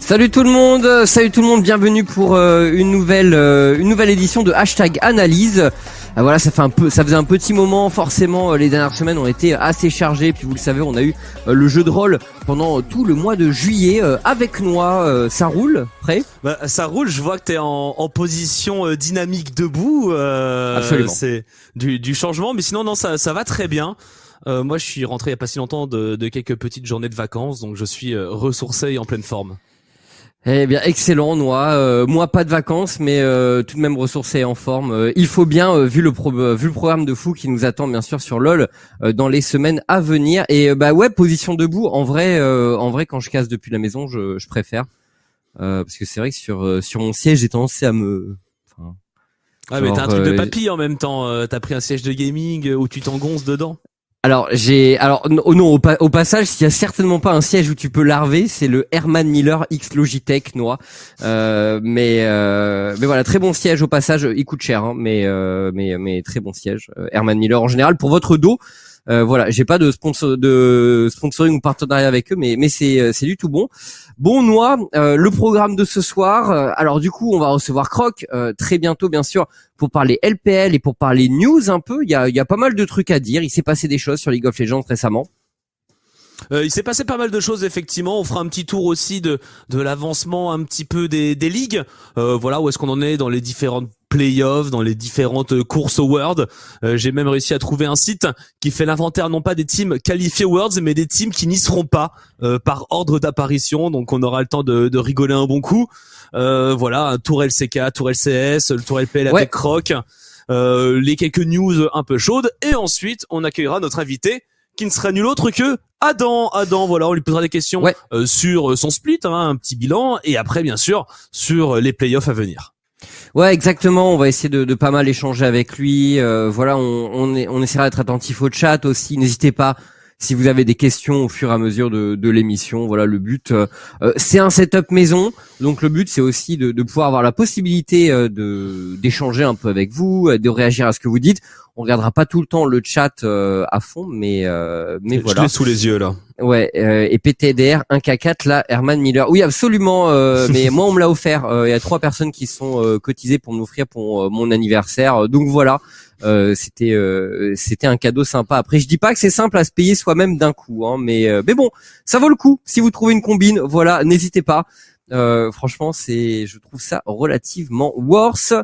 Salut tout le monde, salut tout le monde, bienvenue pour euh, une nouvelle euh, une nouvelle édition de hashtag analyse. Ah, voilà, ça fait un peu, ça faisait un petit moment. Forcément, euh, les dernières semaines ont été assez chargées. Puis vous le savez, on a eu le jeu de rôle pendant tout le mois de juillet avec Noix. ça roule, prêt? Bah, Ça roule. Je vois que t'es en, en position dynamique debout. Absolument. C'est du, du changement, mais sinon non, ça ça va très bien. Moi, je suis rentré il y a pas si longtemps de, de quelques petites journées de vacances, donc je suis ressourcé et en pleine forme. Eh bien, excellent, Noix. Euh, moi, pas de vacances, mais euh, tout de même ressourcé en forme. Euh, il faut bien, vu le vu le programme de fou qui nous attend, bien sûr, sur LoL dans les semaines à venir. Et bah ouais, position debout. En vrai, en vrai, quand je casse depuis la maison, je, je préfère parce que c'est vrai que sur sur mon siège, j'ai tendance à me. Enfin, ah mais t'as un truc de papy en même temps. T'as pris un siège de gaming où tu t'engonces dedans. Alors j'ai alors oh non au, passage s'il y a certainement pas un siège où tu peux larver c'est le Herman Miller X Logitech noix euh, mais euh, mais voilà très bon siège au passage il coûte cher hein, mais euh, mais mais très bon siège euh, Herman Miller en général. Pour votre dos euh, voilà, j'ai pas de sponsor de sponsoring ou partenariat avec eux, mais mais c'est euh, c'est du tout bon. Bon Noix, euh, le programme de ce soir. alors du coup, on va recevoir Croc très bientôt, bien sûr, pour parler LPL et pour parler news un peu. Il y a il y a pas mal de trucs à dire. Il s'est passé des choses sur League of Legends récemment. Il s'est passé pas mal de choses effectivement. On fera un petit tour aussi de de l'avancement un petit peu des des ligues. voilà où est-ce qu'on en est dans les différentes playoffs, dans les différentes courses au World. Euh, j'ai même réussi à trouver un site qui fait l'inventaire non pas des teams qualifiés Worlds, mais des teams qui n'y seront pas euh, par ordre d'apparition. Donc on aura le temps de, de rigoler un bon coup. Euh, voilà, un tour LCK, tour LCS, le tour LPL avec Croc, euh, les quelques news un peu chaudes. Et ensuite, on accueillera notre invité qui ne sera nul autre que Adam. Adam, voilà, on lui posera des questions sur son split, hein, un petit bilan, et après, bien sûr, sur les playoffs à venir. Ouais, exactement. On va essayer de, de pas mal échanger avec lui. Euh, voilà, on, on, est, on essaiera d'être attentif au chat aussi. N'hésitez pas si vous avez des questions au fur et à mesure de, de l'émission. Voilà, le but, euh, euh, c'est un setup maison. Donc le but, c'est aussi de, de, pouvoir avoir la possibilité de d'échanger un peu avec vous, de réagir à ce que vous dites on regardera pas tout le temps le chat euh, à fond, mais euh, mais voilà. Je sous les yeux là. Ouais. Euh, et PTDR 1K4 là, Herman Miller. Oui, absolument. mais moi, on me l'a offert. Il y a trois personnes qui sont cotisées pour m'offrir pour mon anniversaire. Donc voilà. C'était c'était un cadeau sympa. Après, je dis pas que c'est simple à se payer soi-même d'un coup, hein, mais mais bon, ça vaut le coup. Si vous trouvez une combine, voilà, n'hésitez pas. franchement, c'est, je trouve ça relativement worse.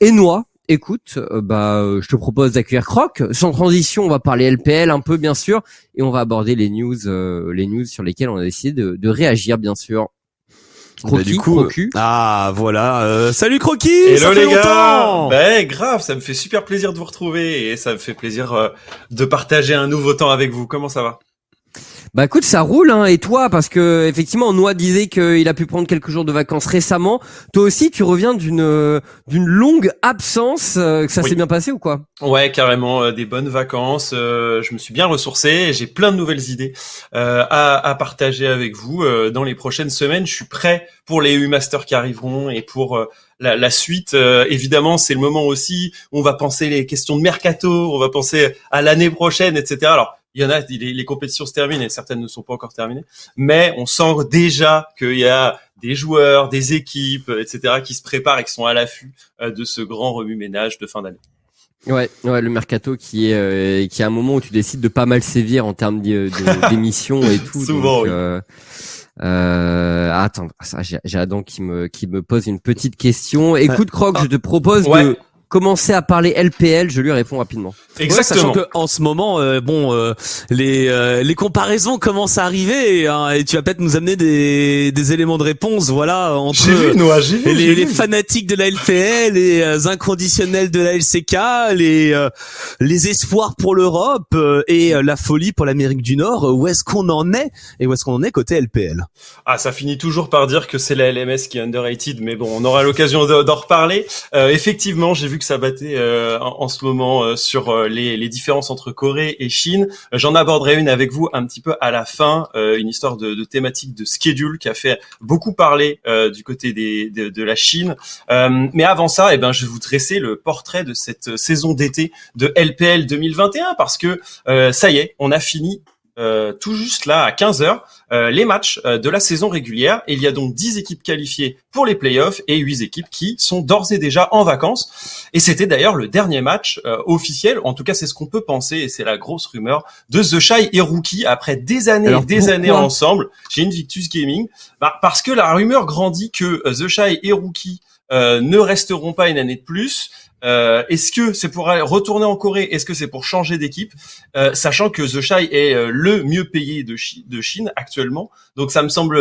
Et noix, écoute, euh, bah, euh, je te propose d'accueillir Croc. Sans transition, on va parler LPL un peu, bien sûr, et on va aborder les news, euh, les news sur lesquelles on a décidé de, réagir, bien sûr. Bah, Croquis, du coup, Ah voilà, salut Croquis, Hello ça fait les gars. Ben grave, ça me fait super plaisir de vous retrouver et ça me fait plaisir de partager un nouveau temps avec vous. Comment ça va? Bah écoute, ça roule, hein. Et toi, parce que effectivement, Noah disait qu'il a pu prendre quelques jours de vacances récemment. Toi aussi, tu reviens d'une d'une longue absence. Euh, ça s'est bien passé ou quoi? Ouais, carrément, euh, des bonnes vacances. Euh, je me suis bien ressourcé. J'ai plein de nouvelles idées à, à partager avec vous dans les prochaines semaines. Je suis prêt pour les U-Masters qui arriveront et pour la, la, suite. évidemment, c'est le moment aussi. Où on va penser les questions de mercato. On va penser à l'année prochaine, etc. Alors il y en a, les, les, compétitions se terminent et certaines ne sont pas encore terminées, mais on sent déjà qu'il y a des joueurs, des équipes, etc., qui se préparent et qui sont à l'affût euh, de ce grand remue-ménage de fin d'année. Ouais, ouais, le mercato qui est euh, qui est un moment où tu décides de pas mal sévir en termes d'émissions et tout. Souvent. euh, euh, attends, j'ai Adam qui me qui me pose une petite question. Écoute, Croc, je te propose de commencer à parler LPL, je lui réponds rapidement. Exactement. sachant que en ce moment, euh, bon, euh, les euh, les comparaisons commencent à arriver hein, et tu vas peut-être nous amener des des éléments de réponse, voilà, entre vu, Noah, vu, les, les fanatiques de la LPL, les inconditionnels de la LCK, les les espoirs pour l'Europe et la folie pour l'Amérique du Nord. Où est-ce qu'on en est et où est-ce qu'on en est côté LPL Ah, ça finit toujours par dire que c'est la LMS qui est underrated, mais bon, on aura l'occasion d'en reparler. effectivement, j'ai vu que ça battait en, en, ce moment sur euh, les, différences entre Corée et Chine. Euh, j'en aborderai une avec vous un petit peu à la fin, euh, une histoire de, de, thématique de schedule qui a fait beaucoup parler du côté des, de, la Chine. mais avant ça, eh ben, je vais vous dresser le portrait de cette saison d'été de LPL 2021 parce que ça y est, on a fini euh, tout juste là à 15 heures euh, les matchs euh, de la saison régulière. Et il y a donc 10 équipes qualifiées pour les playoffs et 8 équipes qui sont d'ores et déjà en vacances. Et c'était d'ailleurs le dernier match officiel, en tout cas c'est ce qu'on peut penser, et c'est la grosse rumeur, de The Shy et Rookie après des années et des années ensemble chez Invictus Gaming. Bah, parce que la rumeur grandit que The Shy et Rookie ne resteront pas une année de plus. Euh, est-ce que c'est pour retourner en Corée Est-ce que c'est pour changer d'équipe euh, Sachant que The Shy est euh, le mieux payé de, de, Chine actuellement, donc ça me semble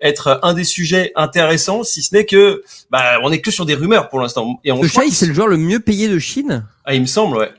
être un des sujets intéressants, si ce n'est que bah on est que sur des rumeurs pour l'instant. Et on The Shy, c'est le joueur le mieux payé de Chine? Ah, il me semble, ouais.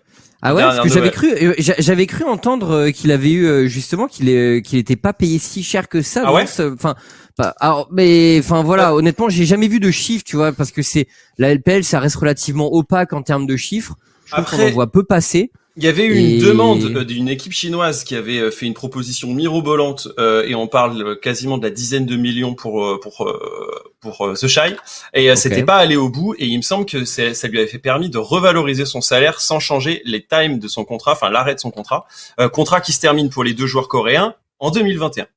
Ah ouais, parce que j'avais cru, j'avais cru entendre qu'il avait eu justement qu'il est, qu'il était pas payé si cher que ça. Ah ouais? Enfin, alors, mais enfin voilà, honnêtement, j'ai jamais vu de chiffres, tu vois, parce que c'est la LPL, ça reste relativement opaque en termes de chiffres. Je trouve qu'on en voit peu passer. Il y avait eu une demande euh, d'une équipe chinoise qui avait euh, fait une proposition mirobolante euh, et on parle quasiment de la dizaine de millions pour pour pour The Shy et c'était pas allé au bout et il me semble que ça lui avait fait permis de revaloriser son salaire sans changer les times de son contrat, enfin l'arrêt de son contrat, contrat qui se termine pour les deux joueurs coréens en 2021.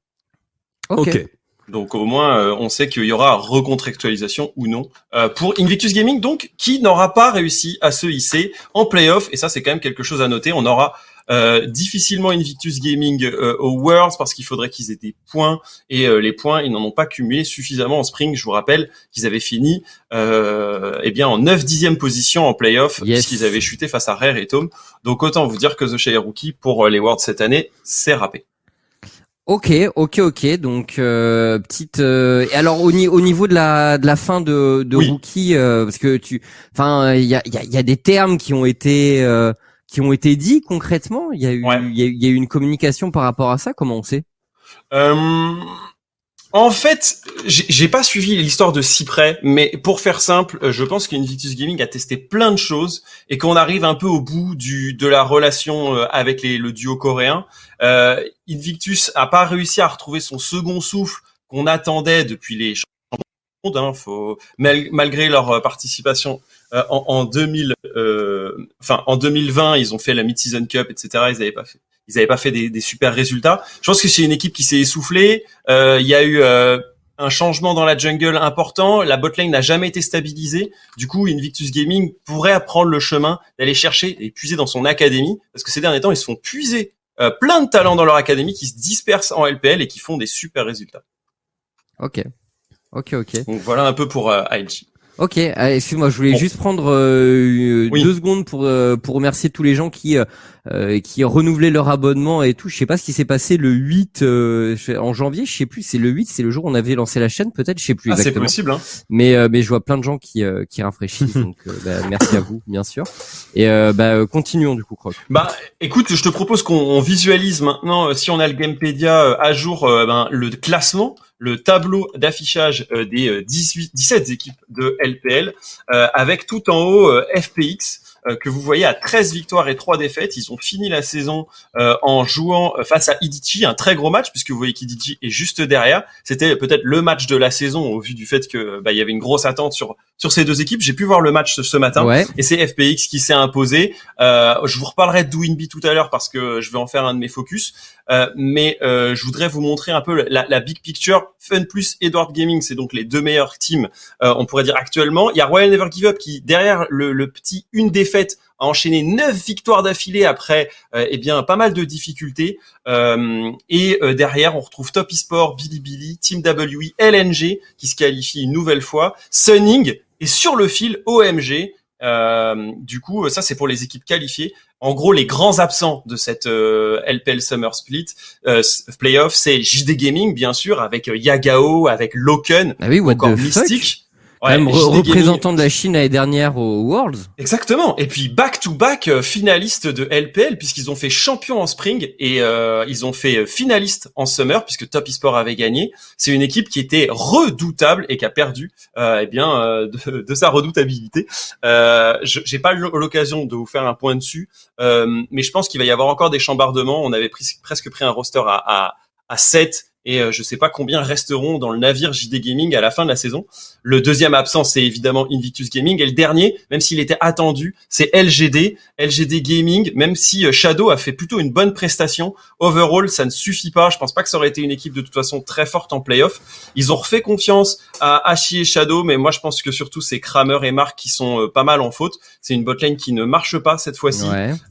Ok. Donc au moins, euh, on sait qu'il y aura recontractualisation ou non euh, pour Invictus Gaming, donc qui n'aura pas réussi à se hisser en playoff. Et ça, c'est quand même quelque chose à noter. On aura euh, difficilement Invictus Gaming aux Worlds parce qu'il faudrait qu'ils aient des points et les points, ils n'en ont pas cumulé suffisamment en spring. Je vous rappelle qu'ils avaient fini eh bien en 9 dixième position en playoff puisqu'ils avaient chuté face à Rare et Tom. Donc autant vous dire que The Shire Rookie pour les Worlds cette année, c'est râpé. Ok, ok, ok. Donc euh, petite. Euh, et alors au, au, niveau de la de la fin de, de rookie, euh, parce que tu, enfin, il y a, y, a, y a des termes qui ont été euh, qui ont été dits concrètement. Il y a eu il y, a, eu une communication par rapport à ça. Comment on sait? En fait, j'ai pas suivi l'histoire de si près, mais pour faire simple, euh, je pense qu'Invictus Gaming a testé plein de choses et qu'on arrive un peu au bout du de la relation euh, avec les, le duo coréen. Euh, Invictus a pas réussi à retrouver son second souffle qu'on attendait depuis les champions hein, faut, malgré leur euh, participation en, en 2000, enfin en 2020, ils ont fait la Mid-Season Cup, etc. Ils n'avaient pas fait ils n'avaient pas fait des, des, super résultats. Je pense que c'est une équipe qui s'est essoufflée. Euh, il y a eu euh, un changement dans la jungle important. La botlane n'a jamais été stabilisée. Du coup, Invictus Gaming pourrait prendre le chemin d'aller chercher et puiser dans son académie, parce que ces derniers temps, ils se font puiser euh, plein de talents dans leur académie qui se dispersent en LPL et qui font des super résultats. Ok, ok, ok. Donc voilà un peu pour euh, Ok, excuse-moi, je voulais juste prendre euh, deux secondes pour euh, pour remercier tous les gens qui euh, qui renouvelaient leur abonnement et tout. Je sais pas ce qui s'est passé le 8 en janvier, je sais plus, c'est le 8, c'est le jour où on avait lancé la chaîne, peut-être, je sais plus ah. C'est possible hein. Mais mais je vois plein de gens qui qui rafraîchissent donc bah, merci à vous bien sûr. Et bah continuons du coup Croc. Bah écoute, je te propose qu'on visualise maintenant si on a le Gamepedia à jour ben, le classement le tableau d'affichage euh, des 18, euh, 17 équipes de LPL euh, avec tout en haut FPX que vous voyez à 13 victoires et 3 défaites. Ils ont fini la saison en jouant face à Idichi, un très gros match puisque vous voyez qu'Idichi est juste derrière. C'était peut-être le match de la saison au vu du fait que bah, il y avait une grosse attente sur sur ces deux équipes. J'ai pu voir le match ce, matin et c'est FPX qui s'est imposé. je vous reparlerai de Douinby tout à l'heure parce que je vais en faire un de mes focus. Euh, mais euh, je voudrais vous montrer un peu la, la big picture. Fun plus Edward Gaming, c'est donc les deux meilleurs teams, euh, on pourrait dire actuellement. Il y a Royal Never Give Up qui, derrière le, le petit une défaite, a enchaîné neuf victoires d'affilée après eh bien pas mal de difficultés. et derrière, on retrouve Top Esport, Bilibili, Team WE, LNG qui se qualifie une nouvelle fois, Sunning et sur le fil OMG. du coup, ça c'est pour les équipes qualifiées en gros, les grands absents de cette LPL euh, Summer Split euh, playoff, c'est JD Gaming, bien sûr, avec euh, Yagao, avec Loken, ah oui, encore Mystique. Ouais, Même représentant de la Chine l'année dernière aux Worlds. Exactement. Et puis back to back euh, finaliste de LPL puisqu'ils ont fait champion en spring et euh, ils ont fait euh, finaliste en summer puisque Top Esport avait gagné. C'est une équipe qui était redoutable et qui a perdu euh, eh bien euh, de, de, sa redoutabilité. Euh, J'ai pas l'occasion de vous faire un point dessus, mais je pense qu'il va y avoir encore des chambardements. On avait pris, presque pris un roster à, à, à 7 et euh, je sais pas combien resteront dans le navire JD Gaming à la fin de la saison. Le deuxième absent, c'est évidemment Invictus Gaming, et le dernier, même s'il était attendu, c'est LGD. LGD Gaming, même si euh, Shadow a fait plutôt une bonne prestation, overall, ça ne suffit pas. Je pense pas que ça aurait été une équipe de toute façon très forte en playoff. Ils ont refait confiance à Hachi et Shadow, mais moi je pense que surtout c'est Kramer et Mark qui sont euh, pas mal en faute. C'est une botlane qui ne marche pas cette fois-ci.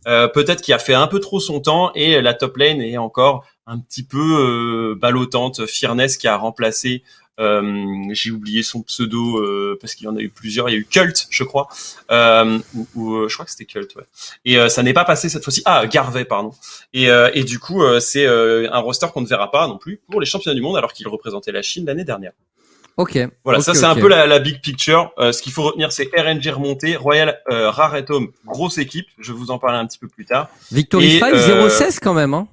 Peut-être qu'il a fait un peu trop son temps et la top lane est encore un petit peu euh, ballotante. Fearness qui a remplacé, euh, j'ai oublié son pseudo euh, parce qu'il y en a eu plusieurs. Il y a eu Cult, je crois, euh, ou, je crois que c'était Cult. Ouais. Et ça n'est pas passé cette fois-ci. Ah, Garvey, pardon. Et, et du coup, c'est un roster qu'on ne verra pas non plus pour les championnats du monde alors qu'il représentait la Chine l'année dernière. Ok. Voilà, ça c'est un peu la, la, big picture. ce qu'il faut retenir, c'est RNG remonté, Royal euh, Raretom, grosse équipe. Je vous en parler un petit peu plus tard. Victory 5 0-16 quand même. Hein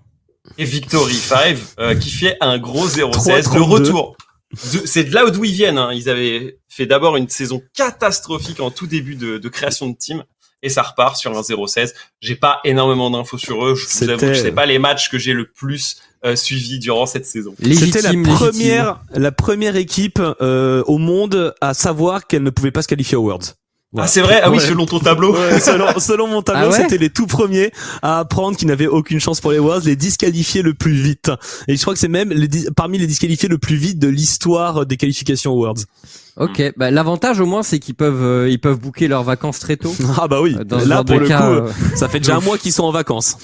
et Victory 5 euh, qui fait un gros 0-16 de retour. C'est de là d'où ils viennent. Hein. Ils avaient fait d'abord une saison catastrophique en tout début de, de création de team et ça repart sur un 0-16. J'ai pas énormément d'infos sur eux. Je vous avoue, je sais pas les matchs que j'ai le plus euh, suivi durant cette saison. C'était la première, la première équipe euh, au monde à savoir qu'elle ne pouvait pas se qualifier aux Worlds. Ah c'est vrai ah oui selon ton tableau selon, mon tableau ah c'était les tout premiers à apprendre qu'ils n'avaient aucune chance pour les Worlds les disqualifiés le plus vite et je crois que c'est même les, parmi les disqualifiés le plus vite de l'histoire des qualifications aux Worlds Ok, bah, l'avantage au moins c'est qu'ils peuvent euh, ils peuvent booker leurs vacances très tôt. Ah bah oui. Euh, dans Là pour le coup, euh, ça fait déjà un mois qu'ils sont en vacances.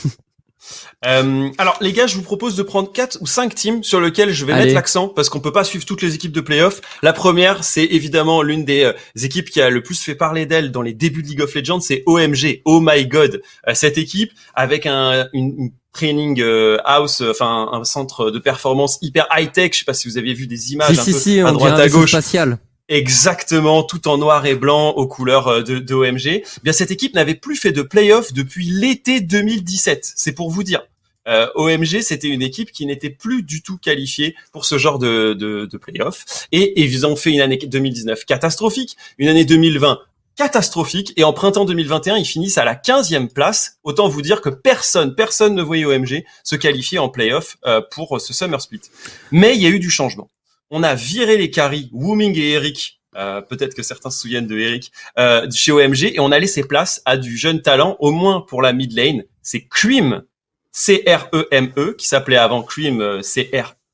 Euh, alors les gars, je vous propose de prendre quatre ou cinq teams sur lesquels je vais mettre l'accent parce qu'on peut pas suivre toutes les équipes de playoff. La première, c'est évidemment l'une des euh, équipes qui a le plus fait parler d'elle dans les débuts de League of Legends, c'est OMG. Oh my God, euh, cette équipe avec un, une, training house, enfin un centre de performance hyper high tech. Je sais pas si vous aviez vu des images un peu à droite à gauche. Spatial. Exactement, tout en noir et blanc aux couleurs de, de OMG. Eh bien cette équipe n'avait plus fait de playoff depuis l'été 2017. C'est pour vous dire. Euh, OMG, c'était une équipe qui n'était plus du tout qualifiée pour ce genre de, de, playoff. Et, ils ont fait une année 2019 catastrophique, une année 2020 catastrophique. Et en printemps 2021, ils finissent à la 15e place. Autant vous dire que personne, personne ne voyait OMG se qualifier en playoff euh, pour ce Summer Split. Mais il y a eu du changement. On a viré les carries, Wooming et Eric. Euh, peut-être que certains se souviennent de Eric euh, chez OMG et on a laissé place à du jeune talent, au moins pour la mid lane. C'est Cream C-R-E-M-E, e, qui s'appelait avant Cream euh,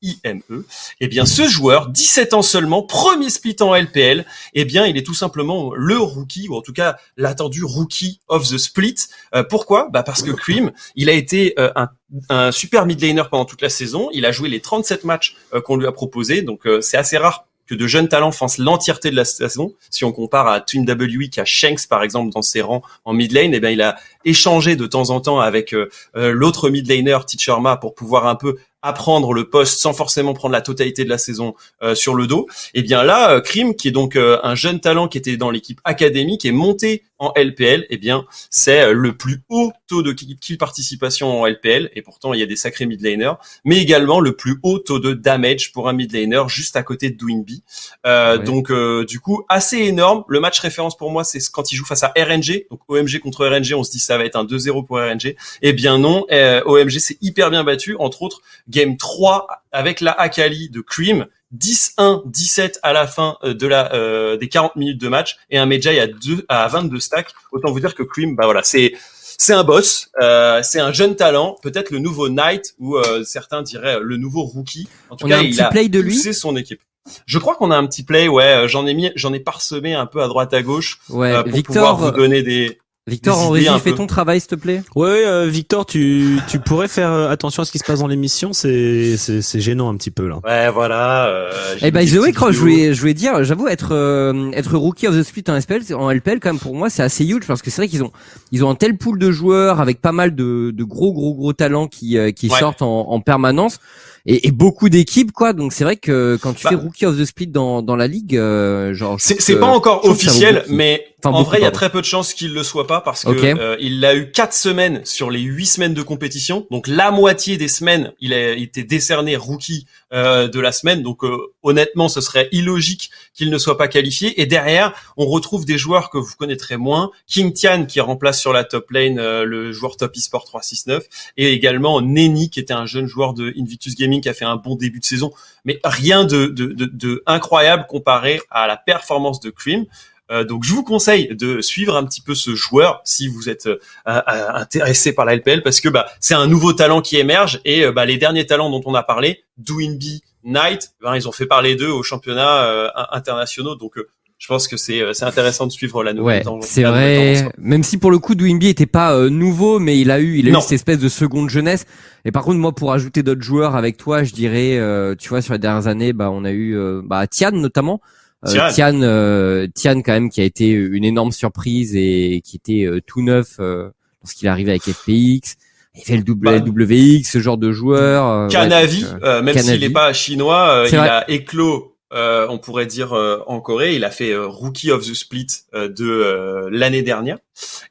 C-R-I-M-E. Eh bien, ce joueur, 17 ans seulement, premier split en LPL, eh bien, il est tout simplement le rookie, ou en tout cas l'attendu rookie of the split. Euh, pourquoi? Bah parce que Cream, il a été euh, un un super mid laner pendant toute la saison. Il a joué les 37 matchs qu'on lui a proposés, donc c'est assez rare que de jeunes talents fassent l'entièreté de la saison. Si on compare à Team WE qui a Shanks par exemple dans ses rangs en mid lane, eh bien il a échangé de temps en temps avec euh, euh, l'autre mid laner Teacher Ma pour pouvoir un peu apprendre le poste sans forcément prendre la totalité de la saison euh, sur le dos. Et eh bien là, euh, Krim, qui est donc euh, un jeune talent qui était dans l'équipe académique, est monté en LPL. Et eh bien, c'est le plus haut taux de kill participation en LPL. Et pourtant, il y a des sacrés mid laners, mais également le plus haut taux de damage pour un mid laner juste à côté de Doinby. Euh, Donc, du coup, assez énorme. Le match référence pour moi, c'est quand il joue face à RNG. Donc OMG contre RNG, on se dit ça va être un 2-0 pour RNG. Eh bien non, OMG s'est hyper bien battu, entre autres Game 3 avec la Akali de Cream. 10-1, 17 à la fin euh, de la euh, des 40 minutes de match et un Medjay à 2 à 22 stacks. Autant vous dire que Cream, bah voilà, c'est c'est un boss, euh, c'est un jeune talent, peut-être le nouveau Knight ou certains diraient le nouveau rookie. En tout cas, il a play de lui. C'est son équipe. Je crois qu'on a un petit play, ouais. J'en ai mis, j'en ai parsemé un peu à droite à gauche ouais, pour Victor, pouvoir vous donner des. Victor, en régie, fais ton travail, s'il te plaît. Ouais, euh, Victor, tu, tu pourrais faire euh, attention à ce qui se passe dans l'émission. C'est, c'est, c'est gênant un petit peu là. Ouais, voilà. Euh, eh ben, The Way, je voulais, je voulais dire, j'avoue, être, euh, être rookie of the split en LPL, en LPL, quand même, pour moi, c'est assez huge parce que c'est vrai qu'ils ont, ils ont un tel pool de joueurs avec pas mal de, de gros, gros, gros talents qui, qui sortent en, en permanence et, et beaucoup d'équipes quoi. Donc c'est vrai que quand tu bah. fais Rookie of the Split dans, dans la ligue, euh, genre c'est pas encore officiel, mais en vrai, il y a très peu de chances qu'il le soit pas parce que euh, il a eu quatre semaines sur les huit semaines de compétition. Donc la moitié des semaines, il a été décerné rookie euh, de la semaine. Donc euh, honnêtement, ce serait illogique qu'il ne soit pas qualifié. Et derrière, on retrouve des joueurs que vous connaîtrez moins. King Tian qui remplace sur la top lane le joueur top esport 369 et également Neni qui était un jeune joueur de Invictus Gaming qui a fait un bon début de saison, mais rien de, de, de, de incroyable comparé à la performance de Cream. Euh, donc je vous conseille de suivre un petit peu ce joueur si vous êtes euh, euh, intéressé par la LPL parce que bah, c'est un nouveau talent qui émerge et bah, les derniers talents dont on a parlé, Douinby, Knight, ben, ils ont fait parler d'eux aux championnats internationaux. Donc je pense que c'est c'est intéressant de suivre la nouvelle. Ouais, c'est vrai. Même si pour le coup Douinby était pas nouveau, mais il a eu il a eu cette espèce de seconde jeunesse. Et par contre moi pour ajouter d'autres joueurs avec toi, je dirais tu vois sur les dernières années, bah on a eu bah Tian notamment. Euh, Tian, euh, Tian quand même qui a été une énorme surprise et qui était euh, tout neuf lorsqu'il arrivait avec FPX. Il fait le WX, ce genre de joueur. Canavi, même s'il n'est pas chinois, il a éclos euh, on pourrait dire euh, en Corée. Il a fait euh, Rookie of the Split de l'année dernière.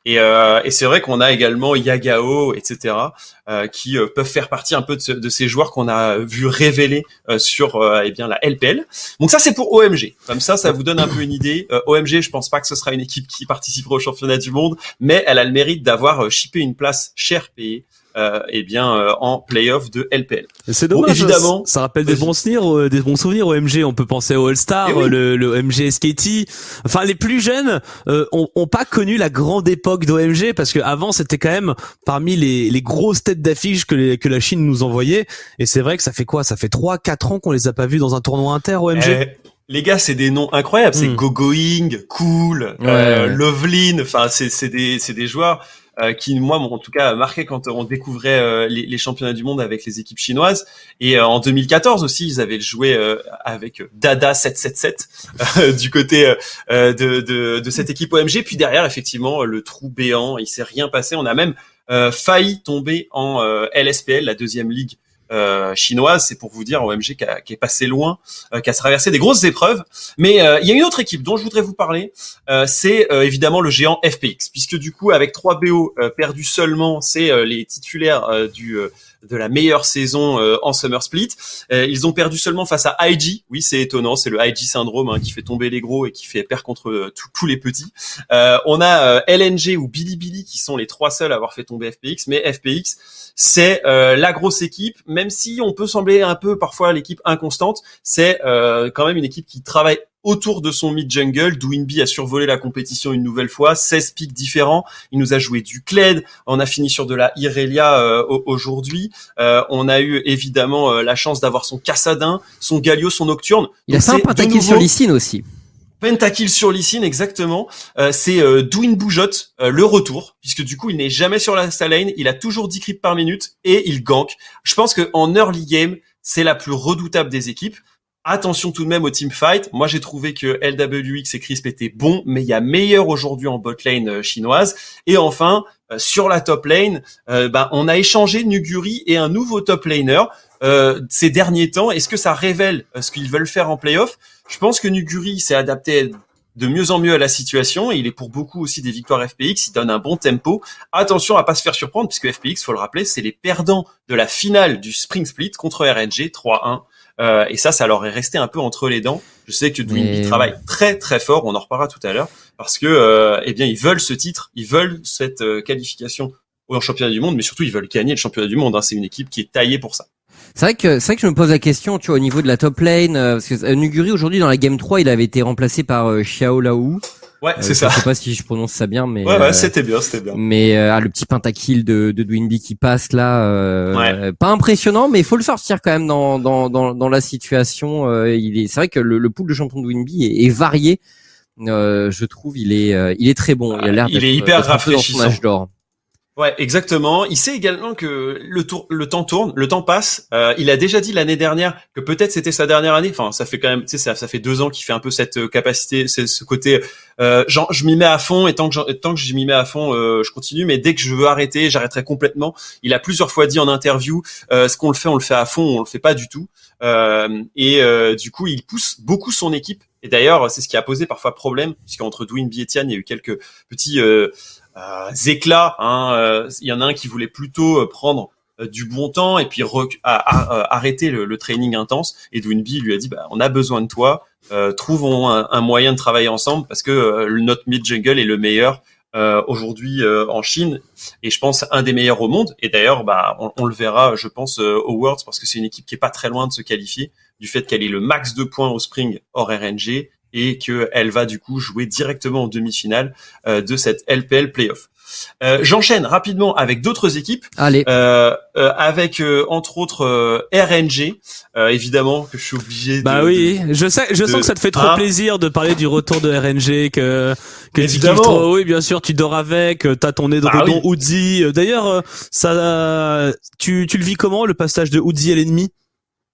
Et, c'est vrai qu'on a également Yagao, etc., qui peuvent faire partie un peu de, ces joueurs qu'on a vu révéler sur eh bien la LPL. Donc ça c'est pour OMG. Comme ça, ça vous donne un peu une idée. OMG, je pense pas que ce sera une équipe qui participera au championnat du monde, mais elle a le mérite d'avoir chippé une place cher payée euh, eh bien euh, en playoff de LPL. C'est dommage. évidemment, ça rappelle des bons souvenirs, euh, des bons souvenirs au MG. On peut penser au All Star, eh le, le MG SKT. Enfin, les plus jeunes euh, ont, ont, pas connu la grande époque d'OMG parce que avant c'était quand même parmi les, les grosses têtes d'affiche que, que la Chine nous envoyait. Et c'est vrai que ça fait quoi? Ça fait trois, quatre ans qu'on les a pas vus dans un tournoi inter OMG. Eh, les gars, c'est des noms incroyables. C'est hmm. Gogoing, Cool, ouais, Loveline. Enfin, c'est des, des joueurs euh, qui moi en tout cas marqué quand on découvrait euh, les, championnats du monde avec les équipes chinoises. Et euh, en 2014 aussi ils avaient joué avec Dada 777 du côté de, de, de, cette équipe OMG puis derrière effectivement le trou béant il s'est rien passé. On a même failli tomber en LSPL la deuxième ligue euh, chinoise. C'est pour vous dire OMG qui, est passé loin, euh, qui a traversé des grosses épreuves. Mais euh, il y a une autre équipe dont je voudrais vous parler. c'est évidemment le géant FPX, puisque du coup avec 3 BO perdus seulement, c'est les titulaires du de la meilleure saison en Summer Split. ils ont perdu seulement face à IG. Oui, c'est étonnant, c'est le IG syndrome hein, qui fait tomber les gros et qui fait perdre contre tous les petits. on a LNG ou Bilibili qui sont les trois seuls à avoir fait tomber FPX, mais FPX c'est euh, la grosse équipe, même si on peut sembler un peu parfois l'équipe inconstante, c'est euh, quand même une équipe qui travaille autour de son mid-jungle. Douinby a survolé la compétition une nouvelle fois, 16 pics différents. Il nous a joué du Kled. On a fini sur de la Irelia euh, aujourd'hui. on a eu évidemment la chance d'avoir son Cassadin, son Galio, son Nocturne. Il a fait un pentakill sur Lysine aussi. Pentakill sur Lysine, exactement. Euh, c'est euh, Douin Boujot, euh, le retour, puisque du coup, il n'est jamais sur la lane, il a toujours 10 creeps par minute et il gank. Je pense que en early game, c'est la plus redoutable des équipes. Attention tout de même au team fight. Moi, j'ai trouvé que LWX et Crisp étaient bons, mais il y a meilleur aujourd'hui en bot lane euh, chinoise. Et enfin, sur la top lane, ben, on a échangé Nuguri et un nouveau top laner. ces derniers temps, est-ce que ça révèle ce qu'ils veulent faire en playoff? Je pense que Nuguri s'est adapté de mieux en mieux à la situation. il est pour beaucoup aussi des victoires FPX. Il donne un bon tempo. Attention à pas se faire surprendre puisque FPX, faut le rappeler, c'est les perdants de la finale du Spring Split contre RNG 3-1. Euh, et ça, ça leur est resté un peu entre les dents. Je sais que Dwinby travaille très très fort. On en reparlera tout à l'heure parce que, euh, eh bien, ils veulent ce titre, ils veulent cette euh, qualification au championnat du monde, mais surtout ils veulent gagner le championnat du monde. Hein. C'est une équipe qui est taillée pour ça. C'est vrai que c'est vrai que je me pose la question, tu vois, au niveau de la top lane, euh, parce que euh, Nuguri aujourd'hui dans la game 3, il avait été remplacé par euh, Xiao Lao. Ouais, c'est ça. Je sais pas si je prononce ça bien, mais ouais, ouais c'était bien, c'était bien. Mais ah, le petit pentakill de de Dwinby qui passe là, ouais. pas impressionnant, mais il faut le sortir quand même dans dans dans, dans la situation. il est, c'est vrai que le, le pool de champion de Dwinby est, est varié. je trouve, il est il est très bon. Il a l'air. Il est hyper rafraîchissant. Ouais, exactement. Il sait également que le, tour, le temps tourne, le temps passe. Euh, il a déjà dit l'année dernière que peut-être c'était sa dernière année. Enfin, ça fait quand même, tu sais, ça, ça fait deux ans qu'il fait un peu cette euh, capacité, ce côté. Euh, genre, je m'y mets à fond et tant que tant que je m'y mets à fond, euh, je continue. Mais dès que je veux arrêter, j'arrêterai complètement. Il a plusieurs fois dit en interview, euh, ce qu'on le fait, on le fait à fond, on le fait pas du tout. Euh, et du coup, il pousse beaucoup son équipe Et d'ailleurs, c'est ce qui a posé parfois problème, puisqu'entre Dwinby et Tian, il y a eu quelques petits éclats. Hein. Il y en a un qui voulait plutôt prendre du bon temps et puis arrêter le, training intense. Et Dwinby lui a dit, bah, on a besoin de toi. trouvons un, un, moyen de travailler ensemble parce que notre mid jungle est le meilleur euh, aujourd'hui euh, en Chine et je pense un des meilleurs au monde. Et d'ailleurs, bah, on, le verra, je pense, euh, au Worlds parce que c'est une équipe qui est pas très loin de se qualifier du fait qu'elle ait le max de points au Spring hors RNG et qu'elle va du coup jouer directement en demi-finale de cette LPL Playoff. Euh, J'enchaîne rapidement avec d'autres équipes. Allez. Euh, euh, avec entre autres RNG, évidemment que je suis obligé. Bah oui, je sais, je sens que ça te fait trop hein plaisir de parler du retour de RNG que que évidemment. Trop. Oui, bien sûr, tu dors avec, t'as ton nez dans bah, le Uzi. D'ailleurs, ça, tu tu le vis comment le passage de Uzi à l'ennemi?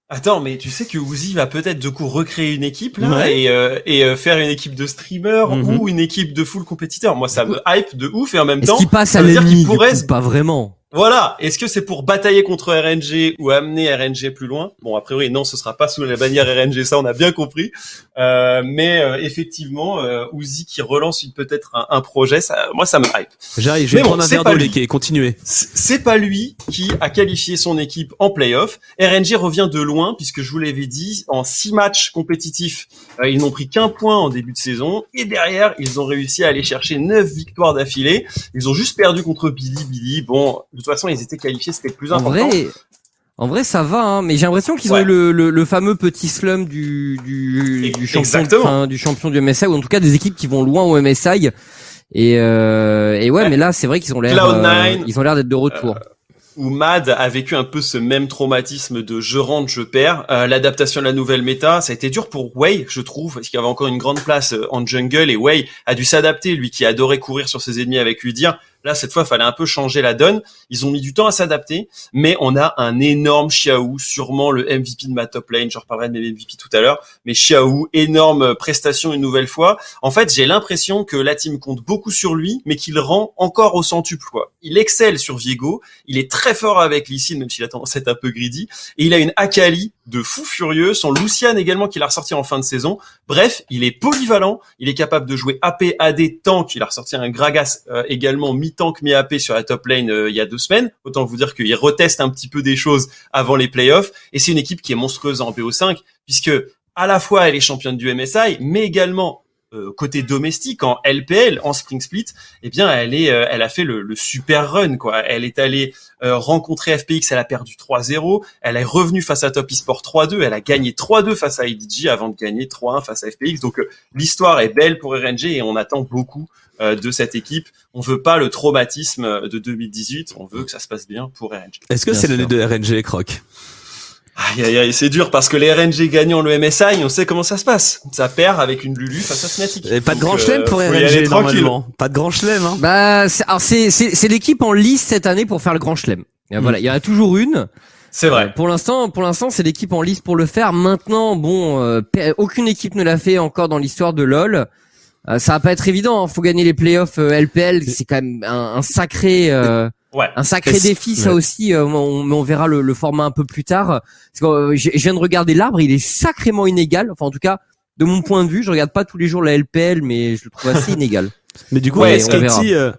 Attends, mais tu sais que Uzi va peut-être de coup recréer une équipe là et, euh, et euh, faire une équipe de streamers mhm. ou une équipe de full compétiteurs. Moi, ça me hype de ouf et en même temps, qui passe à l'ennemi, pourrait... pas vraiment. Voilà. Est-ce que c'est pour batailler contre RNG ou amener RNG plus loin? Bon, a priori, non, ce sera pas sous la bannière RNG, ça on a bien compris. Euh, mais euh, effectivement, euh, Uzi qui relance peut-être un, projet, ça, moi ça me hype. J'arrive, je vais prendre un verre d'eau léqué. Continuez. C'est pas lui qui a qualifié son équipe en playoff. RNG revient de loin puisque je vous l'avais dit, en six matchs compétitifs, euh, ils n'ont pris qu'un point en début de saison et derrière, ils ont réussi à aller chercher neuf victoires d'affilée. Ils ont juste perdu contre Billy Billy. Bon, de façon, ils étaient qualifiés, c'était plus important. Vrai... En vrai, ça va, hein, mais j'ai l'impression qu'ils ont eu le, le, fameux petit slum du, du, du champion, du champion du MSI, ou en tout cas des équipes qui vont loin au MSI. Et, euh, et ouais, mais là, c'est vrai qu'ils ont l'air, euh, ils ont l'air d'être de retour. Euh, où Mad a vécu un peu ce même traumatisme de je rentre, je perds. Euh, l'adaptation à la nouvelle méta, ça a été dur pour Wei, je trouve, parce qu'il avait encore une grande place en jungle et Wei a dû s'adapter, lui qui adorait courir sur ses ennemis avec lui dire Là, cette fois, il fallait un peu changer la donne. Ils ont mis du temps à s'adapter, mais on a un énorme Xiao, sûrement le MVP de ma top lane. Je reparlerai de mes MVP tout à l'heure. Mais Xiao, énorme prestation une nouvelle fois. En fait, j'ai l'impression que la team compte beaucoup sur lui, mais qu'il rend encore au centuple, quoi. Il excelle sur Viego. Il est très fort avec Lee même s'il a tendance à être un peu greedy. Et il a une Akali de fou furieux. Son Lucian également qu'il a ressorti en fin de saison. Bref, il est polyvalent. Il est capable de jouer AP, AD, tank. Il a ressorti un Gragas euh, également mi-tank, mi-AP sur la top lane euh, il y a deux semaines. Autant vous dire qu'il reteste un petit peu des choses avant les playoffs. Et c'est une équipe qui est monstrueuse en BO5 puisque à la fois elle est championne du MSI, mais également euh, côté domestique en LPL en Spring Split, eh bien elle est, euh, elle a fait le, super run quoi. Elle est allée euh, rencontrer FPX, elle a perdu 3-0, elle est revenue face à Top Esport 3-2, elle a gagné 3-2 face à IDG avant de gagner 3-1 face à FPX. Donc l'histoire est belle pour RNG et on attend beaucoup de cette équipe. On veut pas le traumatisme de 2018, on veut que ça se passe bien pour RNG. Est-ce que c'est l'année de RNG, Croc? Aïe aïe aïe, c'est dur parce que les RNG gagnant le MSI, on sait comment ça se passe. Ça perd avec une Lulu face à Fnatic. Et pas de grand chelem pour euh, RNG normalement. Pas de grand chelem. Hein. Bah, c'est c'est l'équipe en lice cette année pour faire le grand chelem. Voilà, il y en a toujours une. C'est vrai. Euh, pour l'instant, pour l'instant, c'est l'équipe en lice pour le faire. Maintenant, bon, euh, aucune équipe ne l'a fait encore dans l'histoire de LoL. ça va pas être évident. Hein. Faut gagner les playoffs LPL. C'est quand même un, un sacré. Ouais. Un sacré défi, ça aussi. Euh, on, on, verra le, format un peu plus tard. Parce que, euh, je, viens de regarder l'arbre, il est sacrément inégal. Enfin, en tout cas, de mon point de vue, je regarde pas tous les jours la LPL, mais je le trouve assez inégal. Mais du coup, ouais, SKT, euh,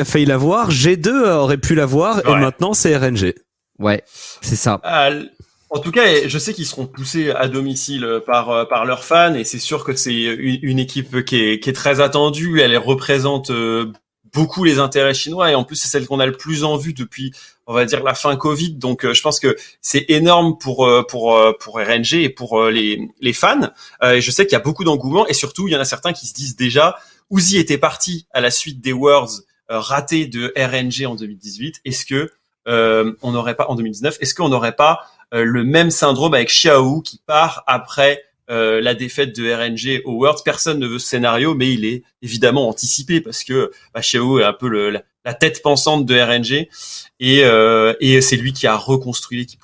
a failli l'avoir, G2 aurait pu l'avoir, et maintenant c'est RNG. Ouais, c'est ça. en tout cas, je sais qu'ils seront poussés à domicile par par leurs fans, et c'est sûr que c'est une, équipe qui est, qui est très attendue. Elle représente beaucoup les intérêts chinois. Et en plus c'est celle qu'on a le plus en vue depuis on va dire la fin Covid. Donc euh, je pense que c'est énorme pour euh, pour euh, pour RNG et pour les les fans. Et je sais qu'il y a beaucoup d'engouement. Et surtout il y en a certains qui se disent déjà Uzi était parti à la suite des Worlds ratés de RNG en 2018 est-ce que on n'aurait pas en 2019 est-ce qu'on n'aurait pas le même syndrome avec Xiao qui part après euh, la défaite de RNG au Worlds. Personne ne veut ce scénario, mais il est évidemment anticipé parce que bah, est un peu le, la, tête pensante de RNG et, euh, et c'est lui qui a reconstruit l'équipe.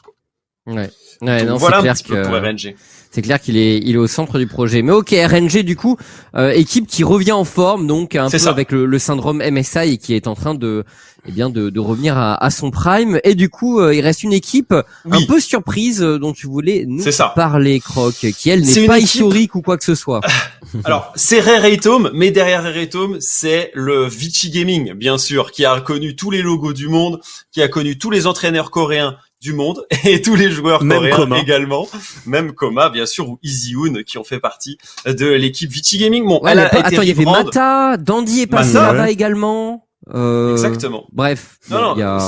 Ouais. Ouais, non, voilà un clair petit peu que- pour RNG. C'est clair qu'il est, il est au centre du projet. Mais ok, RNG du coup, euh, équipe qui revient en forme, donc un peu ça. avec le, le syndrome MSI et qui est en train de, eh bien, de, de revenir à, à son prime. Et du coup, euh, il reste une équipe un peu surprise euh, dont tu voulais nous ça. parler, Croc, qui elle C'est n'est pas équipe- historique ou quoi que ce soit. Alors, c'est Rare Atom, mais derrière Rare Atom, c'est le Vichy Gaming, bien sûr, qui a connu tous les logos du monde, qui a connu tous les entraîneurs coréens du monde et tous les joueurs Même coréens Koma. également, même Koma, bien sûr, ou Easy Hoon, qui ont fait partie de l'équipe Vichy Gaming. Bon, Ouais, elle mais a pas- été attends, il y avait. Mata, Dandy est passé là-bas également. Euh, Exactement. Bref. Non, non, y a-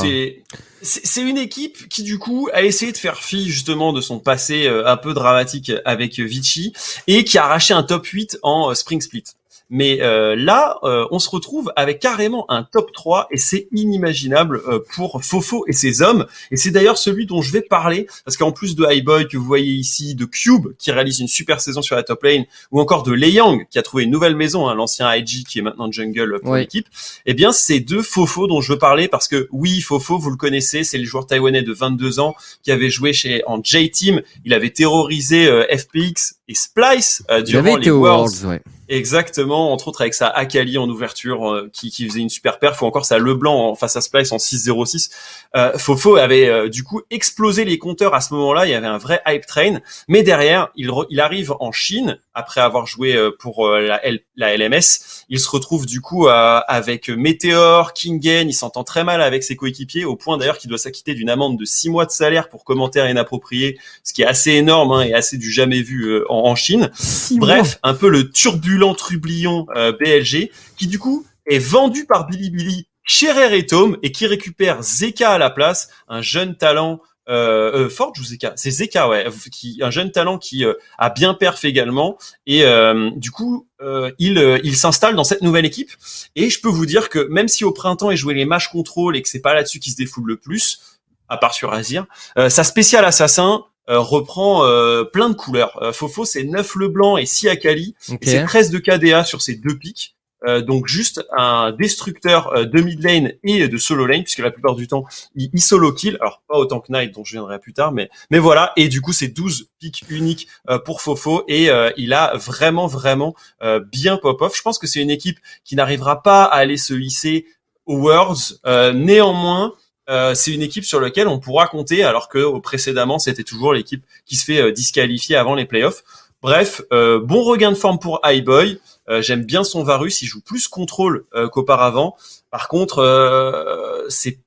c'est une équipe qui du coup a essayé de faire fi justement de son passé euh, un peu dramatique avec euh, Vichy et qui a arraché un top 8 en euh, Spring Split. Mais euh, là, euh, on se retrouve avec carrément un top 3 et c'est inimaginable euh, pour Fofo et ses hommes. Et c'est d'ailleurs celui dont je vais parler parce qu'en plus de Highboy que vous voyez ici, de Cube qui réalise une super saison sur la top lane ou encore de Leyang qui a trouvé une nouvelle maison, hein, l'ancien IG qui est maintenant jungle pour l'équipe. Eh bien, c'est deux Fofo dont je veux parler parce que oui, Fofo, vous le connaissez, c'est le joueur taïwanais de 22 ans qui avait joué chez en J-Team. Il avait terrorisé euh, FPX et Splice euh, durant les Worlds. Ouais. Exactement, entre autres avec sa Akali en ouverture euh, qui, qui faisait une super perf ou encore sa Leblanc en face à Splice en 6-0-6. Euh, Fofo avait euh, du coup explosé les compteurs à ce moment-là, il y avait un vrai hype train, mais derrière, il, re- il arrive en Chine après avoir joué euh, pour euh, la, L- la LMS, il se retrouve du coup avec Meteor, Kingen, il s'entend très mal avec ses coéquipiers au point d'ailleurs qu'il doit s'acquitter d'une amende de 6 mois de salaire pour commentaires inappropriés, ce qui est assez énorme hein, et assez du jamais vu euh, en- en Chine. Bref, un peu le turbulent trublion euh, BLG qui du coup est vendu par Bilibili chez Rare et Tome et qui récupère Zeka à la place, un jeune talent euh, euh, Forge ou Zeka? C'est Zeka, ouais, qui un jeune talent qui euh, a bien perf également. Et euh, du coup euh, il euh, il s'installe dans cette nouvelle équipe. Et je peux vous dire que même si au printemps il jouait les matchs contrôle et que c'est pas là-dessus qu'il se défoule le plus, à part sur Azir, euh, sa spéciale assassin euh, reprend euh, plein de couleurs. Euh, Fofo, c'est 9 le blanc et 6 Akali. Ok. Et c'est 13 de KDA sur ces deux pics. Euh, donc juste un destructeur euh, de mid lane et de solo lane, puisque la plupart du temps, il, il solo kill. Alors pas autant que Knight, dont je viendrai plus tard, mais mais voilà. Et du coup, c'est 12 pics uniques euh, pour Fofo. Et euh, il a vraiment, vraiment euh, bien pop-off. Je pense que c'est une équipe qui n'arrivera pas à aller se hisser aux Worlds. Euh, néanmoins, euh, c'est une équipe sur laquelle on pourra compter, alors que euh, précédemment, c'était toujours l'équipe qui se fait euh, disqualifier avant les playoffs. Bref, euh, bon regain de forme pour Highboy. J'aime bien son Varus, il joue plus contrôle qu'auparavant. Par contre, c'est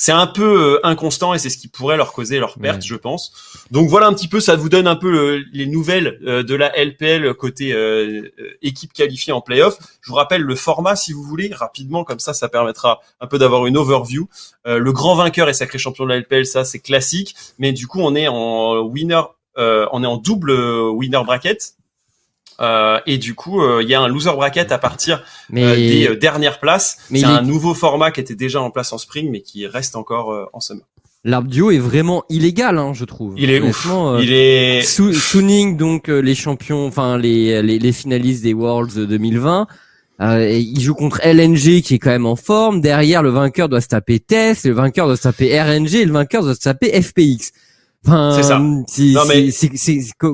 c'est un peu euh, inconstant et c'est ce qui pourrait leur causer leur perte, Ouais. je pense. Donc voilà un petit peu, ça vous donne un peu le- les nouvelles euh, de la LPL côté euh, euh, équipe qualifiée en playoff. Je vous rappelle le format si vous voulez rapidement, comme ça, ça permettra un peu d'avoir une overview. Euh, le grand vainqueur et sacré champion de la LPL, ça c'est classique, mais du coup on est en winner, euh, on est en double euh, winner bracket. Euh, et du coup, euh, il y a un loser bracket à partir Mais euh, des euh, dernières places. mais C'est est- un nouveau format qui était déjà en place en spring, mais qui reste encore euh, en summer. l'arbre duo est vraiment illégal, hein, je trouve. Il est ouf. Euh, Il est Su- Suning, donc euh, les champions, enfin les, les, les finalistes des Worlds 2020. Euh, et il joue contre LNG qui est quand même en forme. Derrière, le vainqueur doit se taper Test, le vainqueur doit se taper RNG, et le vainqueur doit se taper FPX. Enfin, C'est ça. Non, mais-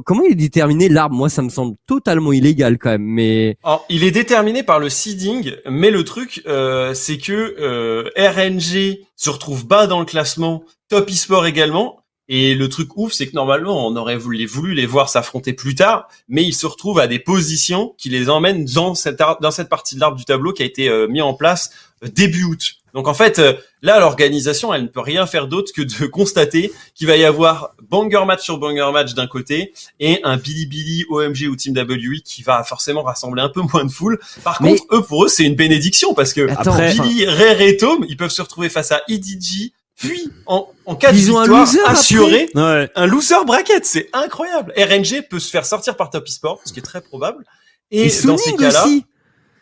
comment il est déterminé l'arbre? Moi, ça me semble totalement illégal quand même. Mais Alors, il est déterminé par le seeding, mais le truc, euh, c'est que euh, RNG se retrouve bas dans le classement, Top eSport également. Et le truc ouf, c'est que normalement, on aurait voulu, voulu les voir s'affronter plus tard, mais ils se retrouvent à des positions qui les emmènent dans cette, ar- dans cette partie de l'arbre du tableau qui a été euh, mis en place euh, début août. Donc en fait, euh, là, l'organisation, elle ne peut rien faire d'autre que de constater qu'il va y avoir banger match sur banger match d'un côté et un Bilibili, OMG ou Team WE qui va forcément rassembler un peu moins de foule. Par Mais- contre, eux, pour eux, c'est une bénédiction parce que Attends, Après- Billy, Rare et Tom, ils peuvent se retrouver face à EDG, puis en, en cas de Ils un victoire loser après assuré, Ouais. un loser bracket, c'est incroyable. RNG peut se faire sortir par Top Esport, ce qui est très probable. Et, et dans ces cas-là, aussi.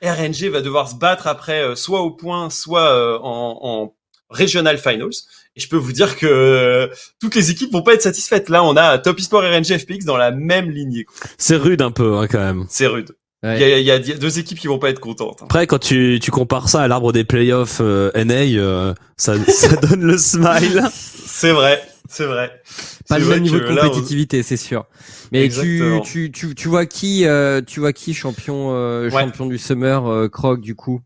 RNG va devoir se battre après, euh, soit au point, soit euh, en, en Regional Finals. Et je peux vous dire que euh, toutes les équipes vont pas être satisfaites. Là, on a Top Esport et RNG FPX dans la même lignée. C'est rude un peu hein, quand même. C'est rude. Il Ouais. y, a, y a deux équipes qui vont pas être contentes. hein. Après, quand tu, tu compares ça à l'arbre des playoffs euh, NA, euh, ça, ça donne le smile. C'est vrai. C'est vrai. Pas le vrai même niveau de on- compétitivité, c'est sûr. Mais tu, tu, tu, tu vois qui, euh, tu vois qui champion, euh, Ouais. champion du summer, euh, Croc du coup?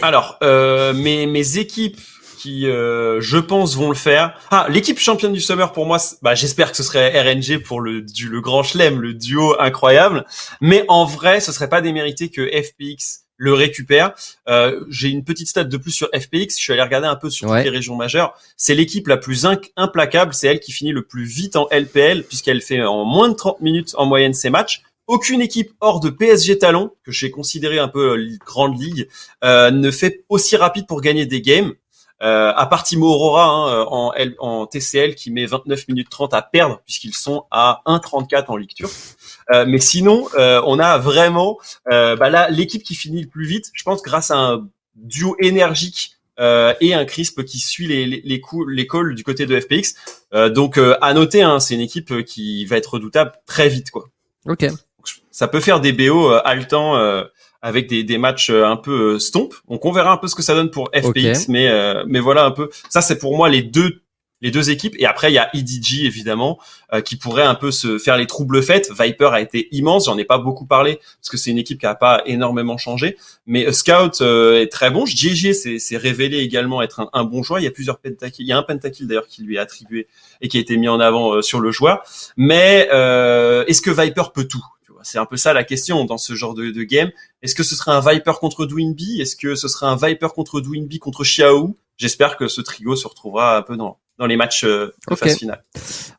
Alors, euh, mes, mes équipes qui, euh, je pense, vont le faire. Ah, l'équipe championne du Summer pour moi, bah, j'espère que ce serait RNG pour le, du, le grand chelem, le duo incroyable. Mais en vrai, ce serait pas démérité que FPX le récupère. Euh, J'ai une petite stat de plus sur FPX. Je suis allé regarder un peu sur Ouais. toutes les régions majeures. C'est l'équipe la plus implacable. C'est elle qui finit le plus vite en LPL puisqu'elle fait en moins de 30 minutes en moyenne ses matchs. Aucune équipe hors de PSG Talon, que j'ai considéré un peu euh, grande ligue, euh, ne fait aussi rapide pour gagner des games. Euh, à part Timo Aurora hein, euh, en, TCL qui met 29 minutes 30 à perdre puisqu'ils sont à 1,34 en turque. Euh, mais sinon, euh, on a vraiment euh, bah là l'équipe qui finit le plus vite. Je pense grâce à un duo énergique euh, et un crisp qui suit les, les, les coups, les calls du côté de FPX. Euh, donc euh, à noter, hein, c'est une équipe qui va être redoutable très vite quoi. Ok. Ça peut faire des BO euh, haletants euh, avec des, des matchs un peu stomp. Donc on verra un peu ce que ça donne pour FPX, Ok. mais euh, mais voilà un peu. Ça c'est pour moi les deux les deux équipes. Et après il y a EDG évidemment euh, qui pourrait un peu se faire les troubles faites. Viper a été immense. J'en ai pas beaucoup parlé parce que c'est une équipe qui a pas énormément changé. Mais euh, Scout euh, est très bon. JG s'est révélé également être un, bon joueur. Il y a plusieurs pentakills. Il y a un pentakill d'ailleurs qui lui est attribué et qui a été mis en avant euh, sur le joueur. Mais euh, est-ce que Viper peut tout? C'est un peu ça la question dans ce genre de, de game. Est-ce que ce serait un Viper contre Dwinby Est-ce que ce serait un Viper contre Dwinby contre Xiao J'espère que ce trio se retrouvera un peu dans, dans les matchs euh, de Ok. phase finale.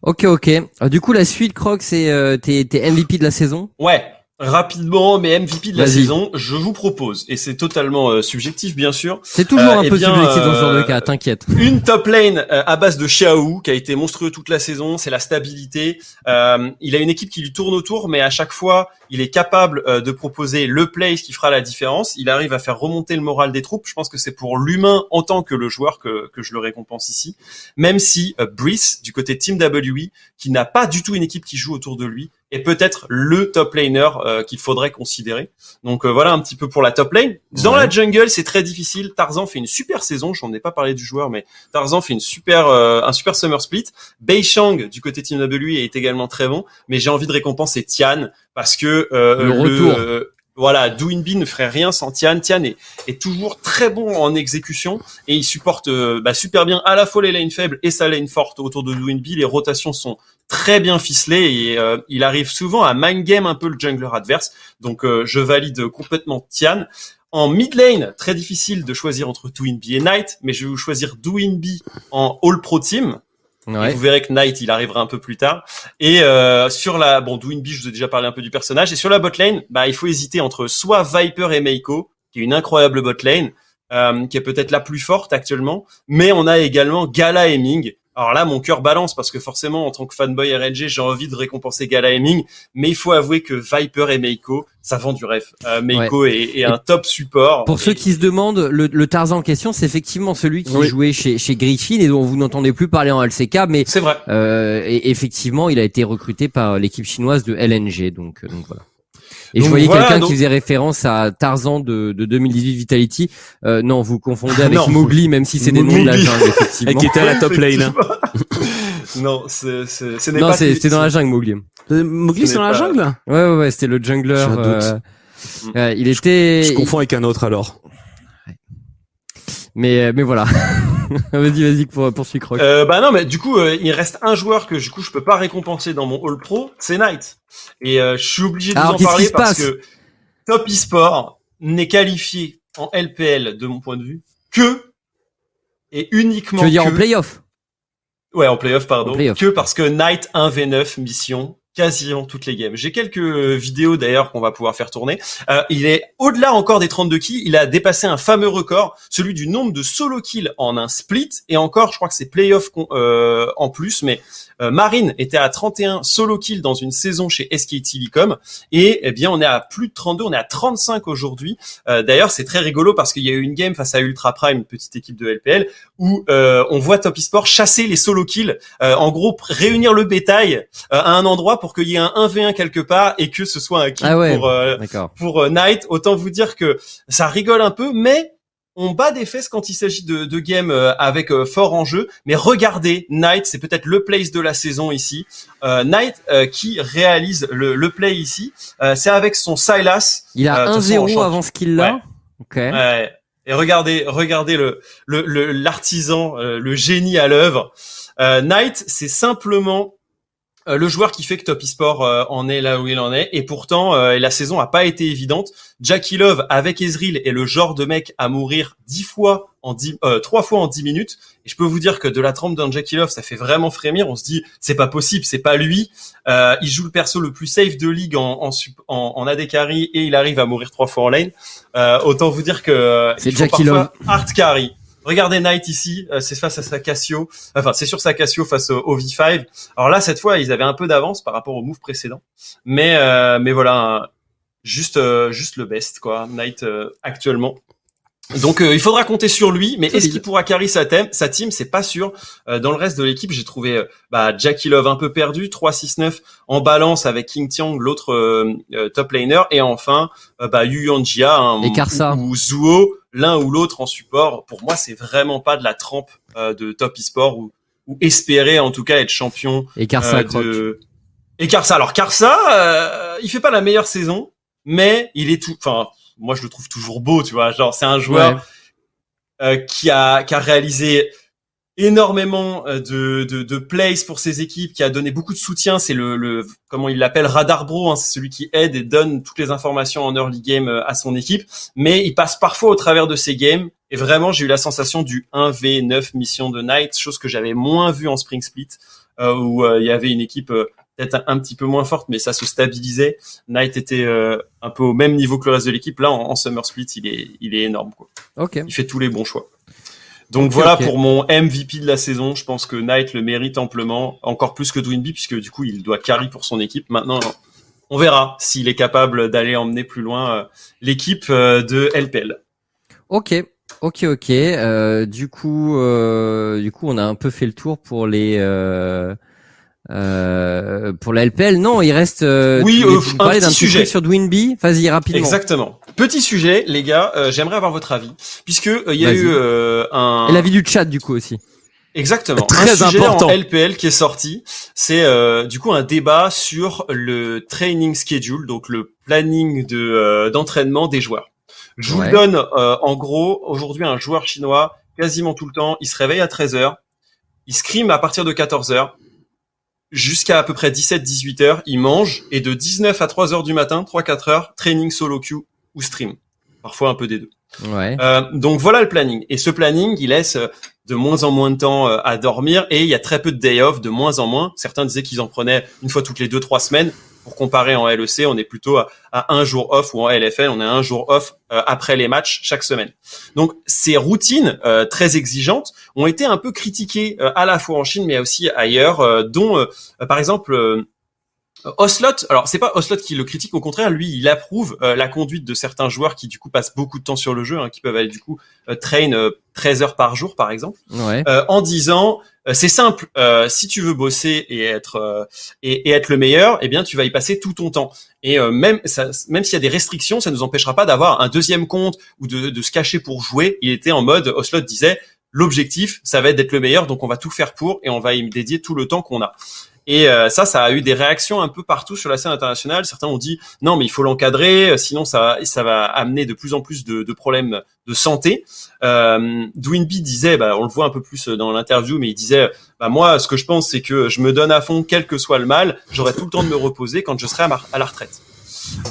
Ok, ok. Euh, du coup, la suite, Croc, c'est euh, t'es t'es MVP de la saison. Ouais, rapidement, mais MVP de la saison, je vous propose, et c'est totalement euh, subjectif bien sûr, C'est toujours Euh, un eh peu bien, subjectif dans ce genre de euh, cas. T'inquiète. une top lane euh, à base de Xiao qui a été monstrueux toute la saison, c'est la stabilité. Euh, il a une équipe qui lui tourne autour, mais à chaque fois, il est capable euh, de proposer le play qui fera la différence. Il arrive à faire remonter le moral des troupes. Je pense que c'est pour l'humain en tant que le joueur que, que je le récompense ici. Même si euh, Brice, du côté Team WE, qui n'a pas du tout une équipe qui joue autour de lui, est peut-être le top laner euh, qu'il faudrait considérer. Donc euh, voilà un petit peu pour la top lane. Dans Ouais. la jungle, c'est très difficile. Tarzan fait une super saison. J'en ai pas parlé du joueur, mais Tarzan fait une super, euh, un super summer split. Beishang du côté Team WE est également très bon, mais j'ai envie de récompenser Tian parce que euh, Le retour. Voilà, Douinby ne ferait rien sans Tian. Tian est, est toujours très bon en exécution et il supporte euh, bah, super bien à la fois les lanes faibles et sa lane forte autour de Douinby. Les rotations sont très bien ficelées et euh, il arrive souvent à mind game un peu le jungler adverse. Donc euh, je valide complètement Tian. En mid lane, très difficile de choisir entre Douinby et Knight, mais je vais vous choisir Douinby en All Pro Team. Et vous verrez que Knight, il arrivera un peu plus tard. Et euh, sur la, bon, Dwinby, je vous ai déjà parlé un peu du personnage. Et sur la bot lane, bah, il faut hésiter entre soit Viper et Meiko, qui est une incroyable bot lane, euh, qui est peut-être la plus forte actuellement. Mais on a également Gala et Ming. Alors là, mon cœur balance parce que forcément, en tant que fanboy RNG, j'ai envie de récompenser Gala et Ming. Mais il faut avouer que Viper et Meiko, ça vend du rêve. Euh, Meiko est, est un top support. Pour ceux qui se demandent, le, le Tarzan en question, c'est effectivement celui qui Oui. jouait chez, chez Griffin et dont vous n'entendez plus parler en LCK, mais C'est vrai. euh, et effectivement, il a été recruté par l'équipe chinoise de LNG, donc, euh, donc voilà. Et Donc je voyais voilà, quelqu'un donc- qui faisait référence à Tarzan de, de 2018 Vitality. Euh, non, vous confondez avec Non. Mowgli, même si c'est des noms de la jungle, Et effectivement. qui était à la top lane. hein. non, c'est, c'est, ce n'est Non, pas c'est- c'était dans la jungle, Mowgli. Euh, Mowgli, Ce c'est dans la jungle Ouais, ouais, ouais, c'était le jungler. J'ai un doute. euh, ouais, il était. Je confonds avec un autre alors. Mais, mais voilà. vas-y, vas-y, pour, poursuis Croc. Euh, bah non, mais du coup, euh, il reste un joueur que du coup je peux pas récompenser dans mon All Pro, c'est Knight. Et euh, je suis obligé de Alors, vous en parler parce que Top eSport n'est qualifié en LPL de mon point de vue que et uniquement tu veux dire que, en playoff? Ouais en playoff pardon En que parce que Knight 1v9 mission quasiment toutes les games. J'ai quelques euh, vidéos d'ailleurs qu'on va pouvoir faire tourner. Euh, il est au-delà encore des 32 kills, il a dépassé un fameux record, celui du nombre de solo kills en un split et encore je crois que c'est playoff euh, en plus mais Marine était à 31 solo kills dans une saison chez SK Telecom et eh bien on est à plus de 32, on est à 35 aujourd'hui. Euh, D'ailleurs c'est très rigolo parce qu'il y a eu une game face à Ultra Prime, une petite équipe de LPL, où euh, on voit Top Esport chasser les solo kills, euh, en gros réunir le bétail euh, à un endroit pour qu'il y ait un 1v1 quelque part et que ce soit un kill Ah ouais. pour euh, pour euh, Knight. Autant vous dire que ça rigole un peu, mais on bat des fesses quand il s'agit de, de games euh, avec euh, fort enjeu, mais regardez Knight, c'est peut-être le place de la saison ici. Euh, Knight qui réalise le, le, play ici, c'est avec son Silas. Il a 1-0 avant ce qu'il a. Ouais. Ouais. Et regardez, regardez le l'artisan, le, le, génie à l'œuvre. Knight, c'est simplement euh, le joueur qui fait que Top Esport euh, en est là où il en est. Et pourtant, euh, la saison a pas été évidente. Jackie Love avec Ezreal est le genre de mec à mourir dix fois en dix, trois fois en dix minutes. Et je peux vous dire que de la trempe d'un Jackie Love, ça fait vraiment frémir. On se dit, c'est pas possible, c'est pas lui. il joue le perso le plus safe de ligue en, en, en, en AD carry et il arrive à mourir trois fois en lane. autant vous dire que c'est Jackie Love hard carry. Regardez Knight ici, euh, c'est face à sa Cassio, enfin c'est sur sa Cassio face au, V5. Alors là cette fois ils avaient un peu d'avance par rapport au move précédent, mais euh, mais voilà juste euh, juste le best quoi. Knight actuellement donc il faudra compter sur lui, mais est-ce qu'il pourra carry sa, thème, sa team? C'est pas sûr. dans le reste de l'équipe, j'ai trouvé bah, Jackie Love un peu perdu, 3-6-9 en balance avec King Tiang, l'autre top laner, et enfin bah, Yu Yanjia hein, ou, ou Zuo l'un ou l'autre en support, pour moi, c'est vraiment pas de la trempe euh, de top e-sport ou, ou, espérer en tout cas être champion. Et Carsa, euh, de... Et Carsa, alors Carsa, euh, il fait pas la meilleure saison, mais il est tout. Enfin, moi je le trouve toujours beau, tu vois. Genre, c'est un joueur euh, qui a qui a réalisé énormément euh, de, de, de plays pour ses équipes, qui a donné beaucoup de soutien. C'est le, le comment il l'appelle Radar Bro, hein, c'est celui qui aide et donne toutes les informations en early game euh, à son équipe. Mais il passe parfois au travers de ses games. Et vraiment, j'ai eu la sensation du 1v9 mission de Night, chose que j'avais moins vu en Spring Split, euh, où il y avait une équipe peut-être un, petit peu moins forte, mais ça se stabilisait. Knight était un peu au même niveau que le reste de l'équipe. Là, en, Summer Split, il est, il est énorme. Quoi. Ok. Il fait tous les bons choix. Donc voilà pour mon MVP de la saison. Je pense que Knight le mérite amplement, encore plus que Dwinby, puisque du coup il doit carry pour son équipe. Maintenant, on verra s'il est capable d'aller emmener plus loin euh, l'équipe euh, de LPL. Ok, ok, ok. Euh, du coup, du coup, on a un peu fait le tour pour les euh, pour la LPL, non, il reste. Euh, oui, euh, un d'un sujet sur Dwinby? Vas-y rapidement. Exactement. Petit sujet, les gars. Euh, j'aimerais avoir votre avis, puisque euh, il y a eu un. Et l'avis du chat du coup aussi. Exactement. Très un sujet important. en LPL qui est sorti, c'est du coup un débat sur le training schedule, donc le planning de d'entraînement des joueurs. Je vous donne en gros aujourd'hui un joueur chinois quasiment tout le temps, il se réveille à 13h, il scream à partir de 14h, jusqu'à à peu près 17-18 heures, il mange et de 19 à 3 heures du matin, 3-4 heures, training solo queue ou stream. Parfois un peu des deux. Ouais. Euh, donc voilà le planning. Et ce planning, il laisse euh, de moins en moins de temps euh, à dormir et il y a très peu de day off, de moins en moins. Certains disaient qu'ils en prenaient une fois toutes les deux trois semaines. Pour comparer en LEC, on est plutôt à, un jour off ou en LFL, on est un jour off euh, après les matchs chaque semaine. Donc ces routines euh, très exigeantes ont été un peu critiquées euh, à la fois en Chine mais aussi ailleurs, dont par exemple Oslot, alors c'est pas Oslot qui le critique, au contraire, lui, il approuve la conduite de certains joueurs qui du coup passent beaucoup de temps sur le jeu, hein, qui peuvent aller du coup train 13 heures par jour, par exemple, ouais. en disant euh, c'est simple. Euh, si tu veux bosser et être euh, et, être le meilleur, eh bien, tu vas y passer tout ton temps. Et même ça, même s'il y a des restrictions, ça nous empêchera pas d'avoir un deuxième compte ou de, de se cacher pour jouer. Il était en mode Oslot disait l'objectif, ça va être d'être le meilleur, donc on va tout faire pour et on va y dédier tout le temps qu'on a. Et euh, ça, ça a eu des réactions un peu partout sur la scène internationale. Certains ont dit non, mais il faut l'encadrer, euh, sinon ça, ça va amener de plus en plus de, de problèmes de santé. Euh, Dwinby disait, bah, on le voit un peu plus dans l'interview, mais il disait, bah, moi, ce que je pense, c'est que je me donne à fond, quel que soit le mal, j'aurai tout le temps de me reposer quand je serai à, à la retraite.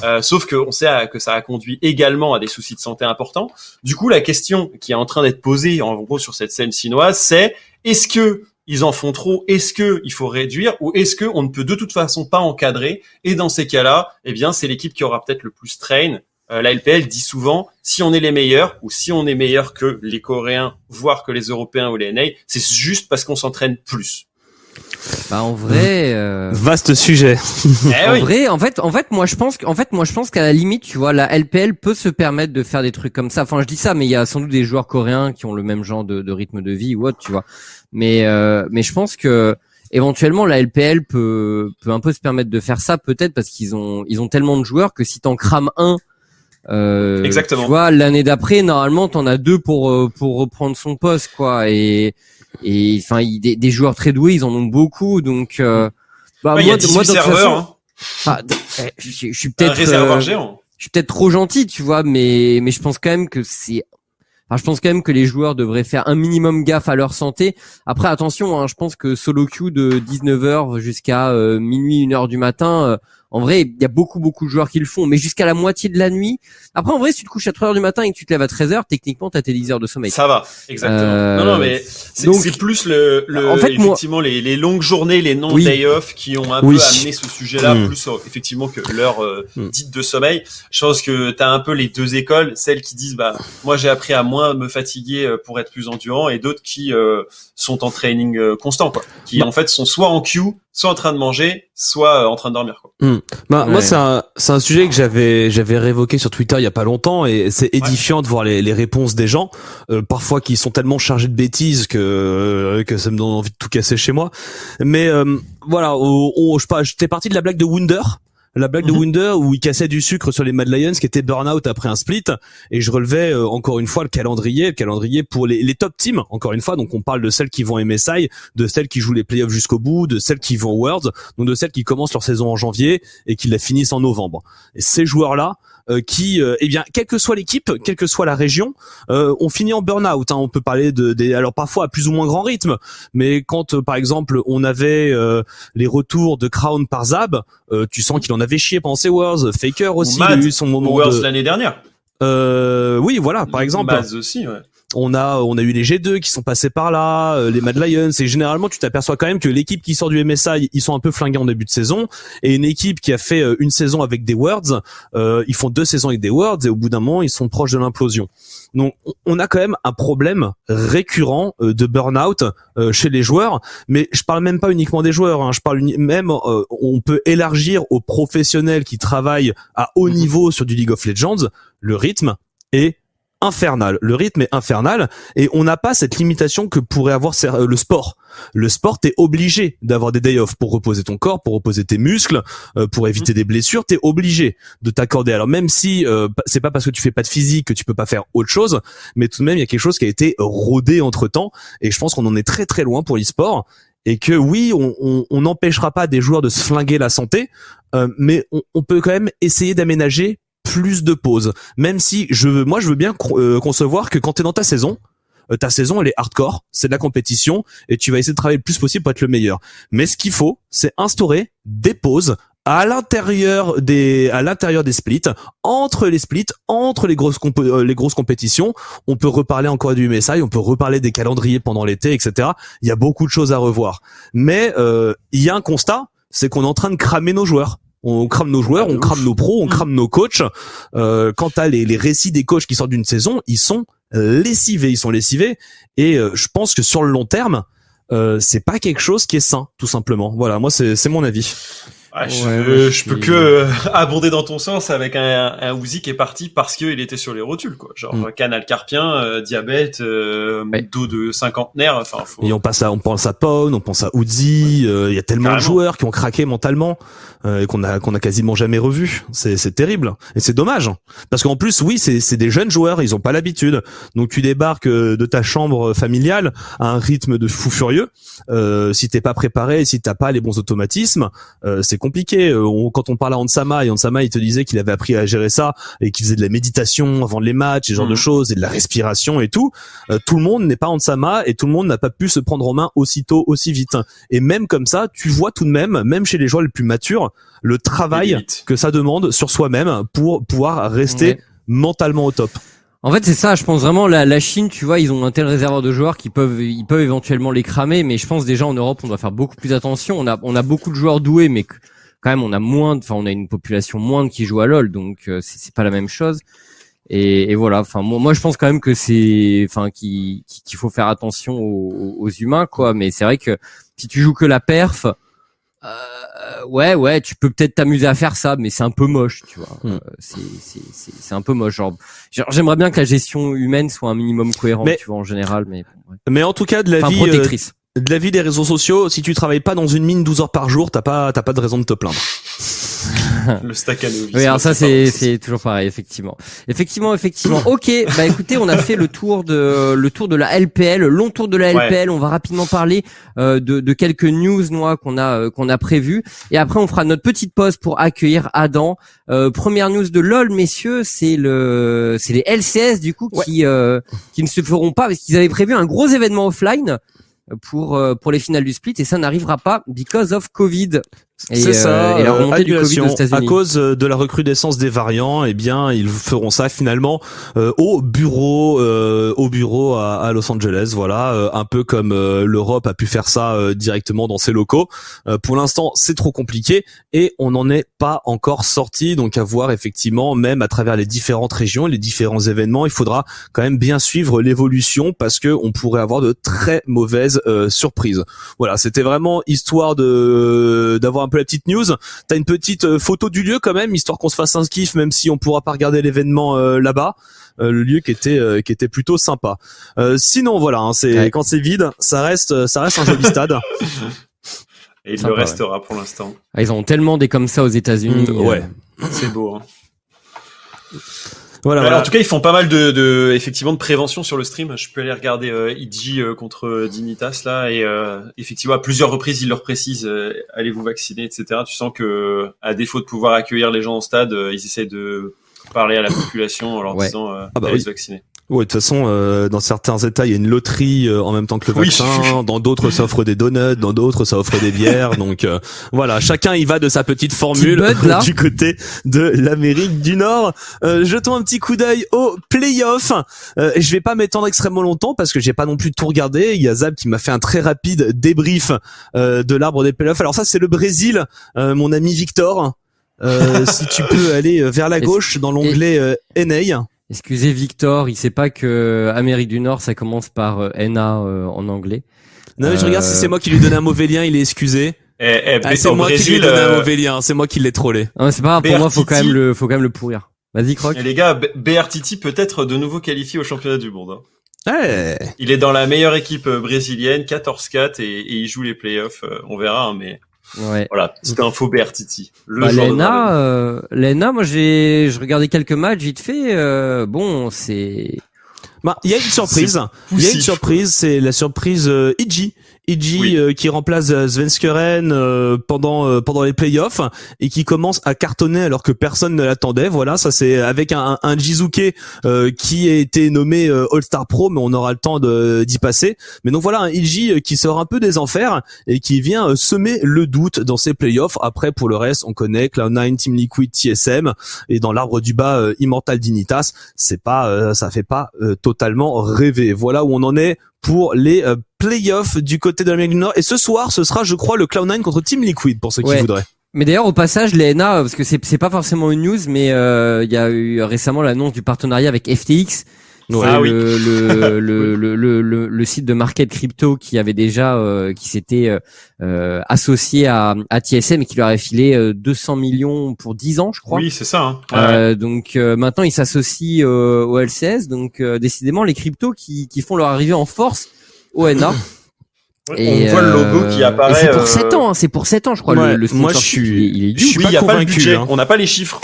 Euh, sauf qu'on sait que ça a conduit également à des soucis de santé importants. Du coup, la question qui est en train d'être posée en gros sur cette scène chinoise, c'est est-ce que ils en font trop, est-ce que il faut réduire ou est-ce que on ne peut de toute façon pas encadrer? Et dans ces cas-là, eh bien, c'est l'équipe qui aura peut-être le plus train. Euh, la LPL dit souvent, si on est les meilleurs ou si on est meilleur que les Coréens, voire que les Européens ou les NA, c'est juste parce qu'on s'entraîne plus. Bah en vrai, euh... vaste sujet. Eh en vrai, en fait, en fait, moi je pense qu'en fait, moi je pense qu'à la limite, tu vois, la LPL peut se permettre de faire des trucs comme ça. Enfin, je dis ça, mais il y a sans doute des joueurs coréens qui ont le même genre de, de rythme de vie ou autre, tu vois. Mais euh, mais je pense que éventuellement la LPL peut peut un peu se permettre de faire ça, peut-être parce qu'ils ont ils ont tellement de joueurs que si t'en crames un Euh, Exactement. Tu vois, l'année d'après, normalement, t'en as deux pour euh, pour reprendre son poste, quoi. Et et enfin, des, des joueurs très doués, ils en ont beaucoup, donc. Euh, bah, Ouais, il y a 18 moi, serveurs, façon, hein. eh, je, je suis peut-être. euh, je suis peut-être trop gentil, tu vois, mais mais je pense quand même que c'est Je pense quand même que les joueurs devraient faire un minimum gaffe à leur santé. Après, attention, hein, je pense que solo queue de 19h jusqu'à euh, minuit, 1h du matin, euh, en vrai, il y a beaucoup, beaucoup de joueurs qui le font, mais jusqu'à la moitié de la nuit. Après, en vrai, si tu te couches à 3h du matin et que tu te lèves à 13h, techniquement, t'as tes 10 heures de sommeil. Ça va, exactement. Euh, non, non, mais c'est plus le, le En fait, moi- effectivement les, les longues journées, les non Oui. day off qui ont un Oui. peu amené ce sujet-là, Mm. plus euh, effectivement que l'heure euh, Mm. dite de sommeil. Je pense que t'as un peu les deux écoles, celles qui disent bah moi j'ai appris à moins me fatiguer euh, pour être plus endurant, et d'autres qui euh, sont en training constant, quoi, qui Bah. en fait sont soit en queue, soit en train de manger, soit euh, en train de dormir. Quoi. Bah, Moi, c'est un, c'est un sujet que j'avais, j'avais révoqué sur Twitter il y a pas longtemps et c'est édifiant de voir les, les réponses des gens, euh, parfois qui sont tellement chargés de bêtises que, euh, que ça me donne envie de tout casser chez moi. Mais, euh, voilà, on, on- je sais pas, j'étais parti de la blague de Wunder? La blague de Mhm. Wunder où il cassait du sucre sur les Mad Lions qui était burn-out après un split et je relevais euh, encore une fois le calendrier, le calendrier pour les, les top teams encore une fois donc on parle de celles qui vont MSI, de celles qui jouent les playoffs jusqu'au bout, de celles qui vont Worlds, donc de celles qui commencent leur saison en janvier et qui la finissent en novembre. Et ces joueurs-là, euh, qui, euh, eh bien, quelle que soit l'équipe, quelle que soit la région, euh, on finit en burn-out. Hein. On peut parler de, des, alors parfois à plus ou moins grand rythme, mais quand, euh, par exemple, on avait euh, les retours de Crown par Zab, euh, tu sens qu'il en avait chié pendant ses Worlds. Faker aussi, il a eu son moment Worlds de. l'année dernière. Euh, oui, voilà, par exemple. Maz aussi, ouais. On a on a eu les G2 qui sont passés par là, euh, les Mad Lions et généralement tu t'aperçois quand même que l'équipe qui sort du MSI, ils sont un peu flingués en début de saison et une équipe qui a fait euh, une saison avec des Worlds, euh, ils font deux saisons avec des Worlds et au bout d'un moment, ils sont proches de l'implosion. Donc on- a quand même un problème récurrent euh, de burn-out euh, chez les joueurs, mais je parle même pas uniquement des joueurs, hein, je parle même euh, on peut élargir aux professionnels qui travaillent à haut niveau sur du League of Legends, le rythme est infernal. Le rythme est infernal et on n'a pas cette limitation que pourrait avoir euh, le sport. Le sport, t'es obligé d'avoir des day off pour reposer ton corps, pour reposer tes muscles, euh, pour éviter des blessures. T'es obligé de t'accorder. Alors même si euh, c'est pas parce que tu fais pas de physique que tu peux pas faire autre chose, mais tout de même il y a quelque chose qui a été rodé entre temps et je pense qu'on en est très très loin pour l'e-sport et que oui, on on- on n'empêchera pas des joueurs de se flinguer la santé, euh, mais on, on peut quand même essayer d'aménager plus de pauses. Même si je veux, moi je veux bien euh, concevoir que quand t'es dans ta saison, euh, ta saison elle est hardcore, c'est de la compétition et tu vas essayer de travailler le plus possible pour être le meilleur. Mais ce qu'il faut, c'est instaurer des pauses à l'intérieur des à l'intérieur des splits, entre les splits, entre les grosses euh, les grosses compétitions, on peut reparler encore du MSI, on peut reparler des calendriers pendant l'été, etc. Il y a beaucoup de choses à revoir. Mais euh, il y a un constat, c'est qu'on est en train de cramer nos joueurs. On crame nos joueurs, Ah, on crame ouf. nos pros, on Mm. crame nos coachs. Euh, quant à les, les récits des coachs qui sortent d'une saison, ils sont lessivés, ils sont lessivés. Et euh, je pense que sur le long terme, euh, c'est pas quelque chose qui est sain, tout simplement. Voilà, moi c'est mon avis. Ouais, je, Ouais, moi, je je peux suis- que euh, abonder dans ton sens avec un, un Uzi qui est parti parce qu'il était sur les rotules, quoi. Genre Mm. canal carpien, euh, diabète, euh, Ouais. dos de cinquantenaire. Enfin, faut. Et on passe à, on pense à Pone, on pense à Uzi. euh, Il y a tellement de joueurs qui ont craqué mentalement euh, et qu'on a qu'on a quasiment jamais revu. C'est c'est terrible et c'est dommage parce qu'en plus oui c'est c'est des jeunes joueurs, ils ont pas l'habitude. Donc tu débarques euh, de ta chambre familiale à un rythme de fou furieux. Euh, si t'es pas préparé, si t'as pas les bons automatismes, euh, c'est compliqué. Euh, on- quand on parle à Ansama et Ansama il te disait qu'il avait appris à gérer ça et qu'il faisait de la méditation avant les matchs, et ce genre Mhm. de choses et de la respiration et tout. Euh, tout le monde n'est pas Ansama et tout le monde n'a pas pu se prendre en main aussitôt, aussi vite. Et même comme ça, tu vois tout de même, même chez les joueurs les plus matures, le travail que ça demande sur soi-même pour pouvoir rester Ouais. mentalement au top. En fait, c'est ça. Je pense vraiment la, la Chine, tu vois, ils ont un tel réservoir de joueurs qui peuvent, ils peuvent éventuellement les cramer. Mais je pense déjà en Europe, on doit faire beaucoup plus attention. On a, on a beaucoup de joueurs doués, mais que- quand même, on a moins, de- enfin, on a une population moindre qui joue à LoL, donc euh, c'est pas la même chose. Et, et voilà. Enfin, moi, moi, je pense quand même que c'est, enfin, qu'il faut faire attention aux, aux humains, quoi. Mais c'est vrai que si tu joues que la perf. Euh, ouais, ouais, tu peux peut-être t'amuser à faire ça, mais c'est un peu moche, tu vois. Hmm. Euh, c'est, un peu moche. Genre, j'aimerais bien que la gestion humaine soit un minimum cohérente, Mais- tu vois, en général, mais ouais. Mais en tout cas, de la enfin vie, euh, protectrice. De la vie des réseaux sociaux, si tu travailles pas dans une mine 12 heures par jour, t'as pas, t'as pas de raison de te plaindre. le staccanovisme. Oui, alors ça c'est c'est toujours pareil, effectivement. Effectivement, effectivement. Ok, bah écoutez, on a fait le tour de le tour de la LPL, le long tour de la Ouais. LPL. On va rapidement parler euh, de, de quelques news noix qu'on a euh, qu'on a prévues et après on fera notre petite pause pour accueillir Adam. Euh, première news de LOL, messieurs, c'est le c'est les LCS du coup qui euh, qui ne se feront pas parce qu'ils avaient prévu un gros événement offline pour euh, pour les finales du split et ça n'arrivera pas because of Covid. Et, C'est ça, euh, et la euh, remontée du Covid annulation. aux États-Unis. à cause euh, de la recrudescence des variants. Eh bien, ils feront ça finalement euh, au bureau, euh, au bureau à, à Los Angeles. Voilà, euh, un peu comme euh, l'Europe a pu faire ça euh, directement dans ses locaux. Euh, pour l'instant, c'est trop compliqué et on n'en est pas encore sorti. Donc, à voir effectivement, même à travers les différentes régions, les différents événements, il faudra quand même bien suivre l'évolution parce que on pourrait avoir de très mauvaises euh, surprises. Voilà, c'était vraiment histoire de d'avoir un peu la petite news. T'as une petite euh, photo du lieu quand même, histoire qu'on se fasse un kiff, même si on pourra pas regarder l'événement euh, là-bas. Euh, le lieu qui était euh, qui était plutôt sympa. Euh, sinon voilà, hein, c'est Ouais. quand c'est vide, ça reste ça reste un joli stade. Et il Sympa, le restera pour l'instant. Ah, ils ont tellement des comme ça aux États-Unis. Mm, ouais. euh, C'est beau. Hein. Voilà, voilà. En tout cas, ils font pas mal de, de effectivement de prévention sur le stream. Je peux aller regarder euh, IG euh, contre euh, Dignitas là et euh, effectivement à plusieurs reprises ils leur précisent euh, allez vous vacciner etc. Tu sens que à défaut de pouvoir accueillir les gens au stade, euh, ils essaient de parler à la population en leur Ouais. disant euh, Ah bah allez oui. se vacciner. Ouais, de toute façon, euh, dans certains États, il y a une loterie euh, en même temps que le Oui. vaccin. Dans d'autres, ça offre des donuts. Dans d'autres, ça offre des bières. Donc euh, voilà, chacun y va de sa petite formule Petit bud, là. du côté de l'Amérique du Nord. Euh, jetons un petit coup d'œil au playoff. Euh, et je vais pas m'étendre extrêmement longtemps parce que j'ai pas non plus tout regardé. Il y a Zab qui m'a fait un très rapide débrief euh, de l'arbre des playoffs. Alors ça, c'est le Brésil, euh, mon ami Victor. Euh, si tu peux aller vers la gauche dans l'onglet euh, NA. Excusez Victor, il sait pas que Amérique du Nord ça commence par euh, NA euh, en anglais. Non, mais je Euh, regarde si c'est moi qui lui donne un mauvais lien, il est excusé. Eh, eh, Ah, mais c'est moi qui lui donné un euh, mauvais lien, c'est moi qui l'ai trollé. Non, c'est pas grave, pour moi faut quand même le faut quand même le pourrir. Vas-y Croc. et les gars, BRTT peut être de nouveau qualifié au championnat du monde. hein. Ouais. Il est dans la meilleure équipe euh, brésilienne, 14-4 et, et il joue les playoffs. euh, on verra, hein, mais Ouais. voilà, c'était un faux BRTT. Le Bah, Lena, euh, Lena, moi j'ai je regardais quelques matchs vite fait. euh, bon, c'est Bah, il y a une surprise. Il y a une surprise, c'est la surprise euh, Iji. Iji Oui. euh, qui remplace euh, Svenskeren euh, pendant euh, pendant les playoffs et qui commence à cartonner alors que personne ne l'attendait. Voilà, ça c'est avec un, un Jizuke euh, qui a été nommé euh, All-Star Pro, mais on aura le temps d'y passer. Mais donc voilà, un Iji qui sort un peu des enfers et qui vient euh, semer le doute dans ses playoffs. Après, pour le reste, on connaît Cloud9, Team Liquid, TSM et dans l'arbre du bas, euh, Immortal Dignitas. C'est pas, euh, ça fait pas euh, totalement rêver. Voilà où on en est pour les euh, playoffs du côté de l'Amérique du Nord. Et ce soir, ce sera, je crois, le Cloud9 contre Team Liquid pour ceux qui Ouais. voudraient. Mais d'ailleurs, au passage, les NA, parce que c'est c'est pas forcément une news, mais euh, il y a eu récemment l'annonce du partenariat avec FTX. Ouais. C'est Ah oui. le, le, le, le, le, le- le site de market crypto qui avait déjà euh, qui s'était euh, euh, associé à, à TSM et qui leur avait filé euh, 200 millions pour 10 ans, je crois. Oui, c'est ça. Hein. Ouais. Euh, donc euh, maintenant ils s'associent euh, au LCS, donc euh, décidément les cryptos qui, qui font leur arrivée en force au NA. on voit le logo qui et apparaît. c'est pour euh, 7 ans, hein, c'est pour 7 ans je crois. Ouais, le, le moi, je suis- il est, il est je suis Oui, pas il y a pas le convaincu, budget. hein. On n'a pas les chiffres.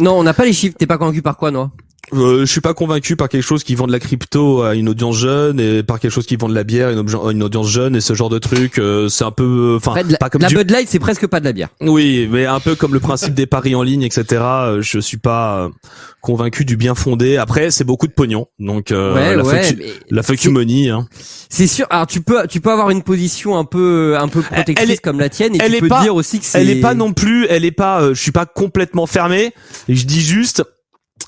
Non, on n'a pas les chiffres. T'es pas convaincu par quoi, Noah? Euh, je suis pas convaincu par quelque chose qui vend de la crypto à une audience jeune et par quelque chose qui vend de la bière à une, audience jeune et ce genre de truc. euh, c'est un peu, enfin, de la, pas comme la du- Bud Light, c'est presque pas de la bière. Oui, mais un peu comme le principe des paris en ligne, etc. euh, Je suis pas euh, convaincu du bien fondé. Après, c'est beaucoup de pognon, donc euh, ouais, la, ouais. fuck, mais la fuck c'est- you money. Hein. C'est sûr. Alors tu peux, tu peux avoir une position un peu, un peu protectrice est- comme la tienne, et elle tu est peux pas- dire aussi que c'est. Elle est pas non plus, elle est pas, euh, je suis pas complètement fermé. Je dis juste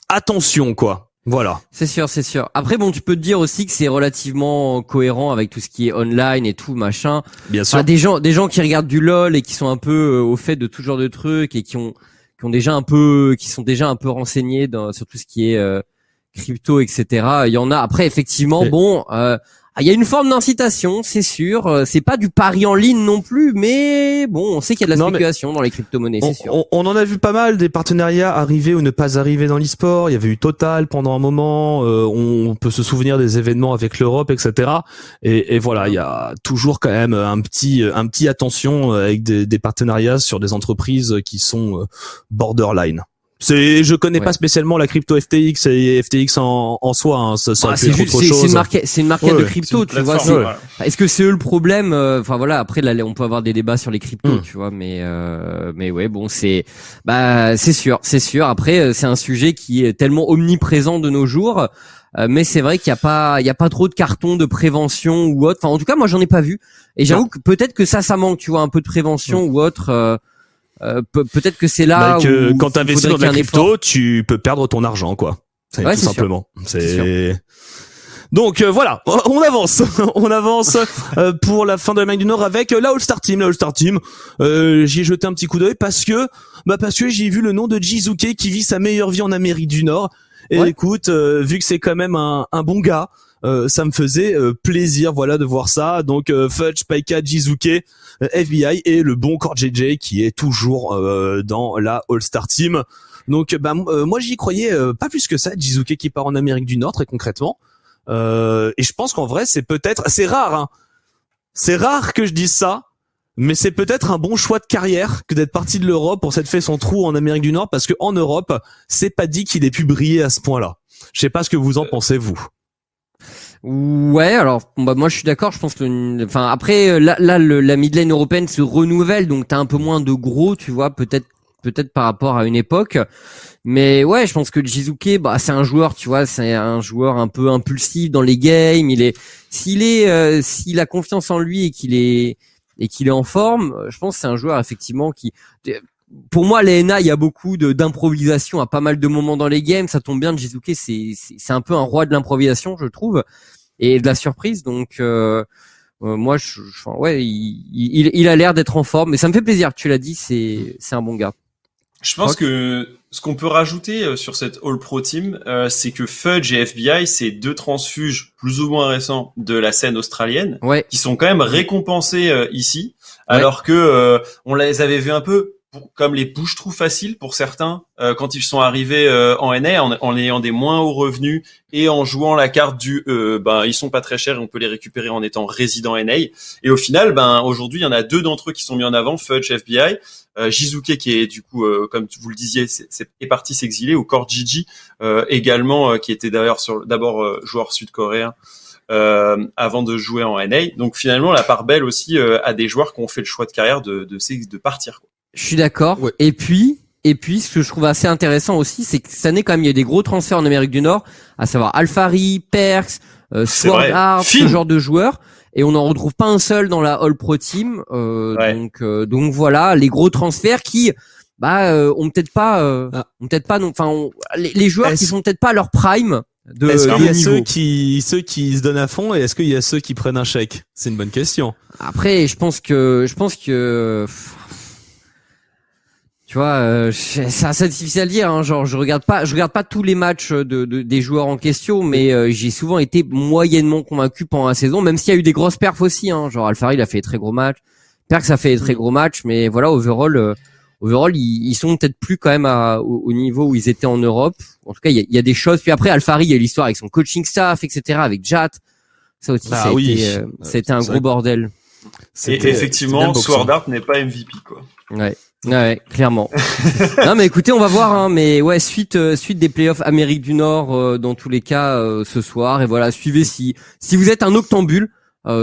attention, quoi. Voilà. C'est sûr, c'est sûr. Après, bon, tu peux te dire aussi que c'est relativement cohérent avec tout ce qui est online et tout machin. Bien sûr. Enfin, des gens, des gens qui regardent du LOL et qui sont un peu euh, au fait de tout genre de trucs et qui ont, qui ont déjà un peu, qui sont déjà un peu renseignés dans, sur tout ce qui est euh, crypto, etc. Il y en a. Après, effectivement, Et- bon, euh, il y a une forme d'incitation, c'est sûr. Euh, c'est pas du pari en ligne non plus, mais bon, on sait qu'il y a de la spéculation dans les crypto-monnaies, c'est sûr. On, en a vu pas mal des partenariats arriver ou ne pas arriver dans l'e-sport. Il y avait eu Total pendant un moment. Euh, on peut se souvenir des événements avec l'Europe, etc. Et, et, voilà, il y a toujours quand même un petit, un petit attention avec des, des partenariats sur des entreprises qui sont euh, borderline. C'est, je connais pas spécialement la crypto FTX et FTX en, en soi. Hein, ça, ça ah, c'est une marque, c'est une marque de crypto, tu vois. Est-ce que c'est eux le problème euh, Enfin voilà, après là, on peut avoir des débats sur les cryptos, hmm. tu vois, mais euh, mais ouais, bon, c'est bah c'est sûr, c'est sûr. Après, euh, c'est un sujet qui est tellement omniprésent de nos jours. mais c'est vrai qu'il y a pas, il y a pas trop de cartons de prévention ou autre. Enfin, en tout cas, moi, j'en ai pas vu. Et j'avoue que peut-être que ça, ça manque, tu vois, un peu de prévention hmm. ou autre. Euh, peut-être que c'est là que où quand tu investis dans la crypto, tu peux perdre ton argent quoi. C'est tout simplement. C'est donc euh, voilà, on avance, on avance euh, pour la fin de l'Amérique du Nord avec la All Star Team, la All Star Team. Euh, j'y ai jeté un petit coup d'œil parce que bah parce que j'ai vu le nom de Jizuke qui vit sa meilleure vie en Amérique du Nord. Et écoute, vu que c'est quand même un, un bon gars, euh, ça me faisait euh, plaisir voilà de voir ça donc euh, Fudge Paika Jizuke FBI et le bon Core JJ qui est toujours dans la All-Star Team donc bah, moi j'y croyais pas plus que ça Jizuke qui part en Amérique du Nord très concrètement et je pense qu'en vrai c'est peut-être c'est rare hein. c'est rare que je dise ça mais c'est peut-être un bon choix de carrière que d'être parti de l'Europe pour s'être fait son trou en Amérique du Nord parce que en Europe, c'est pas dit qu'il ait pu briller à ce point-là. Je sais pas ce que vous en pensez vous. Ouais, alors bah, moi je suis d'accord. Je pense que, enfin après euh, là, là le, la midlane européenne se renouvelle, donc t'as un peu moins de gros, tu vois, peut-être peut-être par rapport à une époque. Mais ouais, je pense que Jizuke, bah c'est un joueur, tu vois, c'est un joueur un peu impulsif dans les games. Il est, s'il est, euh, s'il a confiance en lui et qu'il est et qu'il est en forme, je pense que c'est un joueur effectivement qui pour moi, l'ENA, il y a beaucoup d'improvisation à pas mal de moments dans les games. Ça tombe bien, Jizuke, c'est c'est un peu un roi de l'improvisation, je trouve, et de la surprise. Donc euh, euh moi, je, ouais, il, il, il a l'air d'être en forme, mais ça me fait plaisir. Tu l'as dit, c'est un bon gars. Je pense que ce qu'on peut rajouter euh, sur cette All Pro Team, euh, c'est que Fudge et FBI, c'est deux transfuges plus ou moins récents de la scène australienne, ouais. qui sont quand même récompensés ici, alors que on les avait vus un peu comme les bouches-trous faciles pour certains euh, quand ils sont arrivés euh, en NA en, ayant des moins hauts revenus et en jouant la carte du euh, ben ils sont pas très chers et on peut les récupérer en étant résident NA et au final ben aujourd'hui il y en a deux d'entre eux qui sont mis en avant Fudge FBI euh, Jizuke qui est du coup comme vous le disiez c'est, est parti s'exiler ou Core Gigi également qui était d'ailleurs sur d'abord joueur sud-coréen euh, avant de jouer en NA. Donc finalement, la part belle aussi à des joueurs qui ont fait le choix de carrière de, de, de partir. Quoi. Je suis d'accord. Et puis, et puis, ce que je trouve assez intéressant aussi, c'est que cette année, quand même, il y a des gros transferts en Amérique du Nord, à savoir Alfari, Perks, euh, Sword Art, ce genre de joueurs. Et on n'en retrouve pas un seul dans la All Pro Team. Euh, Donc, euh, donc voilà, les gros transferts qui, bah, euh, ont peut-être pas, euh, ah. ont peut-être pas, enfin, les, joueurs qui sont peut-être pas à leur prime. De, est-ce qu'il y a ceux qui ceux qui se donnent à fond et est-ce qu'il y a ceux qui prennent un chèque? C'est une bonne question. Après, je pense que je pense que tu vois, euh, c'est assez difficile à dire. Hein, genre, je regarde pas, je regarde pas tous les matchs de, des joueurs en question, mais euh, j'ai souvent été moyennement convaincu pendant la saison, même s'il y a eu des grosses perfs aussi. Hein, genre, Alfari, il a fait des très gros matchs. Perks a fait des très mm. gros matchs, mais voilà, overall, euh, overall, ils, sont peut-être plus quand même à, au, niveau où ils étaient en Europe. En tout cas, il y a, y a, des choses. Puis après, Alfari, il y a l'histoire avec son coaching staff, etc., avec Jat. Ça aussi, bah, oui. c'était un gros bordel. Et effectivement, Sword Art n'est pas MVP, quoi. Ouais. Ouais, clairement. non mais écoutez, on va voir. Hein, mais ouais, suite euh, suite des playoffs Amérique du Nord euh, dans tous les cas euh, ce soir. Et voilà, suivez si si vous êtes un octambule.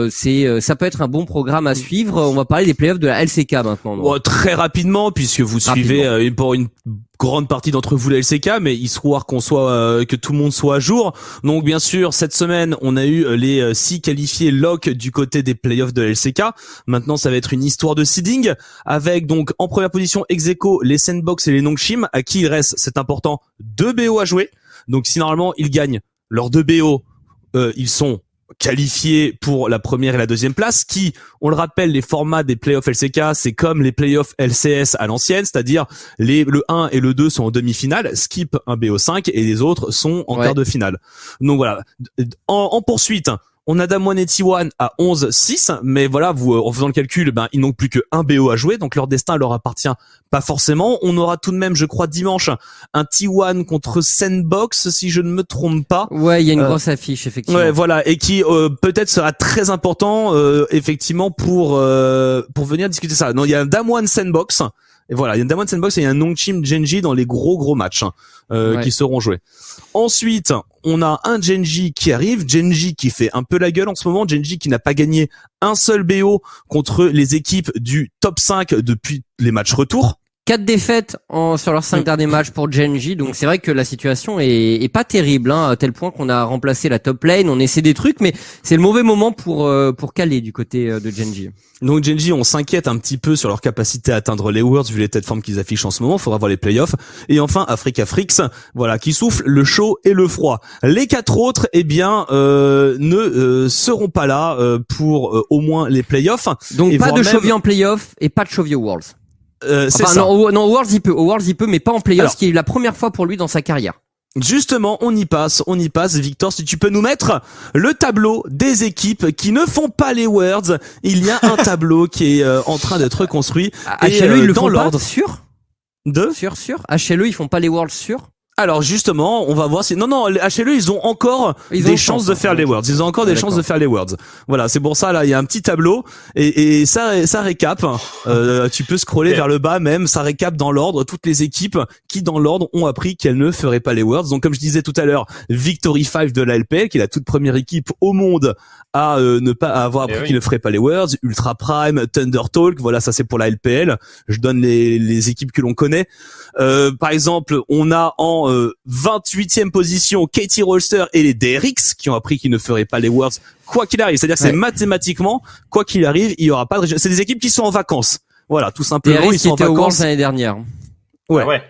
C'est ça peut être un bon programme à suivre. On va parler des playoffs de la LCK maintenant. très rapidement puisque vous suivez pour une grande partie d'entre vous la LCK, mais histoire qu'on soit euh, que tout le monde soit à jour. Donc bien sûr, cette semaine, on a eu euh, les euh, six qualifiés lock du côté des playoffs de la LCK. Maintenant, ça va être une histoire de seeding avec donc en première position Execo, les Sandbox et les Nongshim, à qui il reste, c'est important, deux BO à jouer. Donc si normalement ils gagnent leurs deux BO, ils sont qualifiés pour la première et la deuxième place, qui, on le rappelle, les formats des playoffs LCK, c'est comme les playoffs LCS à l'ancienne, c'est-à-dire les le 1 et le 2 sont en demi-finale, skip un BO5 et les autres sont en quart de finale. Donc voilà. En, en poursuite, On a Damwon et T1 à 11-6, mais voilà, vous en faisant le calcul, ben ils n'ont plus que un BO à jouer, donc leur destin leur appartient pas forcément. On aura tout de même, je crois, dimanche un T1 contre Sandbox, si je ne me trompe pas. Ouais, il y a une grosse affiche effectivement. Ouais, voilà, et qui peut-être sera très important effectivement pour pour venir discuter ça. Non, il y a un Damwon Sandbox et voilà, il y a un Damwon Sandbox et il y a un Nongchim Genji dans les gros gros matchs hein, euh, qui seront joués. Ensuite, on a un Genji qui arrive, Genji qui fait un peu la gueule en ce moment, Genji qui n'a pas gagné un seul BO contre les équipes du top 5 depuis les matchs retour. Quatre défaites en, sur leurs cinq mm. derniers matchs pour Genji, donc c'est vrai que la situation est, est pas terrible, hein, à tel point qu'on a remplacé la top lane, on essaie des trucs, mais c'est le mauvais moment pour euh, pour caler du côté euh, de Genji. Donc Genji, on s'inquiète un petit peu sur leur capacité à atteindre les Worlds vu les têtes formes qu'ils affichent en ce moment. Faudra voir les playoffs. Et enfin, Africa Frix, voilà, qui souffle le chaud et le froid. Les quatre autres, eh bien, euh, ne seront pas là pour au moins les playoffs. Donc pas de même... en playoffs et pas de Chovy Worlds. Euh, enfin, Non, non, Worlds il peut, Worlds il peut, mais pas en playoffs, ce qui est la première fois pour lui dans sa carrière. Justement, on y passe, on y passe. Victor, si tu peux nous mettre le tableau des équipes qui ne font pas les Worlds. Il y a un tableau qui est euh, en train d'être construit. et, HLE, ils le font pas sûr De? Sûr, sûr. HLE, ils font pas les Worlds sûr alors justement, on va voir si non non les HLE ils ont encore des chances de faire les words. Ils ont encore des chances de faire les words. Voilà, c'est pour ça là il y a un petit tableau et, et ça ça récap. Euh, tu peux scroller vers le bas même, ça récap dans l'ordre toutes les équipes qui dans l'ordre ont appris qu'elles ne feraient pas les words. Donc comme je disais tout à l'heure, Victory 5 de la LPL qui est la toute première équipe au monde à euh, ne pas avoir appris eh qu'ils ne feraient pas les words, Ultra Prime, Thunder Talk, voilà ça c'est pour la LPL. Je donne les, les équipes que l'on connaît. Euh, par exemple, on a en 28e euh, position Katie Rolster et les DRX qui ont appris qu'ils ne feraient pas les Worlds quoi qu'il arrive. C'est-à-dire que c'est mathématiquement quoi qu'il arrive, il y aura pas de C'est des équipes qui sont en vacances. Voilà, tout simplement, ils sont en vacances l'année dernière. Ouais. ouais.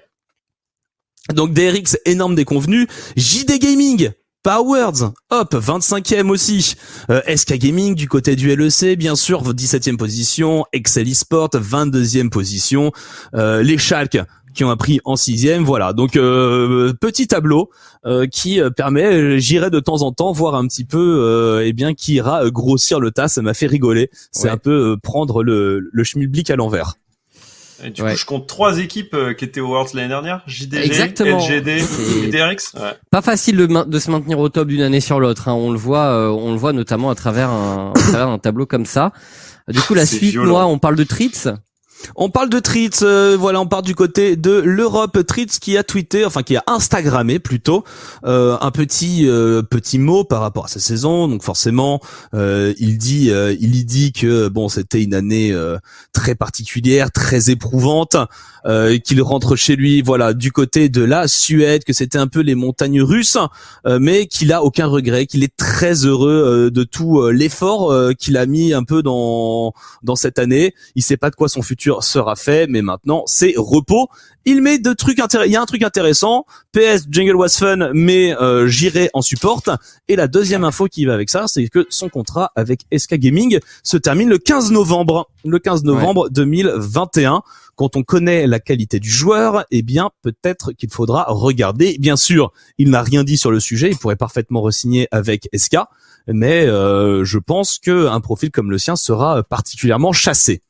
Donc DRX énorme déconvenu, JD Gaming Powerds, hop, 25e aussi. Euh, SK Gaming du côté du LEC, bien sûr, 17e position. Excel Esport, 22e position. Euh, les Schalke, qui ont appris en sixième. Voilà, donc euh, petit tableau euh, qui euh, permet, j'irai de temps en temps voir un petit peu, eh bien, qui ira grossir le tas. Ça m'a fait rigoler. C'est un peu prendre le, le schmilblick à l'envers. Et du coup, je compte trois équipes qui étaient au Worlds l'année dernière. JDG, Exactement. LGD et DRX. Ouais. Pas facile de, de, se maintenir au top d'une année sur l'autre. Hein. On le voit, on le voit notamment à travers un, à travers un tableau comme ça. Du coup, la suite, moi, on parle de Tritz. On parle de Tritz, euh, voilà, on part du côté de l'Europe. Tritz qui a tweeté, enfin qui a Instagrammé plutôt, euh, un petit euh, petit mot par rapport à sa saison. Donc forcément, il dit, il y dit que bon, c'était une année très particulière, très éprouvante, qu'il rentre chez lui, voilà, du côté de la Suède, que c'était un peu les montagnes russes, mais qu'il a aucun regret, qu'il est très heureux de tout l'effort qu'il a mis un peu dans dans cette année. Il sait pas de quoi son futur sera fait, mais maintenant c'est repos. Il met de trucs intéressants. Il y a un truc intéressant. PS Jingle was fun, mais euh, j'irai en support. Et la deuxième info qui va avec ça, c'est que son contrat avec SK Gaming se termine le 15 novembre. Le 15 novembre 2021 quand on connaît la qualité du joueur, eh bien peut-être qu'il faudra regarder. Bien sûr, il n'a rien dit sur le sujet, il pourrait parfaitement re-signer avec SK, mais euh, je pense que un profil comme le sien sera particulièrement chassé.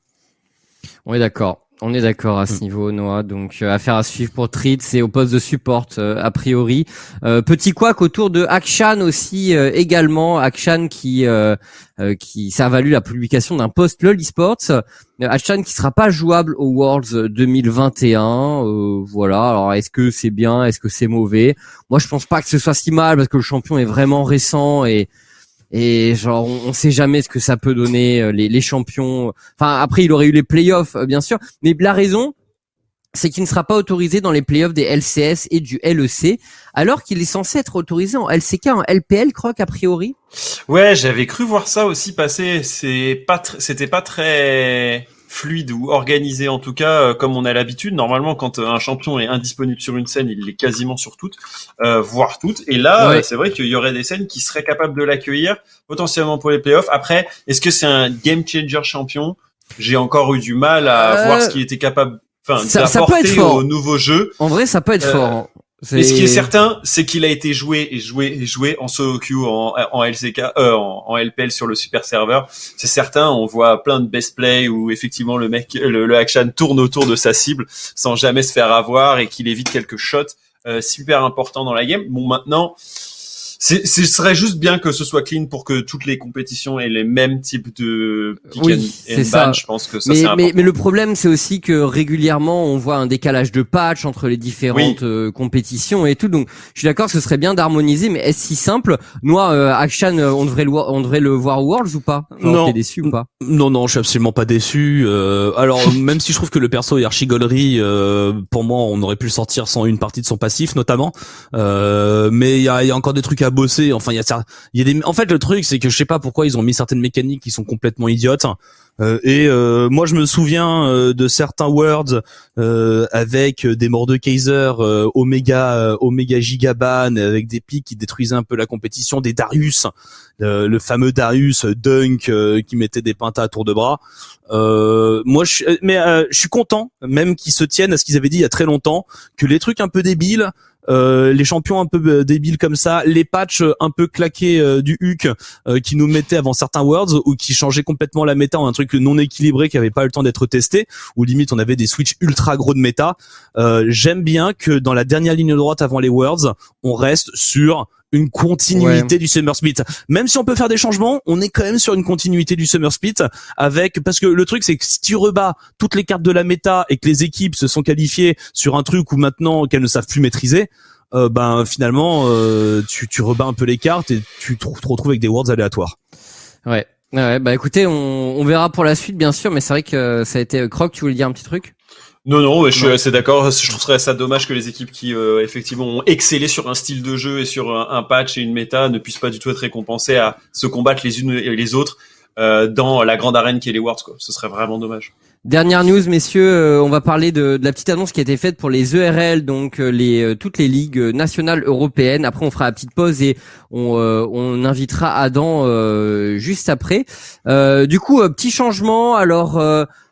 On est d'accord. On est d'accord à ce mm. niveau, Noah. Donc, euh, affaire à suivre pour Trid, c'est au poste de support euh, a priori. Euh, petit couac autour de Akshan aussi également. Akshan qui qui ça a valu la publication d'un post LoL Esports. Akshan qui sera pas jouable au Worlds 2021. voilà. Alors, est-ce que c'est bien? Est-ce que c'est mauvais? Moi, je pense pas que ce soit si mal parce que le champion est vraiment récent et et genre on, sait jamais ce que ça peut donner euh, les, les champions. Enfin après il aurait eu les playoffs euh, bien sûr, mais la raison c'est qu'il ne sera pas autorisé dans les playoffs des LCS et du LEC, alors qu'il est censé être autorisé en LCK, en LPL, croc a priori. Ouais, j'avais cru voir ça aussi passer. C'est pas, c'était pas très fluide ou organisé en tout cas euh, comme on a l'habitude. Normalement, quand euh, un champion est indisponible sur une scène, il l'est quasiment sur toutes, euh, voire toutes. Et là, c'est vrai qu'il y aurait des scènes qui seraient capables de l'accueillir potentiellement pour les playoffs. Après, est-ce que c'est un game changer champion? J'ai encore eu du mal à voir ce qu'il était capable, enfin, d'apporter au nouveau jeu. En vrai, ça peut être fort. Mais ce qui est certain, c'est qu'il a été joué et joué et joué en solo queue, en, en LCK, euh, en, en, LPL sur le super serveur. C'est certain, on voit plein de best play où effectivement le mec, le, le action tourne autour de sa cible sans jamais se faire avoir et qu'il évite quelques shots euh, super importants dans la game. Bon, maintenant, ce serait juste bien que ce soit clean pour que toutes les compétitions aient les mêmes types de pick oui, and, ça. Je pense que ça mais, mais, mais, le problème, c'est aussi que régulièrement, on voit un décalage de patch entre les différentes Oui. euh, compétitions et tout. Donc, je suis d'accord, ce serait bien d'harmoniser, mais est-ce si simple? Moi, euh, Action, euh, on devrait le voir, on devrait le voir au Worlds ou pas? Genre, Non. T'es déçu ou pas? Non, non, je suis absolument pas déçu. Euh, alors, même si je trouve que le perso est archi gaulerie, euh, pour moi, on aurait pu le sortir sans une partie de son passif, notamment. Euh, mais il y a, il y a encore des trucs à bosser. Enfin, il y a, y. En fait, le truc, c'est que je sais pas pourquoi ils ont mis certaines mécaniques qui sont complètement idiotes. Euh, et euh, moi, je me souviens euh, de certains words euh, avec des morts de Kaiser, euh, Omega, euh, Omega Gigaban, avec des pics qui détruisaient un peu la compétition, des Darius, euh, le fameux Darius euh, Dunk euh, qui mettait des pintas à tour de bras. Euh, moi, je, euh, mais euh, je suis content, même qu'ils se tiennent à ce qu'ils avaient dit il y a très longtemps, que les trucs un peu débiles, euh, les champions un peu euh, débiles comme ça, les patchs euh, un peu claqués euh, du HUC euh, qui nous mettaient avant certains worlds ou qui changeaient complètement la méta en un truc non équilibré qui avait pas eu le temps d'être testé ou limite on avait des switches ultra gros de méta. Euh, J'aime bien que dans la dernière ligne droite avant les worlds, on reste sur une continuité du Summer Split. Même si on peut faire des changements, on est quand même sur une continuité du Summer Split avec parce que le truc c'est que si tu rebats toutes les cartes de la méta et que les équipes se sont qualifiées sur un truc où maintenant qu'elles ne savent plus maîtriser, euh, ben finalement euh, tu, tu rebats un peu les cartes et tu te te retrouves avec des worlds aléatoires. Ouais. Ouais, bah écoutez, on, on verra pour la suite, bien sûr, mais c'est vrai que euh, ça a été Croc. Tu voulais dire un petit truc? Non, non, mais je suis Non. assez d'accord. Je trouverais ça dommage que les équipes qui euh, effectivement ont excellé sur un style de jeu et sur un, un patch et une méta ne puissent pas du tout être récompensées à se combattre les unes et les autres euh, dans la grande arène qui est les Worlds. Quoi. Ce serait vraiment dommage. Dernière news, messieurs, euh, on va parler de, la petite annonce qui a été faite pour les ERL, donc euh, euh, toutes les ligues nationales européennes. Après, on fera la petite pause et on, invitera Adam juste après. Du coup, petit changement. Alors,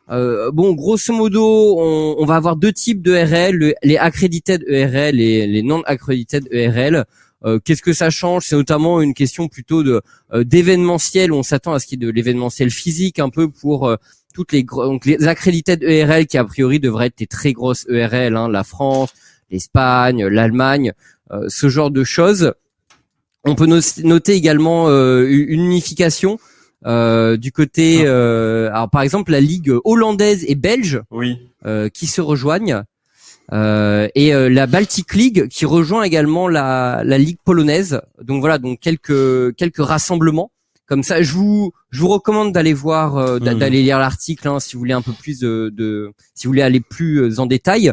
bon, grosso modo, on, va avoir deux types de ERL, le- les accredited ERL et les non accredited ERL. Euh, Qu'est-ce que ça change? C'est notamment une question plutôt de euh, d'événementiel. On s'attend à ce qu'il y ait de l'événementiel physique un peu pour toutes les donc les accredited ERL qui a priori devraient être des très grosses ERL, hein, la France, l'Espagne, l'Allemagne, euh, ce genre de choses. On peut no- noter également euh, une unification euh, du côté, euh, alors par exemple la ligue hollandaise et belge Oui. euh, qui se rejoignent. Euh, et euh, la Baltic League qui rejoint également la, la ligue polonaise. Donc voilà, donc quelques quelques rassemblements comme ça. Je vous je vous recommande d'aller voir, euh, Mhm. d'aller lire l'article hein, si vous voulez un peu plus de, de si vous voulez aller plus euh, en détail.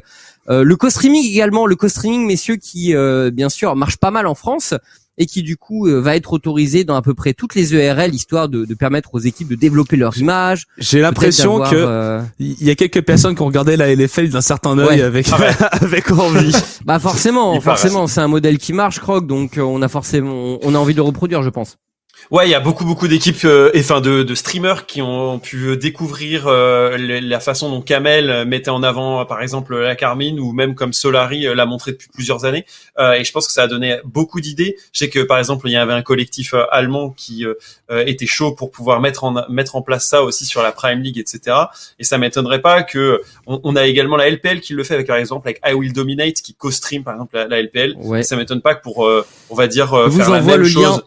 Euh, le co-streaming également, le co-streaming messieurs qui euh, bien sûr marche pas mal en France et qui du coup euh, va être autorisé dans à peu près toutes les ERL histoire de, de permettre aux équipes de développer leur image. J'ai l'impression que euh, il y a quelques personnes qui ont regardé la LFL d'un certain œil Ouais. avec Ah ouais. avec envie. Bah forcément, Il forcément, c'est un modèle qui marche, Croc, donc on a forcément, on a envie de le reproduire, je pense. Ouais, il y a beaucoup beaucoup d'équipes euh, et enfin de, de streamers qui ont pu découvrir euh, le- la façon dont Kamel euh, mettait en avant euh, par exemple la Carmine ou même comme Solari euh, l'a montré depuis plusieurs années Euh, et je pense que ça a donné beaucoup d'idées. Je sais que par exemple il y avait un collectif euh, allemand qui euh, euh, était chaud pour pouvoir mettre en mettre en place ça aussi sur la Prime League etc. Et ça m'étonnerait pas que on, on a également la LPL qui le fait avec par exemple avec I Will Dominate qui co-stream par exemple la, la LPL. Ouais. Et ça m'étonne pas que pour euh, on va dire euh, vous faire la même le chose lien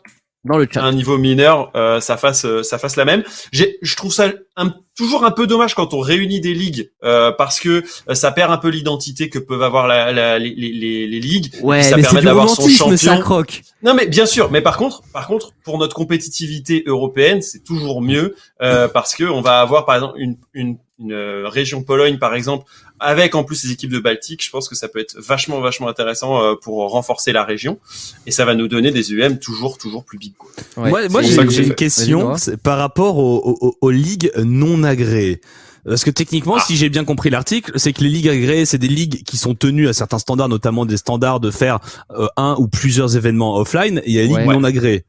dans le à chat. un niveau mineur, euh, ça fasse euh, ça fasse la même. J'ai, je trouve ça un, toujours un peu dommage quand on réunit des ligues euh, parce que euh, ça perd un peu l'identité que peuvent avoir la, la- les, les, les, ligues. Ouais, ça mais permet d'avoir son romantisme, ça, champion. Croc. Non mais bien sûr, mais par contre, par contre, pour notre compétitivité européenne, c'est toujours mieux euh, parce que on va avoir par exemple une, une, une euh, région Pologne par exemple avec en plus les équipes de Baltique. Je pense que ça peut être vachement vachement intéressant euh, pour renforcer la région et ça va nous donner des UM toujours toujours plus big. Quoi. Ouais. Moi, j'ai que une fait. question par rapport aux, aux- aux ligues non agréées. Parce que techniquement, Ah. si j'ai bien compris l'article, c'est que les ligues agréées, c'est des ligues qui sont tenues à certains standards, notamment des standards de faire euh, un ou plusieurs événements offline. Et il y a les ligues Ouais. non agréées.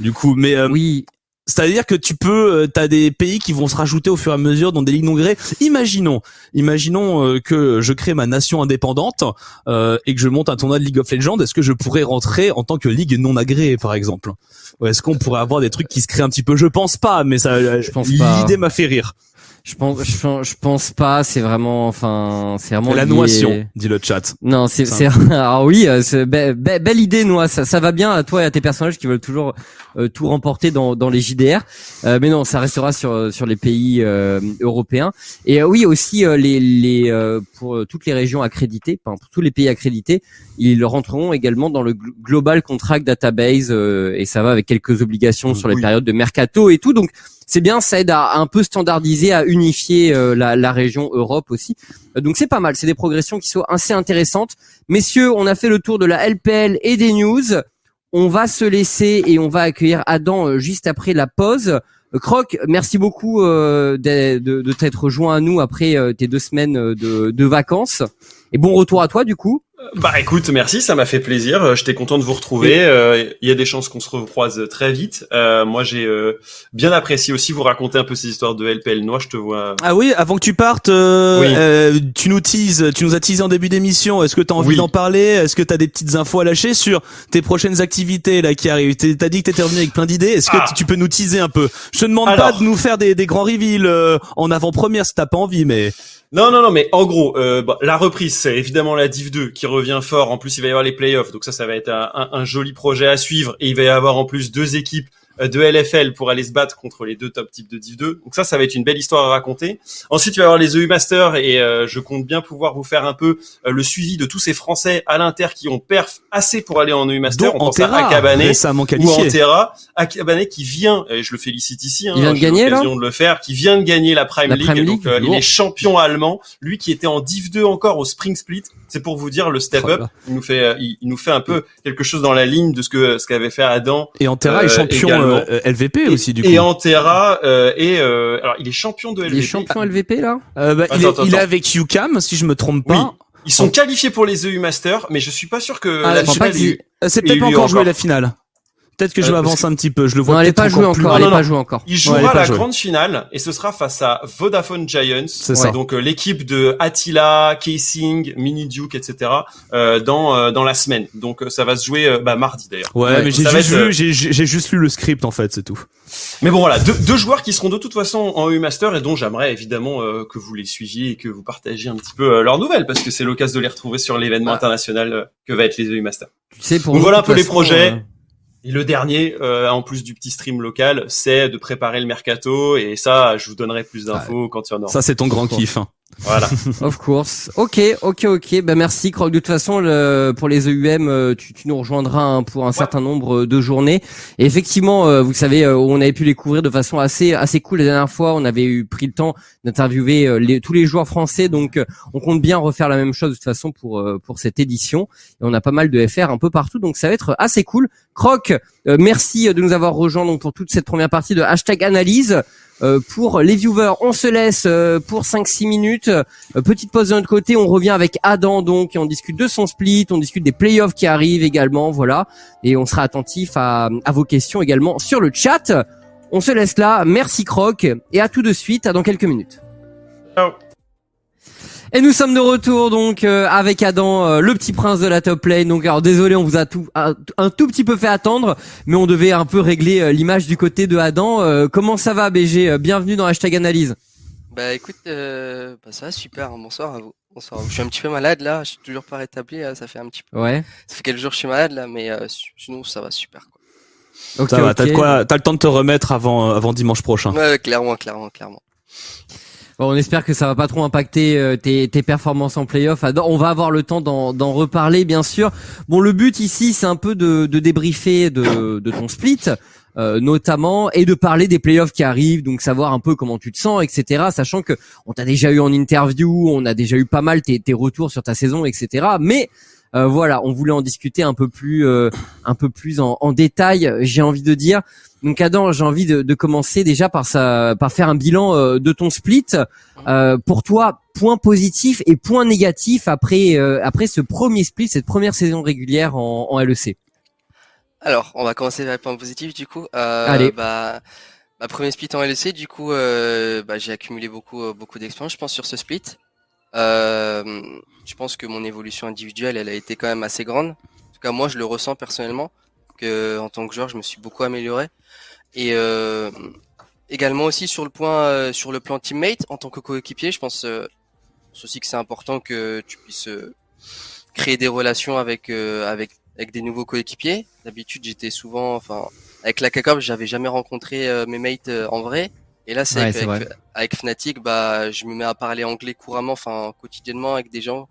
Du coup, mais euh, Oui. C'est-à-dire que tu peux, euh, t'as des pays qui vont se rajouter au fur et à mesure dans des ligues non agréées. Imaginons, imaginons euh, que je crée ma nation indépendante euh, et que je monte un tournoi de League of Legends. Est-ce que je pourrais rentrer en tant que ligue non agréée, par exemple? Ou est-ce qu'on pourrait avoir des trucs qui se créent un petit peu? Je pense pas, mais ça, Je pense pas. l'idée m'a fait rire. Je pense, je, pense- je pense pas. C'est vraiment, enfin, c'est vraiment La lié- noation, dit le chat. Non, c'est, c'est, alors oui, euh, be- be- belle idée, Noah. Ça, ça va bien à toi et à tes personnages qui veulent toujours euh, tout remporter dans, dans les JDR. Euh, mais non, ça restera sur sur les pays euh, européens. Et euh, oui, aussi euh, les les euh, pour euh, toutes les régions accréditées, enfin, pour tous les pays accrédités, ils rentreront également dans le gl- Global Contract Database euh, et ça va avec quelques obligations sur les périodes de mercato et tout. Donc c'est bien, ça aide à, un peu standardiser, à unifier euh, la, région Europe aussi. Euh, Donc c'est pas mal, c'est des progressions qui sont assez intéressantes. Messieurs, on a fait le tour de la LPL et des news. On va se laisser et on va accueillir Adam euh, juste après la pause. Croc, merci beaucoup de, t'être rejoint à nous après tes deux semaines de, de vacances. Et bon retour à toi du coup. Bah écoute, merci, ça m'a fait plaisir. Euh, J'étais content de vous retrouver. Euh, Il y a des chances qu'on se recroise très vite. Euh, moi, j'ai euh, bien apprécié aussi vous raconter un peu ces histoires de LPL Noix. Je te vois. Ah oui, avant que tu partes, euh, Oui. euh, tu nous teases, tu nous as teasé en début d'émission. Est-ce que tu as envie Oui. d'en parler Est-ce que tu as des petites infos à lâcher sur tes prochaines activités là qui arrivent? T'as dit que t'étais revenu avec plein d'idées. Est-ce que Ah. tu- peux nous teaser un peu? Je te demande Alors. pas de nous faire des, des grands reveals euh, en avant-première si t'as pas envie, mais Non, non, non, mais en gros, euh, bah, la reprise, c'est évidemment la Div 2 qui revient fort. En plus, il va y avoir les playoffs, donc ça, ça va être un, joli projet à suivre. Et il va y avoir en plus deux équipes de LFL pour aller se battre contre les deux top types de Div 2. Donc ça, ça va être une belle histoire à raconter. Ensuite, il va y avoir les EU Masters et euh, je compte bien pouvoir vous faire un peu euh, le suivi de tous ces Français à l'inter qui ont perf assez pour aller en EU Master. dont On pense à Antera, Akabané ou. Antera, Akabané qui vient, et je le félicite ici, hein, Il vient de gagner, là l'occasion de le faire, qui vient de gagner la Prime La League, Prime donc euh, il est champion allemand, lui qui était en Div 2 encore au Spring Split, c'est pour vous dire le step Oh up, il nous fait euh, il, il nous fait un peu quelque chose dans la ligne de ce que ce qu'avait fait Adam Et Antera Euh, est champion euh, LVP et, aussi du coup. et Antera euh, et euh, alors il est champion de Il est LVP. champion LVP là? Euh, bah, il, est, attends, il est avec UCAM si je me trompe Oui, pas. ils sont qualifiés pour les EU Masters, mais je suis pas sûr que Ah, la finale Euh, C'est peut-être pas encore joué la finale. Peut-être que je Euh, m'avance un petit peu. Je le vois Non, elle est peut-être pas jouée encore. Elle est Non, pas non. jouée encore. Il jouera la grande finale et ce sera face à Vodafone Giants, C'est ça. donc euh, l'équipe de Attila, Casing, Mini Duke, etc. euh, dans euh, dans la semaine. Donc euh, ça va se jouer euh, bah, mardi d'ailleurs. Ouais, Ouais, mais j'ai juste être, lu, j'ai juste lu le script en fait, c'est tout. Mais bon voilà, deux, deux joueurs qui seront de toute façon en EU Master et dont j'aimerais évidemment euh, que vous les suiviez et que vous partagiez un petit peu euh, leurs nouvelles parce que c'est l'occasion de les retrouver sur l'événement Ah. international euh, que va être les EU Master. Tu sais pour Donc nous, voilà un peu les projets. euh, Et le dernier, euh, en plus du petit stream local, c'est de préparer le mercato et ça, je vous donnerai plus d'infos quand il y en aura. Ça, c'est ton grand kiff. hein. Voilà. Of course. Ok, ok, ok. Ben merci, Croc. De toute façon, le, pour les EUM, euh, tu, tu nous rejoindras hein, pour un certain nombre de journées. Et effectivement, euh, vous savez, euh, on avait pu les couvrir de façon assez assez cool la dernière fois. On avait eu pris le temps d'interviewer euh, les, tous les joueurs français, donc euh, on compte bien refaire la même chose de toute façon pour euh, pour cette édition. Et on a pas mal de FR un peu partout, donc ça va être assez cool. Croc, euh, merci de nous avoir rejoints donc pour toute cette première partie de hashtag analyse. Euh, pour les viewers, on se laisse euh, pour 5-6 minutes. Euh, petite pause de notre côté, on revient avec Adam donc et on discute de son split, on discute des playoffs qui arrivent également, voilà. Et on sera attentif à, à vos questions également sur le chat. On se laisse là, merci Croc et à tout de suite, à dans quelques minutes. Ciao. Et nous sommes de retour donc euh, avec Adam, euh, le petit prince de la top lane. Donc alors désolé, on vous a tout un, un tout petit peu fait attendre, mais on devait un peu régler euh, l'image du côté de Adam. Euh, comment ça va BG Bienvenue dans hashtag analyse. Bah écoute, euh, bah, ça va super, hein. bonsoir à vous. Bonsoir. à vous. Je suis un petit peu malade là, je suis toujours pas rétabli, là, ça fait un petit peu. Ouais. Ça fait quelques jours que je suis malade là, mais euh, si- sinon ça va super quoi. Ça va, t'as le temps de te remettre avant, avant dimanche prochain. Ouais, clairement, clairement, clairement. Bon, on espère que ça va pas trop impacter euh, tes, tes performances en playoff. Adam, On va avoir le temps d'en d'en reparler, bien sûr. Bon, le but ici, c'est un peu de, de débriefer de, de ton split, euh, notamment, et de parler des playoffs qui arrivent, donc savoir un peu comment tu te sens, etc. Sachant que on t'a déjà eu en interview, on a déjà eu pas mal tes, tes retours sur ta saison, etc. Mais euh, voilà, on voulait en discuter un peu plus, euh, un peu plus en, en détail. J'ai envie de dire. Donc Adam, j'ai envie de, de commencer déjà par ça, par faire un bilan euh, de ton split. Pour toi, point positif et point négatif après après ce premier split, cette première saison régulière en, en LEC. Alors, on va commencer par les points positifs du coup. Allez. Bah, Ma premier split en LEC, du coup, euh, bah, j'ai accumulé beaucoup, beaucoup d'expérience, je pense, sur ce split. Euh, je pense que mon évolution individuelle, elle a été quand même assez grande. En tout cas, moi, je le ressens personnellement, que en tant que joueur, je me suis beaucoup amélioré. Et euh, également aussi sur le point, euh, sur le plan teammate, en tant que coéquipier, je pense euh, aussi que c'est important que tu puisses créer des relations avec des nouveaux coéquipiers. D'habitude, j'étais souvent, enfin, avec la CACOP, j'avais jamais rencontré mes mates en vrai. Et là, c'est avec, avec, Fnatic, bah, je me mets à parler anglais couramment, enfin quotidiennement avec des gens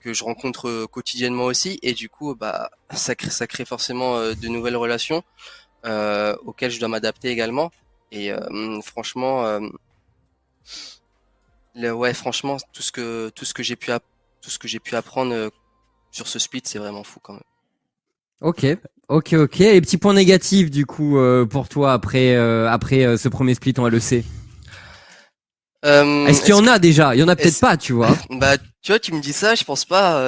que je rencontre euh, quotidiennement aussi, et du coup, bah, ça crée, ça crée forcément euh, de nouvelles relations euh, auxquelles je dois m'adapter également. Et euh, franchement, euh, le, ouais, franchement, tout ce que tout ce que j'ai pu tout ce que j'ai pu apprendre sur ce split, c'est vraiment fou quand même. Ok, ok, ok. Et petit point négatif du coup euh, pour toi après euh, après euh, ce premier split en LEC. est-ce qu'il y en a déjà? Il y en a peut-être pas, tu vois. bah, tu vois, tu me dis ça, je pense pas.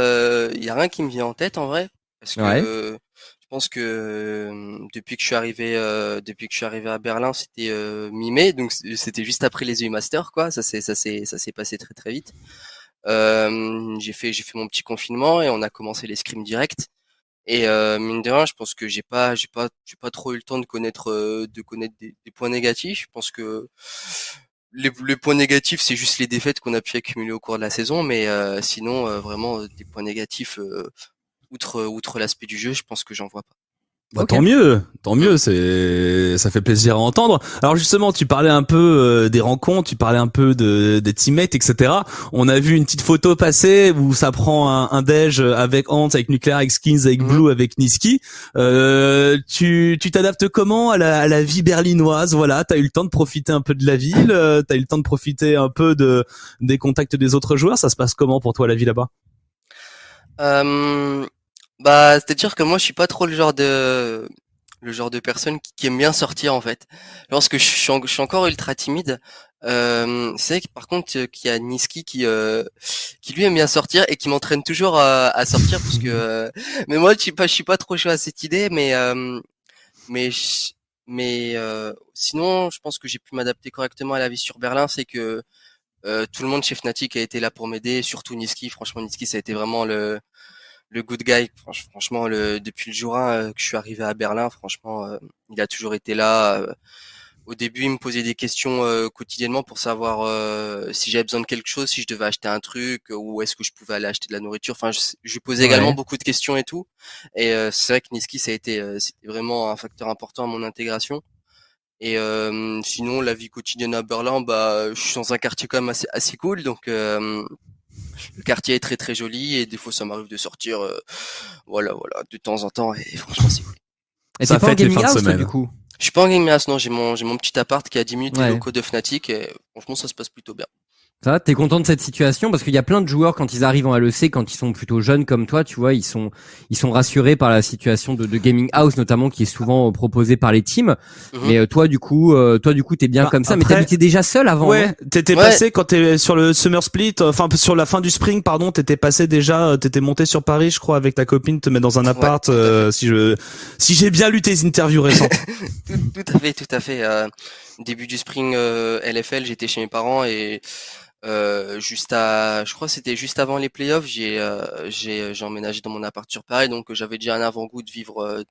Il y a rien qui me vient en tête en vrai, parce que je pense que depuis que je suis arrivé, depuis que je suis arrivé à Berlin, c'était mi-mai, donc c'était juste après les EU Masters, quoi. Ça s'est ça s'est ça s'est passé très très vite. j'ai fait j'ai fait mon petit confinement et on a commencé les scrims directs. Et euh, mine de rien, je pense que j'ai pas, j'ai pas, j'ai pas trop eu le temps de connaître, euh, de connaître des, points négatifs. Je pense que les, les points négatifs, c'est juste les défaites qu'on a pu accumuler au cours de la saison, mais euh, sinon, euh, vraiment des points négatifs outre outre l'aspect du jeu, je pense que j'en vois pas. Bah, Tant mieux, tant mieux, c'est ça fait plaisir à entendre. Alors justement, tu parlais un peu euh, des rencontres, tu parlais un peu de des teammates, etc. On a vu une petite photo passer où ça prend un, un déj avec Hans, avec Nuclear, avec Skins, avec mhm. Blue, avec Niski. Euh, tu tu t'adaptes comment à la, à la vie berlinoise? Voilà, t'as eu le temps de profiter un peu de la ville, euh, t'as eu le temps de profiter un peu de des contacts des autres joueurs. Ça se passe comment pour toi la vie là-bas? Euh, bah, c'est-à-dire que moi, je suis pas trop le genre de le genre de personne qui, aime bien sortir en fait. Lorsque je suis, je suis encore ultra timide, euh, c'est que par contre qu'il y a Niski qui euh, qui lui aime bien sortir et qui m'entraîne toujours à, à, sortir parce que euh, mais moi je suis pas je suis pas trop chaud à cette idée mais euh, mais mais sinon je pense que j'ai pu m'adapter correctement à la vie sur Berlin c'est que tout le monde chez Fnatic a été là pour m'aider surtout Niski franchement Niski ça a été vraiment le le good guy. Franchement, le, depuis le jour 1 euh, que je suis arrivé à Berlin, franchement, euh, il a toujours été là. Euh, au début, il me posait des questions quotidiennement pour savoir si j'avais besoin de quelque chose, si je devais acheter un truc, ou est-ce que je pouvais aller acheter de la nourriture. Enfin, je, je lui posais également beaucoup de questions et tout. Et c'est vrai que Niski, ça a été, c'était vraiment un facteur important à mon intégration. Et sinon, la vie quotidienne à Berlin, bah, je suis dans un quartier quand même assez, assez cool, donc le quartier est très très joli et des fois ça m'arrive de sortir, euh, voilà voilà, de temps en temps et franchement c'est cool. Et c'est pas en gaming house du coup? Je suis pas en gaming house non, j'ai mon j'ai mon petit appart qui a 10 minutes des locaux de Fnatic et franchement ça se passe plutôt bien. Ça, t'es content de cette situation? Parce qu'il y a plein de joueurs quand ils arrivent en LEC, quand ils sont plutôt jeunes comme toi, tu vois, ils sont ils sont rassurés par la situation de, de gaming house notamment qui est souvent euh, proposée par les teams. Mhm. Mais euh, toi du coup, euh, toi du coup t'es bien bah, comme ça. mais t'habitais déjà seul avant. Ouais, t'étais passé quand t'es sur le summer split, enfin sur la fin du spring, pardon, t'étais passé déjà, t'étais monté sur Paris, je crois, avec ta copine, te mettre dans un appart. si je si j'ai bien lu tes interviews récentes. tout, tout, à fait, tout à fait. début du spring LFL, j'étais chez mes parents et euh, juste à, je crois c'était juste avant les playoffs, j'ai euh, j'ai j'ai emménagé dans mon appart sur Paris, donc j'avais déjà un avant-goût de vivre, euh,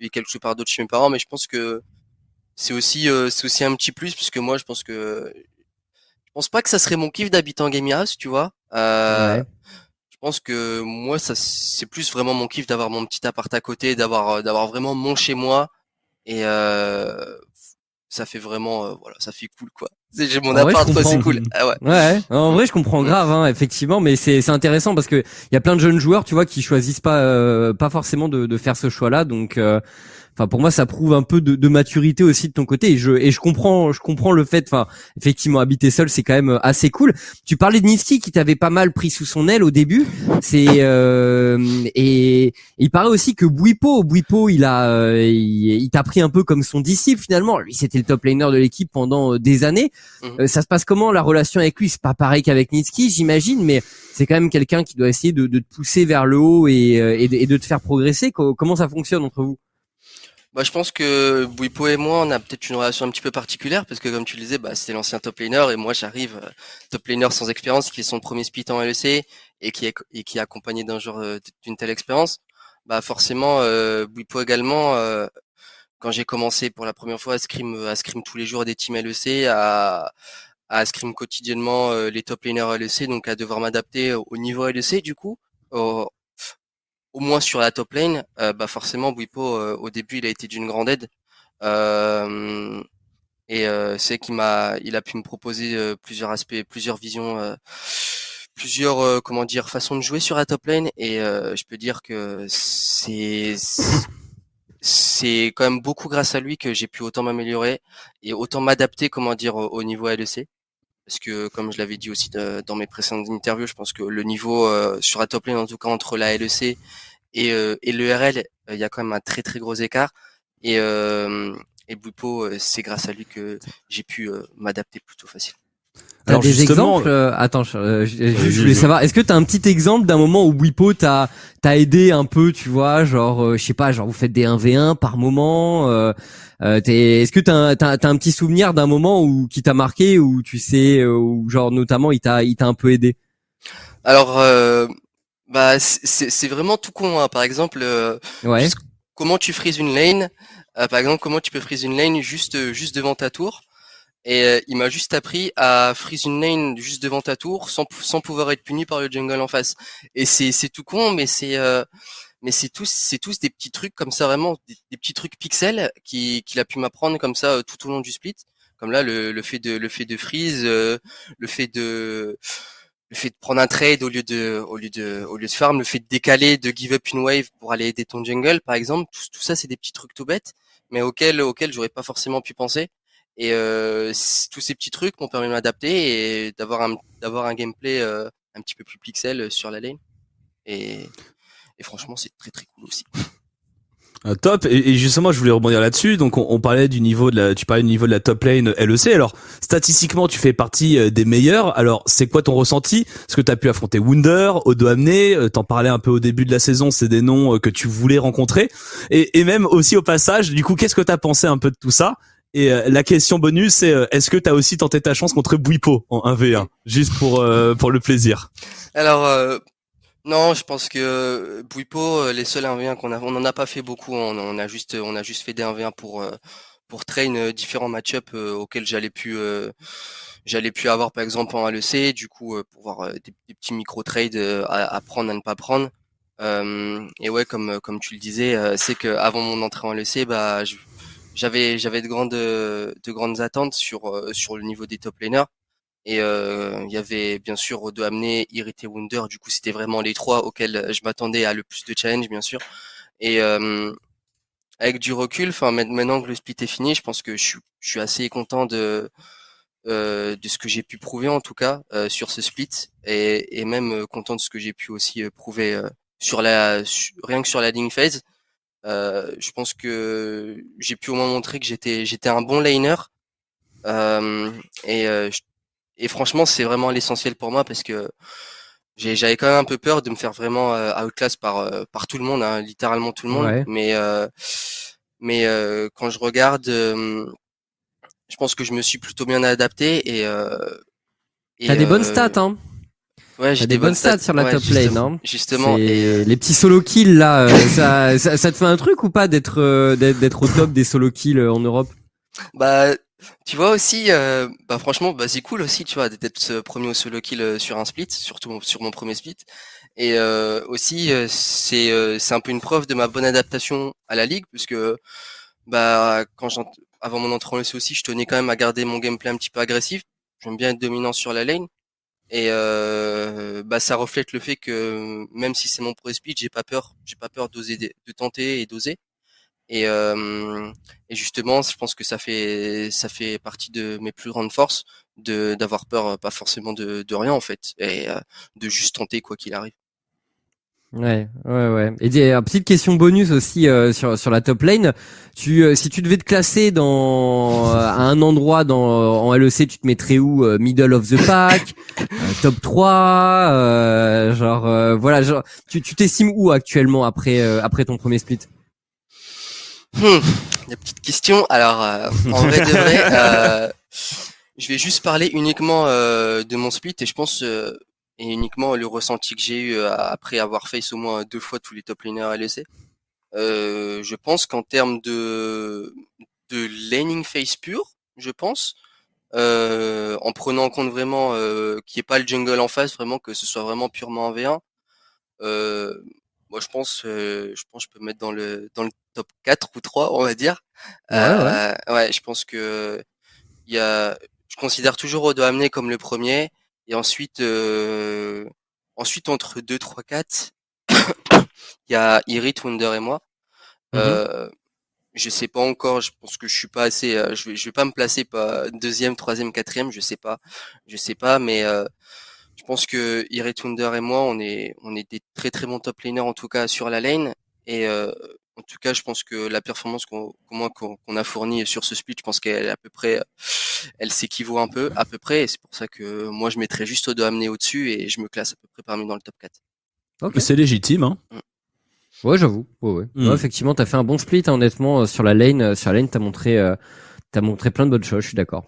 vivre quelque chose par d'autre chez mes parents, mais je pense que c'est aussi euh, c'est aussi un petit plus puisque moi je pense que je pense pas que ça serait mon kiff d'habiter en gaming house, tu vois. Euh, Je pense que moi ça c'est plus vraiment mon kiff d'avoir mon petit appart à côté, d'avoir d'avoir vraiment mon chez moi et ça fait vraiment voilà ça fait cool quoi j'ai mon appart, c'est cool. Ah ouais. ouais. En vrai, je comprends grave, hein, effectivement, mais c'est c'est intéressant parce que il y a plein de jeunes joueurs, tu vois, qui choisissent pas euh, pas forcément de, de faire ce choix-là, donc. Euh, Enfin, pour moi, ça prouve un peu de, de, maturité aussi de ton côté. Et je et je comprends, je comprends le fait. Enfin, effectivement, habiter seul, c'est quand même euh, assez cool. Tu parlais de Niski qui t'avait pas mal pris sous son aile au début. C'est euh, et il paraît aussi que Bouipo, Bouipo, il a, euh, il, t'a pris un peu comme son disciple finalement. Lui, c'était le top laner de l'équipe pendant euh, des années. Mhm. ça se passe comment la relation avec lui? C'est pas pareil qu'avec Niski, j'imagine, mais c'est quand même quelqu'un qui doit essayer de, de, te pousser vers le haut et, et, de, et de te faire progresser. Comment ça fonctionne entre vous? Bah, je pense que Bouipo et moi, on a peut-être une relation un petit peu particulière parce que comme tu le disais, bah, c'était l'ancien top laner et moi j'arrive euh, top laner sans expérience qui fait son premier split en LEC et qui est, et qui est accompagné d'un genre euh, d'une telle expérience. Bah forcément, euh, Bouipo également. Euh, quand j'ai commencé pour la première fois à scrim, à scrim tous les jours des teams LEC, à, à scrim quotidiennement les top laners LEC, donc à devoir m'adapter au niveau LEC du coup, au moins sur la top lane, euh, bah forcément Bwipo euh, au début il a été d'une grande aide. Euh, et c'est qu'il m'a, il a pu me proposer plusieurs aspects, plusieurs visions, plusieurs comment dire façons de jouer sur la top lane. Et je peux dire que c'est c'est quand même beaucoup grâce à lui que j'ai pu autant m'améliorer et autant m'adapter, comment dire, au, niveau LEC parce que comme je l'avais dit aussi dans mes précédentes interviews, je pense que le niveau euh, sur la top lane, en tout cas entre la LEC et, euh, et l'ERL, euh, il y a quand même un très très gros écart. Et, euh, et c'est grâce à lui que j'ai pu m'adapter plutôt facile. T'as des exemples Attends, je, je, voulais savoir. Est-ce que t'as un petit exemple d'un moment où Bwipo t'a t'a aidé un peu, tu vois, genre, je sais pas, genre vous faites des 1v1 par moment. Euh, euh, Est-ce que t'as as, un petit souvenir d'un moment où qui t'a marqué ou tu sais euh, ou genre notamment il t'a il t'a un peu aidé? Alors euh, bah c'est vraiment tout con. Hein. Par exemple, euh, comment tu frises une lane Par exemple, comment tu peux freeze une lane juste juste devant ta tour et il m'a juste appris à freeze une lane juste devant ta tour sans, sans pouvoir être puni par le jungle en face. Et c'est tout con, mais c'est c'est tous c'est tous des petits trucs comme ça vraiment des, petits trucs pixels qui qu'il a pu m'apprendre comme ça euh, tout au long du split comme là le, le fait de le fait de freeze euh, le fait de le fait de prendre un trade au lieu de au lieu de au lieu de farm le fait de décaler de give up une wave pour aller aider ton jungle par exemple tout, tout ça c'est des petits trucs tout bêtes mais auxquels auxquels j'aurais pas forcément pu penser et euh, tous ces petits trucs m'ont permis de m'adapter et d'avoir un d'avoir un gameplay euh, un petit peu plus pixel sur la lane. Et et franchement, c'est très très cool aussi. Top. Et, justement je voulais rebondir là-dessus. Donc on, parlait du niveau de la tu parlais du niveau de la top lane LEC alors statistiquement tu fais partie euh, des meilleurs. Alors c'est quoi ton ressenti? Est-ce que tu as pu affronter Wunder Odo Amné euh, t'en parlais un peu au début de la saison c'est des noms euh, que tu voulais rencontrer. Et, et même aussi au passage du coup qu'est-ce que tu as pensé un peu de tout ça? Et la question bonus c'est est-ce que tu as aussi tenté ta chance contre Bouipo en 1v1 juste pour pour le plaisir alors non, je pense que euh, Bouipo, euh, les seuls 1v1 qu'on a, on n'en a pas fait beaucoup. On, a juste, on a juste fait des 1v1 pour euh, pour train différents match-up auxquels j'allais pu j'allais pu avoir par exemple en LEC, du coup pour voir des, petits micro trades à, prendre à ne pas prendre. et ouais, comme comme tu le disais, c'est que avant mon entrée en LEC, bah j'avais j'avais de grandes de grandes attentes sur sur le niveau des top laners et euh, il y avait bien sûr Odo Amné, Irrité Wonder. Du coup, c'était vraiment les trois auxquels je m'attendais à le plus de challenge, bien sûr. Et euh, avec du recul, enfin maintenant que le split est fini, je pense que je suis, je suis assez content de euh, de ce que j'ai pu prouver en tout cas euh, sur ce split et, et même content de ce que j'ai pu aussi prouver sur la rien que sur la link phase. Je pense que j'ai pu au moins montrer que j'étais j'étais un bon laner euh, et je et franchement, c'est vraiment l'essentiel pour moi parce que j'avais quand même un peu peur de me faire vraiment euh, outclass par euh, par tout le monde, hein, littéralement tout le monde. Mais euh, mais euh, quand je regarde, je pense que je me suis plutôt bien adapté et. T'as des bonnes stats, hein. Ouais, j'ai des, bonnes stats, sur la top lane, hein. Justement. Et les petits solo kills là, ça, ça, ça, te fait un truc ou pas d'être d'être au top des solo kills en Europe? Bah tu vois aussi, euh, bah franchement, bah c'est cool aussi, tu vois, d'être premier au solo kill euh, sur un split, surtout sur mon premier split. Et euh, aussi, c'est c'est un peu une preuve de ma bonne adaptation à la ligue, puisque bah quand avant mon entrée en LEC aussi, je tenais quand même à garder mon gameplay un petit peu agressif. J'aime bien être dominant sur la lane. Et bah ça reflète le fait que même si c'est mon premier split, j'ai pas peur, j'ai pas peur d'oser, de tenter et d'oser. Et, euh, et justement, je pense que ça fait ça fait partie de mes plus grandes forces de d'avoir peur, euh, pas forcément de, de rien en fait, et euh, de juste tenter quoi qu'il arrive. Ouais, ouais, ouais. Et une petite question bonus aussi euh, sur sur la top lane. Tu, euh, si tu devais te classer dans à un endroit dans en LEC, tu te mettrais où Middle of the pack, top 3, genre voilà, genre tu tu t'estimes où actuellement après après ton premier split? Hmm, la petite question. Alors, euh, en vrai de vrai, euh, je vais juste parler uniquement euh, de mon split et je pense et uniquement le ressenti que j'ai eu après avoir face au moins deux fois tous les top laners LEC. je pense qu'en termes de de laning phase pure, je pense, en prenant en compte vraiment qu'il n'y ait pas le jungle en face, vraiment que ce soit vraiment purement un V1. moi, je pense, je pense, que je peux mettre dans le dans le top 4 ou 3, on va dire. Ouais, euh, ouais. je pense que il y a, je considère toujours Odo Amené comme le premier, et ensuite, euh, ensuite entre 2, 3, 4, il y a Irit, Wonder et moi. Mm-hmm. Euh, je sais pas encore, je pense que je suis pas assez, euh, je vais, je vais pas me placer pas deuxième, troisième, quatrième, je sais pas, je sais pas, mais euh, je pense que Irit Wonder et moi, on est, on est des très très bons top laners en tout cas sur la lane, et euh, en tout cas, je pense que la performance qu'on qu'on a fournie sur ce split, je pense qu'elle est à peu près, elle s'équivaut un peu, à peu près. Et c'est pour ça que moi, je mettrais juste deux amener au-dessus et je me classe à peu près parmi dans le top 4. Okay. C'est légitime, hein. Mm. Ouais, j'avoue. Ouais, ouais. Mm. ouais effectivement, t'as fait un bon split, hein, honnêtement, euh, sur la lane. Euh, sur la lane, t'as montré, euh, t'as montré plein de bonnes choses. Je suis d'accord.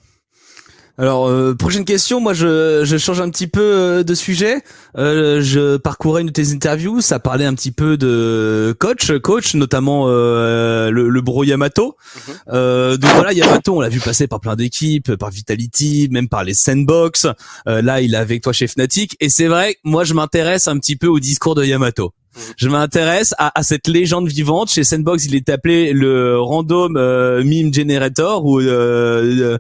Alors euh, prochaine question, moi je, je change un petit peu euh, de sujet. Euh, je parcourais une de tes interviews, ça parlait un petit peu de coach, coach notamment le, le bro Yamato. Mhm. donc voilà, Yamato, on l'a vu passer par plein d'équipes, par Vitality, même par les Sandbox. là, il est avec toi chez Fnatic, et c'est vrai, moi je m'intéresse un petit peu au discours de Yamato. Je m'intéresse à, à, cette légende vivante. Chez Sandbox, il est appelé le Random Meme Generator ou euh,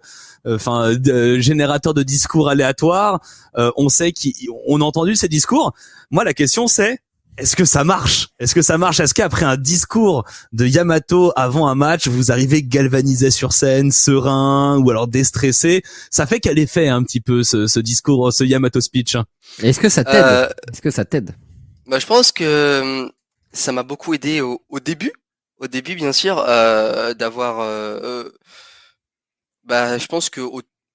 enfin générateur de discours aléatoires. Euh, on sait qu'on a entendu ces discours. Moi, la question c'est est-ce que ça marche? Est-ce que ça marche? Est-ce qu'après un discours de Yamato avant un match, vous arrivez galvanisé sur scène, serein ou alors déstressé? Ça fait quel effet un petit peu ce, discours, ce Yamato speech? Est-ce que ça t'aide? Euh, Est-ce que ça t'aide? Bah, je pense que hum, ça m'a beaucoup aidé au, début. Au début, bien sûr, d'avoir bah, je pense que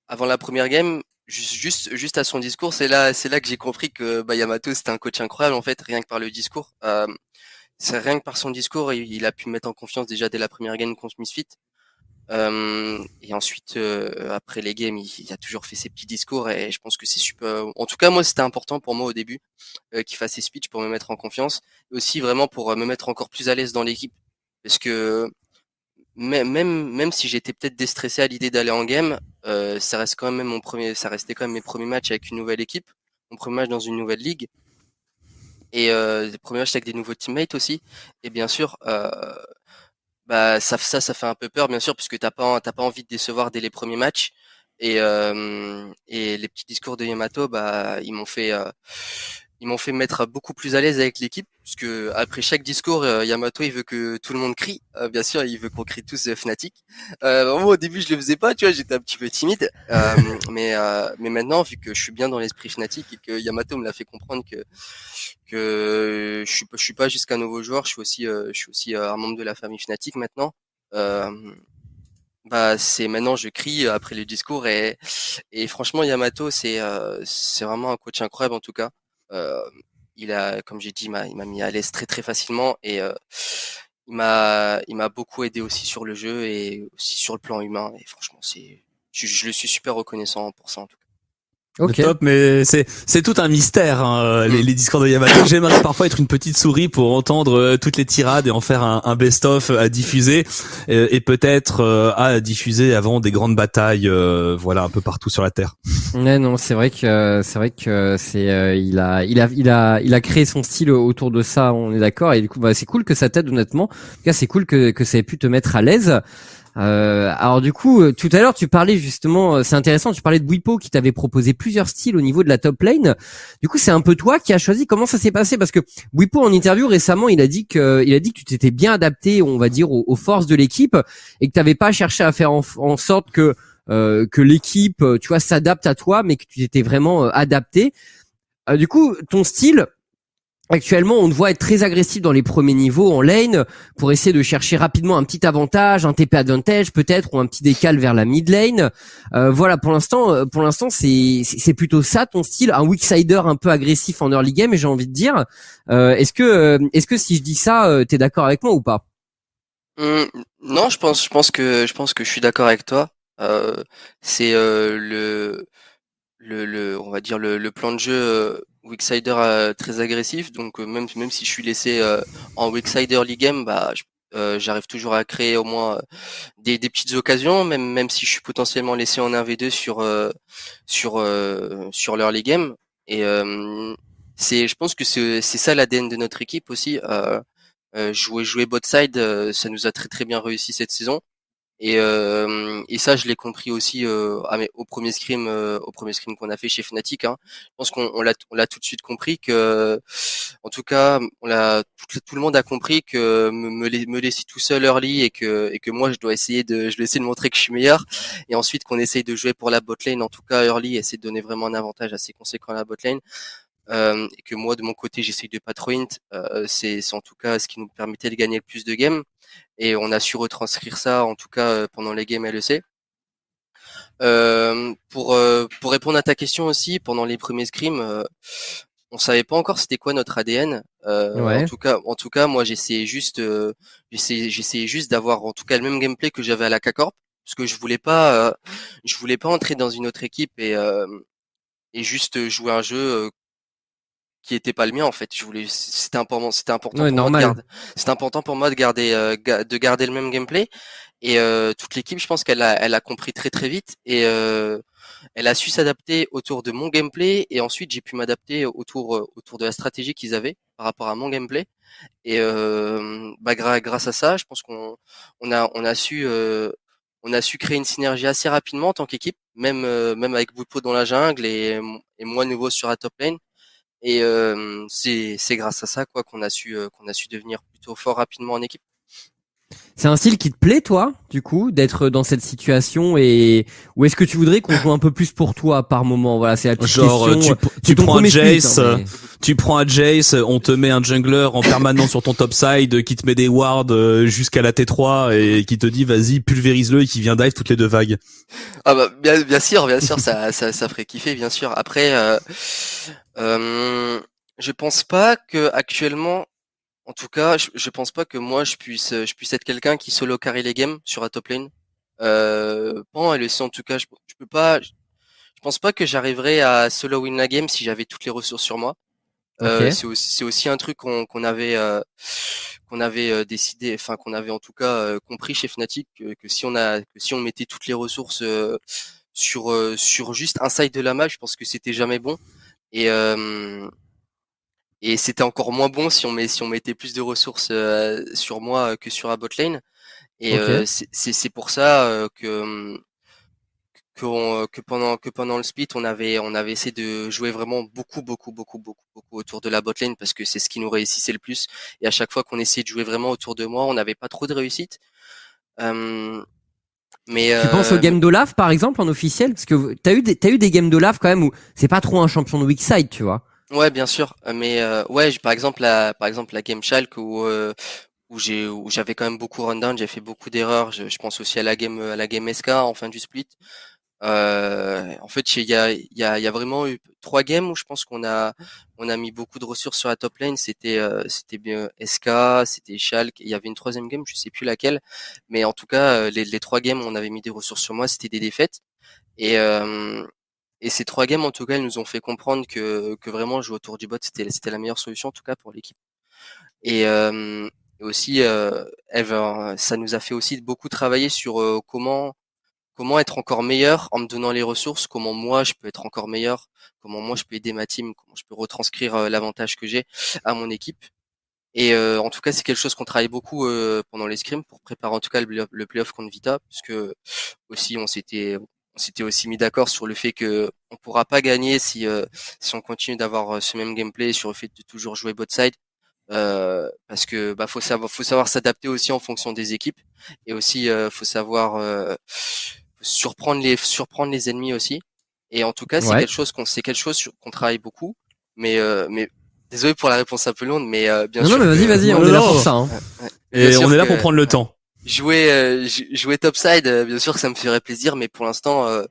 avant la première game, juste juste à son discours, c'est là c'est là que j'ai compris que bah, Yamato c'était un coach incroyable en fait, rien que par le discours. Euh, c'est rien que par son discours, il, a pu mettre en confiance déjà dès la première game contre Misfit. Euh, et ensuite, euh, après les games, il, a toujours fait ses petits discours et je pense que c'est super. En tout cas, moi, c'était important pour moi au début euh, qu'il fasse ses speeches pour me mettre en confiance, et aussi vraiment pour euh, me mettre encore plus à l'aise dans l'équipe, parce que même même si j'étais peut-être déstressé à l'idée d'aller en game, euh, ça reste quand même mon premier, ça restait quand même mes premiers matchs avec une nouvelle équipe, mon premier match dans une nouvelle ligue, et euh, les premiers matchs avec des nouveaux teammates aussi. Et bien sûr, euh, bah ça, ça, fait un peu peur, bien sûr, puisque t'as pas, t'as pas envie de décevoir dès les premiers matchs. Et euh, et les petits discours de Yamato, bah ils m'ont fait euh, ils m'ont fait mettre beaucoup plus à l'aise avec l'équipe, puisque après chaque discours, euh, Yamato il veut que tout le monde crie. Euh, bien sûr, il veut qu'on crie tous euh, Fnatic. Euh, moi, au début, je le faisais pas, tu vois, j'étais un petit peu timide. mais mais maintenant, vu que je suis bien dans l'esprit Fnatic et que Yamato me l'a fait comprendre que que je suis je suis pas juste qu'un nouveau joueur, je suis aussi je suis aussi un membre de la famille Fnatic maintenant. bah c'est maintenant je crie après le discours et et franchement Yamato c'est c'est vraiment un coach incroyable en tout cas euh, il a, comme j'ai dit, il m'a, il m'a mis à l'aise très très facilement et euh, il m'a, il m'a beaucoup aidé aussi sur le jeu et aussi sur le plan humain. Et franchement, c'est, je, je le suis super reconnaissant pour ça en tout cas. Okay. Top, mais c'est c'est tout un mystère hein, les, mm. les, discours de Yamato. J'aimerais parfois être une petite souris pour entendre euh, toutes les tirades et en faire un, un best-of à diffuser et, et peut-être euh, à diffuser avant des grandes batailles, euh, voilà un peu partout sur la terre. Ouais, non, c'est vrai que c'est vrai que c'est il a il a il a il a créé son style autour de ça. On est d'accord et du coup bah, c'est cool que ça t'aide honnêtement. En tout cas, c'est cool que que ça ait pu te mettre à l'aise. Euh, alors du coup, euh, tout à l'heure, tu parlais justement, euh, c'est intéressant, tu parlais de Wipo qui t'avait proposé plusieurs styles au niveau de la top lane. Du coup, c'est un peu toi qui as choisi. Comment ça s'est passé? Parce que Wipo en interview récemment, il a dit que, il a dit que tu t'étais bien adapté, on va dire, aux, forces de l'équipe et que tu n'avais pas cherché à faire en, sorte que que l'équipe, tu vois, s'adapte à toi, mais que tu t'étais vraiment adapté. du coup, ton style, Actuellement, on voit être très agressif dans les premiers niveaux en lane pour essayer de chercher rapidement un petit avantage, un TP advantage peut-être ou un petit décal vers la mid lane. Euh, voilà, pour l'instant, euh, pour l'instant, c'est c'est plutôt ça ton style, un weak sider un peu agressif en early game. J'ai envie de dire, euh, est-ce que est-ce que si je dis ça, t'es d'accord avec moi ou pas? Hum, non, je pense, je pense que je pense que je suis d'accord avec toi. Euh, c'est euh, le, le, le, on va dire le, le plan de jeu Wicksider euh, très agressif. Donc euh, même même si je suis laissé euh, en Wicksider League Game, bah euh, j'arrive toujours à créer au moins des, des petites occasions, même même si je suis potentiellement laissé en 1v2 sur sur sur leur League Game. Et c'est, je pense que c'est ça l'ADN de notre équipe aussi. Jouer jouer bot side, ça nous a très très bien réussi cette saison. Et, euh, et ça, je l'ai compris aussi euh, au premier scrim, euh, au premier scrim qu'on a fait chez Fnatic. Hein. Je pense qu'on on l'a, on l'a tout de suite compris que, en tout cas, on l'a, tout, le monde a compris que me, me, me laisser tout seul early et que et que moi, je dois essayer de, je dois essayer de montrer que je suis meilleur. Et ensuite qu'on essaye de jouer pour la bot lane, en tout cas early, essayer de donner vraiment un avantage assez conséquent à la bot lane. Euh, et que moi, de mon côté, j'essaye de pas trop int. Euh, c'est, c'est en tout cas ce qui nous permettait de gagner le plus de games et on a su retranscrire ça en tout cas euh, pendant les games LEC. Euh, pour euh, pour répondre à ta question aussi, pendant les premiers scrims, euh, on savait pas encore c'était quoi notre ADN. Euh, Ouais. En tout cas, en tout cas, moi j'essayais juste, euh, j'essayais, j'essayais juste d'avoir en tout cas le même gameplay que j'avais à la K-Corp, parce que je voulais pas, euh, je voulais pas entrer dans une autre équipe et euh, et juste jouer un jeu euh, qui était pas le mien en fait. Je voulais, c'était important, c'était important Ouais, pour normal. moi de garder, important pour moi de garder, euh, de garder le même gameplay. Et euh, toute l'équipe, je pense qu'elle a, elle a compris très très vite et euh, elle a su s'adapter autour de mon gameplay. Et ensuite, j'ai pu m'adapter autour euh, autour de la stratégie qu'ils avaient par rapport à mon gameplay. Et euh, bah, grâce à ça, je pense qu'on on a on a su euh, on a su créer une synergie assez rapidement en tant qu'équipe, même euh, même avec Boutpo dans la jungle et, et moi nouveau sur la top lane. Et euh, c'est grâce à ça quoi qu'on a su euh, qu'on a su devenir plutôt fort rapidement en équipe. C'est un style qui te plaît, toi, du coup, d'être dans cette situation et ou est-ce que tu voudrais qu'on joue un peu plus pour toi par moment? Voilà, c'est la petite Genre, euh, question. tu, C'est tu ton prends un Jace, hein, euh, mais- tu prends un Jace, on te met un jungler en permanent sur ton top side euh, qui te met des wards euh, jusqu'à la T3 et qui te dit vas-y pulvérise-le et qui vient dive toutes les deux vagues. Ah bah bien, bien sûr, bien sûr, ça, ça, ça ferait kiffer, bien sûr. Après, euh, euh, je pense pas que actuellement, en tout cas, je, je pense pas que moi je puisse, je puisse être quelqu'un qui solo carry les games sur la top lane. Euh, en LEC en tout cas, je, je peux pas. Je, je pense pas que j'arriverais à solo win la game si j'avais toutes les ressources sur moi. Euh, c'est aussi, aussi un truc qu'on qu'on avait euh, qu'on avait euh, décidé, enfin qu'on avait en tout cas euh, compris chez Fnatic que, que si on a que si on mettait toutes les ressources euh, sur euh, sur juste un side de la map, je pense que c'était jamais bon et euh, et c'était encore moins bon si on met si on mettait plus de ressources euh, sur moi que sur la bot lane et Ok. euh, c'est pour ça euh, que que, on- que pendant que pendant le split on avait on avait essayé de jouer vraiment beaucoup beaucoup beaucoup beaucoup beaucoup autour de la bot lane parce que c'est ce qui nous réussissait le plus et à chaque fois qu'on essayait de jouer vraiment autour de moi on n'avait pas trop de réussite Euh, mais Tu euh, penses au game d'Olaf, par exemple, en officiel? Parce que t'as eu des, t'as eu des games d'Olaf quand même où c'est pas trop un champion de weak side, tu vois. Ouais, bien sûr. Mais euh, ouais, par exemple la, par exemple la Game Shalk où euh, où j'ai où j'avais quand même beaucoup run down, j'ai fait beaucoup d'erreurs. Je, je pense aussi à la game à la game SK en fin du split. Euh, en fait, il y a il y a il y a vraiment eu trois games où je pense qu'on a on a mis beaucoup de ressources sur la top lane. C'était euh, c'était bien SK, c'était Shalk. Il y avait une troisième game, je sais plus laquelle, mais en tout cas euh, les, les trois games où on avait mis des ressources sur moi, c'était des défaites. Et euh, et ces trois games, en tout cas, elles nous ont fait comprendre que, que vraiment jouer autour du bot, c'était, c'était la meilleure solution, en tout cas, pour l'équipe. Et, euh, aussi, euh, euh, ça nous a fait aussi beaucoup travailler sur euh, comment, comment être encore meilleur en me donnant les ressources, comment moi je peux être encore meilleur, comment moi je peux aider ma team, comment je peux retranscrire euh, l'avantage que j'ai à mon équipe. Et euh, en tout cas, c'est quelque chose qu'on travaille beaucoup euh, pendant les scrims pour préparer en tout cas le, le playoff contre Vita, puisque aussi on s'était on s'était aussi mis d'accord sur le fait que on pourra pas gagner si euh, si on continue d'avoir euh, ce même gameplay sur le fait de toujours jouer bot side euh, parce que bah faut savoir faut savoir s'adapter aussi en fonction des équipes et aussi euh, faut savoir euh, surprendre les surprendre les ennemis aussi et en tout cas c'est Ouais. quelque chose qu'on c'est quelque chose sur- qu'on travaille beaucoup mais euh, mais désolé pour la réponse un peu longue mais euh, bien non, sûr non, mais vas-y, vas-y, on est là pour ça. Hein. Et on est là que- pour prendre le temps. Jouer euh, jou- jouer topside euh, bien sûr que ça me ferait plaisir mais pour l'instant euh,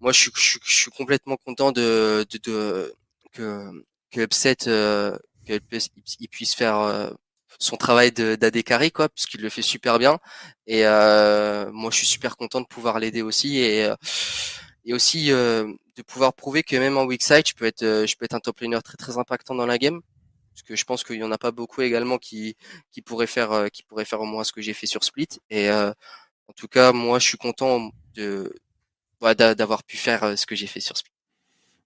moi je suis, je, je suis complètement content de, de, de que que Upset euh, que Upset, il puisse faire euh, son travail d'Adekari quoi, parce qu'il le fait super bien. Et euh, moi, je suis super content de pouvoir l'aider aussi et et aussi de pouvoir prouver que même en weak side, je peux être je peux être un top laner très très impactant dans la game. Parce que je pense qu'il y en a pas beaucoup également qui qui pourraient faire qui pourraient faire au moins ce que j'ai fait sur Split. Et en tout cas, moi, je suis content de d'avoir pu faire ce que j'ai fait sur Split.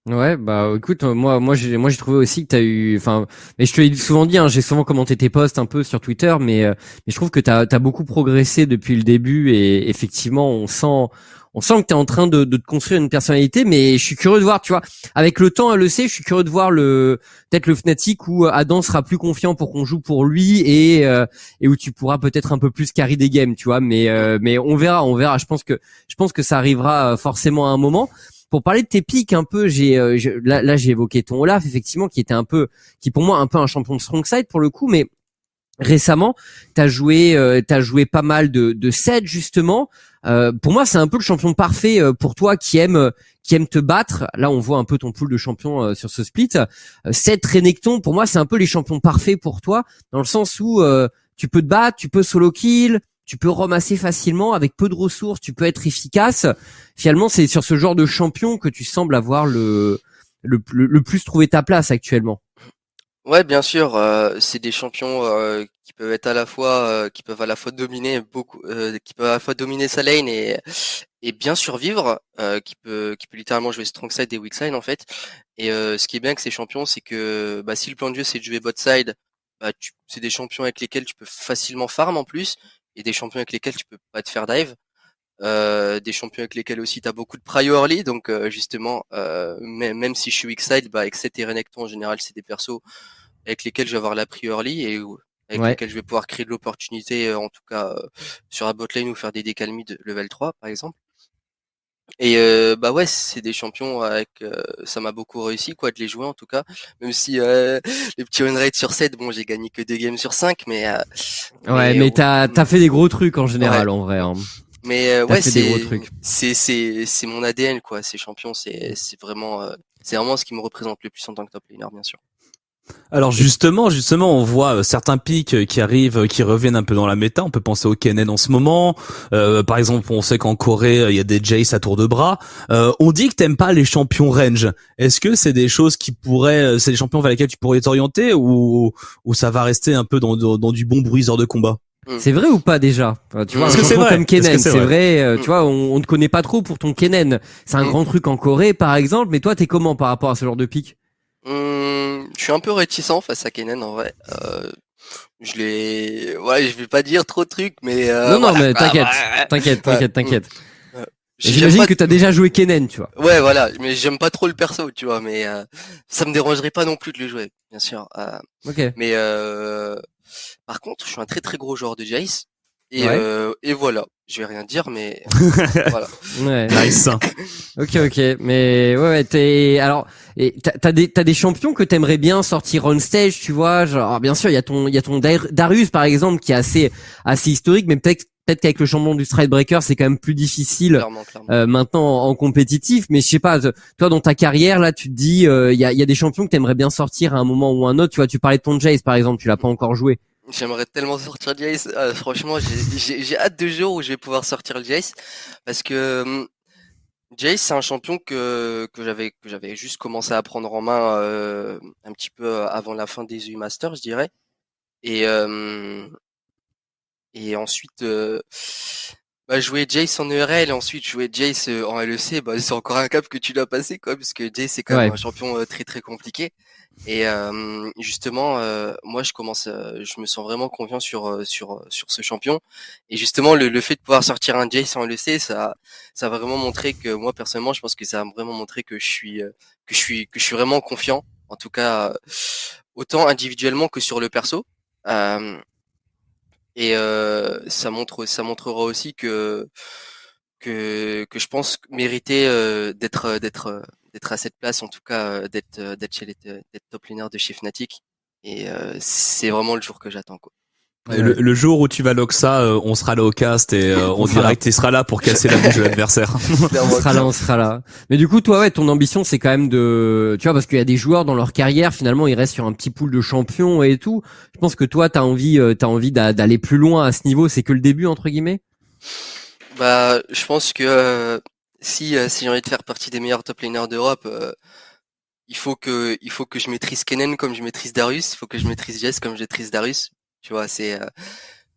Ouais, bah écoute, euh, moi, moi, j'ai, moi, j'ai trouvé aussi que t'as eu, enfin, mais je te l'ai souvent dit, hein, j'ai souvent commenté tes posts un peu sur Twitter, mais, euh, mais je trouve que t'as, as beaucoup progressé depuis le début et effectivement, on sent, on sent que t'es en train de, de te construire une personnalité, mais je suis curieux de voir, tu vois, avec le temps, elle le sait, je suis curieux de voir le, peut-être le Fnatic où Adam sera plus confiant pour qu'on joue pour lui et, euh, et où tu pourras peut-être un peu plus carry des games, tu vois, mais, mais on verra, on verra. Je pense que, je pense que ça arrivera forcément à un moment pour parler de tes pics un peu, j'ai euh, là, j'ai évoqué ton Olaf effectivement qui était un peu qui pour moi un peu un champion de strong side pour le coup mais récemment t'as joué euh, t'as joué pas mal de de sets justement. Euh, pour moi c'est un peu le champion parfait pour toi qui aime qui aime te battre. Là on voit un peu ton pool de champions sur ce split. Seth Renekton pour moi c'est un peu les champions parfaits pour toi dans le sens où tu peux te battre tu peux solo kill tu peux ramasser facilement avec peu de ressources, tu peux être efficace. Finalement, c'est sur ce genre de champion que tu sembles avoir le le, plus trouvé ta place actuellement. Ouais, bien sûr, euh, c'est des champions euh, qui peuvent être à la fois euh, qui peuvent à la fois dominer beaucoup qui peuvent à la fois dominer sa lane et et bien survivre qui peut qui peut littéralement jouer strong side et weak side en fait. Et ce qui est bien avec ces champions, c'est que bah, si le plan de jeu c'est de jouer bot side, bah, c'est des champions avec lesquels tu peux facilement farm en plus et des champions avec lesquels tu peux pas te faire dive. Euh, des champions avec lesquels aussi tu as beaucoup de prio early donc euh, justement euh, même, si je suis weak side bah avec et Renekton en général c'est des persos avec lesquels je vais avoir la prio early et avec lesquels je vais pouvoir créer de l'opportunité euh, en tout cas sur la botlane ou faire des décalmis de level 3 par exemple et euh, bah ouais, c'est des champions avec euh, ça m'a beaucoup réussi quoi de les jouer en tout cas, même si euh, les petits win rate sur 7, bon, j'ai gagné que deux games sur 5 mais Ouais, mais, t'as as fait des gros trucs en général en vrai. Hein. Mais ouais, c'est c'est c'est c'est mon ADN quoi, ces champions, c'est c'est vraiment c'est vraiment ce qui me représente le plus en tant que top laner bien sûr. Alors justement, justement, on voit euh, certains pics euh, qui arrivent, euh, qui reviennent un peu dans la méta. On peut penser au Kennen en ce moment. par exemple, on sait qu'en Corée, il y a des Jace à tour de bras. on dit que t'aimes pas les champions range. Est-ce que c'est des choses qui pourraient, c'est des champions vers lesquels tu pourrais t'orienter ou, ou ça va rester un peu dans, dans, du bon bruiseur de combat? Mm. c'est vrai ou pas déjà? Tu vois, un champion vrai? comme Kennen, c'est vrai? tu vois, on, on te connaît pas trop pour ton Kennen. C'est un mm. grand truc en Corée, par exemple. Mais toi, t'es comment par rapport à ce genre de pic? Hum, je suis un peu réticent face à Kennen en vrai. Euh, je l'ai, ouais, je vais pas dire trop de trucs, mais euh, non, non, mais t'inquiète, t'inquiète, t'inquiète, t'inquiète. J'imagine que t'as déjà joué Kennen, tu vois. Ouais, voilà, mais j'aime pas trop le perso, tu vois, mais euh, ça me dérangerait pas non plus de le jouer, bien sûr. Euh, ok. Mais euh, par contre, je suis un très très gros joueur de Jace. Et, euh, et voilà, je vais rien dire, mais voilà. Ouais. Nice. ok, ok, mais ouais, ouais t'es alors et t'as des t'as des champions que t'aimerais bien sortir on stage, tu vois. Genre, bien sûr, il y a ton il y a ton Darius par exemple qui est assez assez historique, mais peut-être peut-être qu'avec le champion du Stridebreaker, c'est quand même plus difficile Euh, maintenant en, compétitif. Mais je sais pas, toi dans ta carrière là, tu te dis, euh, il y, a, y a des champions que t'aimerais bien sortir à un moment ou un autre. Tu vois, tu parlais de ton Jace par exemple, tu l'as pas encore joué. J'aimerais tellement sortir Jace. Euh, franchement, j'ai hâte de jour où je vais pouvoir sortir le Jace parce que hum, Jace c'est un champion que que j'avais que j'avais juste commencé à prendre en main euh, un petit peu avant la fin des U Masters, je dirais. Et et ensuite euh, bah, jouer Jace en ERL et ensuite jouer Jace en LEC, bah, c'est encore un cap que tu dois passer quoi, parce que Jace c'est quand même un champion très très compliqué. Et euh, justement, euh, moi, je commence, euh, je me sens vraiment confiant sur sur sur ce champion. Et justement, le, le fait de pouvoir sortir un Jace sans le sait, ça ça va vraiment montrer que moi personnellement, je pense que ça va vraiment montrer que je suis que je suis que je suis vraiment confiant. En tout cas, autant individuellement que sur le perso. et ça montre, ça montrera aussi que que que je pense mériter d'être d'être d'être à cette place, en tout cas euh, d'être euh, d'être chez les d'être top laner de chez Fnatic. Et euh, c'est vraiment le jour que j'attends quoi. Le, le, jour où tu vas Loxa, euh, on sera là au cast et euh, on, dirait que tu seras là pour casser la bouche de l'adversaire. on sera là, on sera là. Mais du coup, toi, ouais, ton ambition, c'est quand même de, tu vois, parce qu'il y a des joueurs dans leur carrière, finalement, ils restent sur un petit pool de champions et tout. Je pense que toi, t'as envie, euh, t'as envie d'aller plus loin à ce niveau. C'est que le début, entre guillemets? Bah, je pense que si si j'ai envie de faire partie des meilleurs top laners d'Europe, il faut que il faut que je maîtrise Kennen comme je maîtrise Darius, il faut que je maîtrise Jess comme je maîtrise Darius. Tu vois, c'est, euh,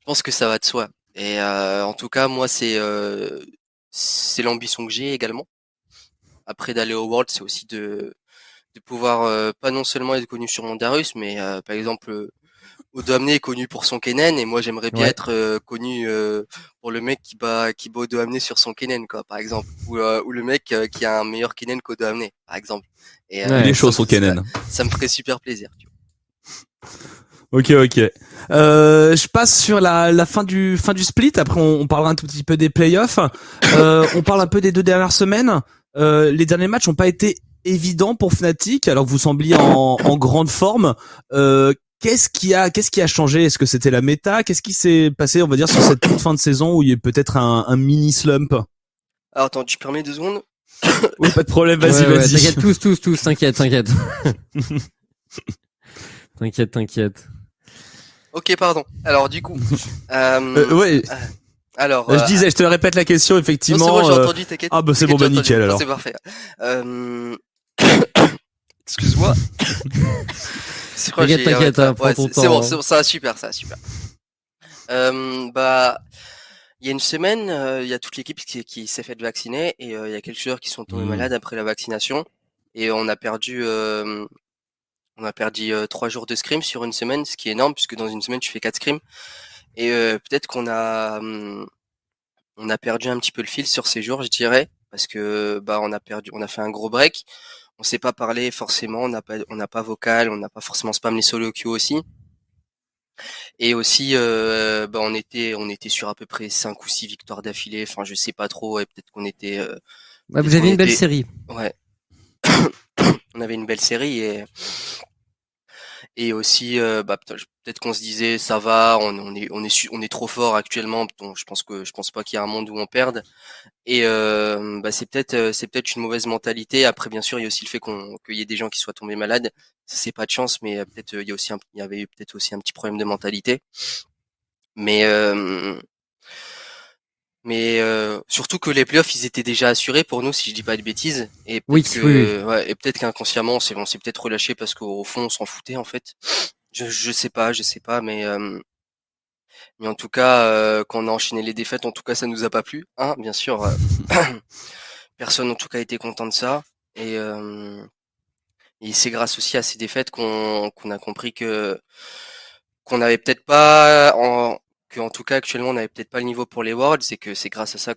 je pense que ça va de soi. Et euh, en tout cas, moi, c'est euh, c'est l'ambition que j'ai également. Après d'aller au World, c'est aussi de de pouvoir pas non seulement être connu sur mon Darius, mais par exemple Odo est connu pour son Kennen et moi j'aimerais bien être connu pour le mec qui bat qui bat Odo sur son Kennen quoi par exemple ou, ou le mec qui a un meilleur Kennen qu'Odo par exemple. Et, Les choses son Kennen. Ça, me ferait super plaisir. Tu vois. Ok, ok. Euh, je passe sur la, la, fin du fin du split. Après, on, on parlera un tout petit peu des playoffs. Euh, on parle un peu des deux dernières semaines. Euh, les derniers matchs n'ont pas été évidents pour Fnatic, alors que vous sembliez en, en grande forme. Euh, qu'est-ce qui a qu'est-ce qui a changé? Est-ce que c'était la méta? Qu'est-ce qui s'est passé, on va dire, sur cette toute fin de saison où il y a peut-être un, un mini slump? Alors attends, tu permets deux secondes? Oui, pas de problème. Vas-y, vas-y. t'inquiète, tous, tous, tous. T'inquiète, t'inquiète. t'inquiète, t'inquiète. Ok, pardon. Alors du coup, euh, euh, ouais. Euh, alors, je disais, je te répète la question effectivement. c'est bon, j'ai entendu. T'inquiète. Ah bah c'est bon, bah nickel alors. C'est parfait. Excuse-moi. T'inquiète, t'inquiète, hein, prends ton temps. C'est bon, c'est bon, ça va super, ça va super. bah, il y a une semaine, il y a toute l'équipe qui, qui s'est fait vacciner et il y a quelques joueurs qui sont tombés mmh. malades après la vaccination et on a perdu on a perdu euh, trois jours de scrim sur une semaine, ce qui est énorme puisque dans une semaine tu fais quatre scrims. Et euh, peut-être qu'on a hum, on a perdu un petit peu le fil sur ces jours, je dirais, parce que bah on a perdu, on a fait un gros break. On sait pas parler forcément, on n'a pas on n'a pas vocal, on n'a pas forcément spam les solo queue aussi. Et aussi, euh, bah on était on était sur à peu près cinq ou six victoires d'affilée. Enfin, je sais pas trop. Et peut-être qu'on était. Euh, vous avez une belle série. Ouais. on avait une belle série et et aussi euh, bah, peut-être qu'on se disait ça va on, on est on est on est trop fort actuellement donc je pense que je pense pas qu'il y a un monde où on perde. Et euh, bah, c'est peut-être euh, c'est peut-être une mauvaise mentalité. Après bien sûr il y a aussi le fait qu'on qu'il y ait des gens qui soient tombés malades. Ça c'est pas de chance mais peut-être il y a aussi il y avait peut-être aussi un petit problème de mentalité. Mais mais euh, surtout que les playoffs ils étaient déjà assurés pour nous si je dis pas de bêtises. Et peut-être que, Ouais, et peut-être qu'inconsciemment c'est on s'est peut-être relâché parce qu'au fond on s'en foutait en fait. Je je sais pas je sais pas mais euh, mais en tout cas euh, quand on a enchaîné les défaites en tout cas ça nous a pas plu hein bien sûr euh, personne en tout cas était content de ça. Et et c'est grâce aussi à ces défaites qu'on qu'on a compris que qu'on n'avait peut-être pas en, en tout cas actuellement on n'avait peut-être pas le niveau pour les Worlds et que c'est grâce à ça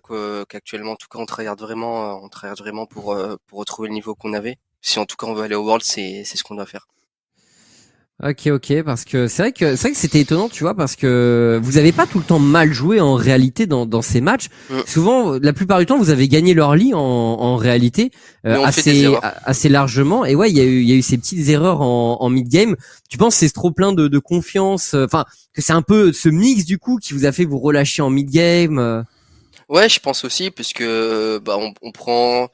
qu'actuellement en tout cas on travaille vraiment euh, on travaille vraiment pour euh, pour retrouver le niveau qu'on avait. Si en tout cas on veut aller aux Worlds, c'est c'est ce qu'on doit faire. Ok, ok, parce que c'est vrai que c'est vrai que c'était étonnant, tu vois, parce que vous avez pas tout le temps mal joué en réalité dans, dans ces matchs. Mm. Souvent, la plupart du temps, vous avez gagné leur lit en, en réalité euh, assez assez largement. Et ouais, il y a eu il y a eu ces petites erreurs en, en mid game. Tu penses c'est trop plein de, de confiance, euh, enfin que c'est un peu ce mix du coup qui vous a fait vous relâcher en mid game. Euh? Ouais, je pense aussi, puisque bah on, on prend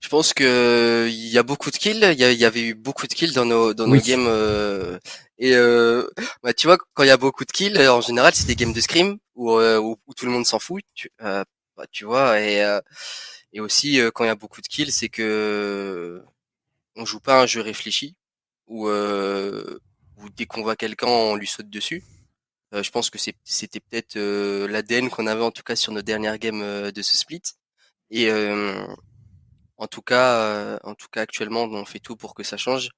je pense que il y a beaucoup de kills. Il y, avait eu beaucoup de kills dans nos dans nos games. Euh, et euh, bah, tu vois, quand il y a beaucoup de kills, en général, c'est des games de scrim où, euh, où, tout le monde s'en fout. Tu, bah, tu vois. Et et aussi quand il y a beaucoup de kills, c'est que on joue pas un jeu réfléchi où où dès qu'on voit quelqu'un, on lui saute dessus. Je pense que c'était peut-être l'ADN qu'on avait en tout cas sur nos dernières games de ce split. Et en tout cas, euh, en tout cas actuellement, on fait tout pour que ça change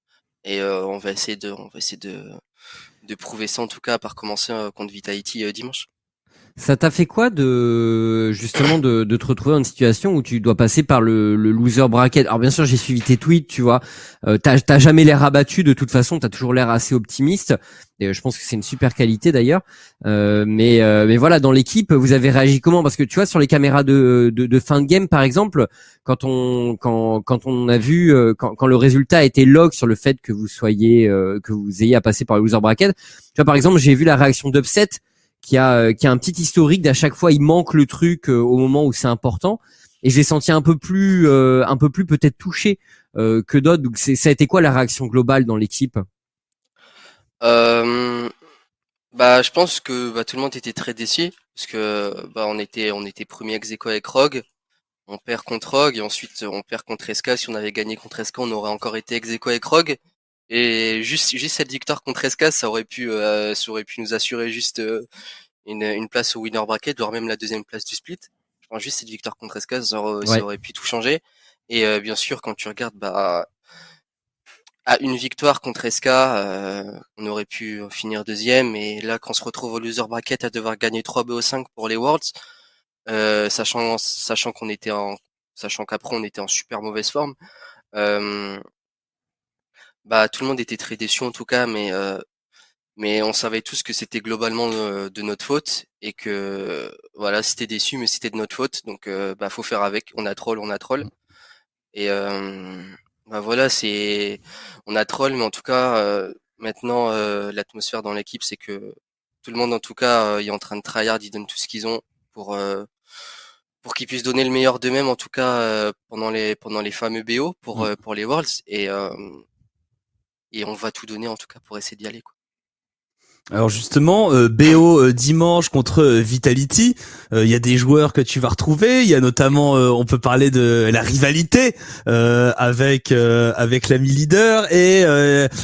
et euh, on va essayer de, on va essayer de, prouver ça en tout cas par commencer euh, contre Vitality dimanche. Ça t'a fait quoi de justement de, de, te retrouver dans une situation où tu dois passer par le, le loser bracket? Alors bien sûr j'ai suivi tes tweets, tu vois, euh, t'as jamais l'air abattu de toute façon, t'as toujours l'air assez optimiste. Et euh, je pense que c'est une super qualité d'ailleurs. Euh, mais euh, mais voilà dans l'équipe vous avez réagi comment? Parce que tu vois sur les caméras de, de, de, fin de game par exemple, quand on quand quand on a vu quand, quand le résultat a été log sur le fait que vous soyez que vous ayez à passer par le loser bracket, tu vois par exemple j'ai vu la réaction d'Upset qui a qui a un petit historique d'à chaque fois il manque le truc au moment où c'est important et je l'ai senti un peu plus un peu plus peut-être touché que d'autres donc ça a été quoi la réaction globale dans l'équipe? Euh, bah, je pense que bah, tout le monde était très déçu parce que bah, on était on était premier ex avec Rogue, on perd contre Rogue et ensuite on perd contre Esca. Si on avait gagné contre Esca, on aurait encore été ex avec Rogue. Et juste juste cette victoire contre Esca, ça aurait pu euh, ça aurait pu nous assurer juste euh, une, une place au winner bracket, voire même la deuxième place du split. Je pense juste cette victoire contre Esca, ça aurait, pu tout changer. Et euh, bien sûr, quand tu regardes, bah à une victoire contre SK, euh, on aurait pu finir deuxième. Et là, quand on se retrouve au loser bracket à devoir gagner 3 BO5 pour les Worlds, euh, sachant sachant qu'on était en sachant qu'après on était en super mauvaise forme, euh, bah tout le monde était très déçu en tout cas, mais mais on savait tous que c'était globalement de notre faute et que voilà c'était déçu, mais c'était de notre faute. Donc bah faut faire avec. On a troll, on a troll. Et bah voilà, c'est on a troll, mais en tout cas euh, maintenant euh, l'atmosphère dans l'équipe, c'est que tout le monde en tout cas euh, est en train de tryhard, ils donnent tout ce qu'ils ont pour pour qu'ils puissent donner le meilleur d'eux-mêmes en tout cas pendant les pendant les fameux BO pour mmh. pour les Worlds et et on va tout donner en tout cas pour essayer d'y aller quoi. Alors justement, euh, BO euh, dimanche contre euh, Vitality, il y a des joueurs que tu vas retrouver. Il y a notamment, on peut parler de la rivalité avec avec l'ami leader et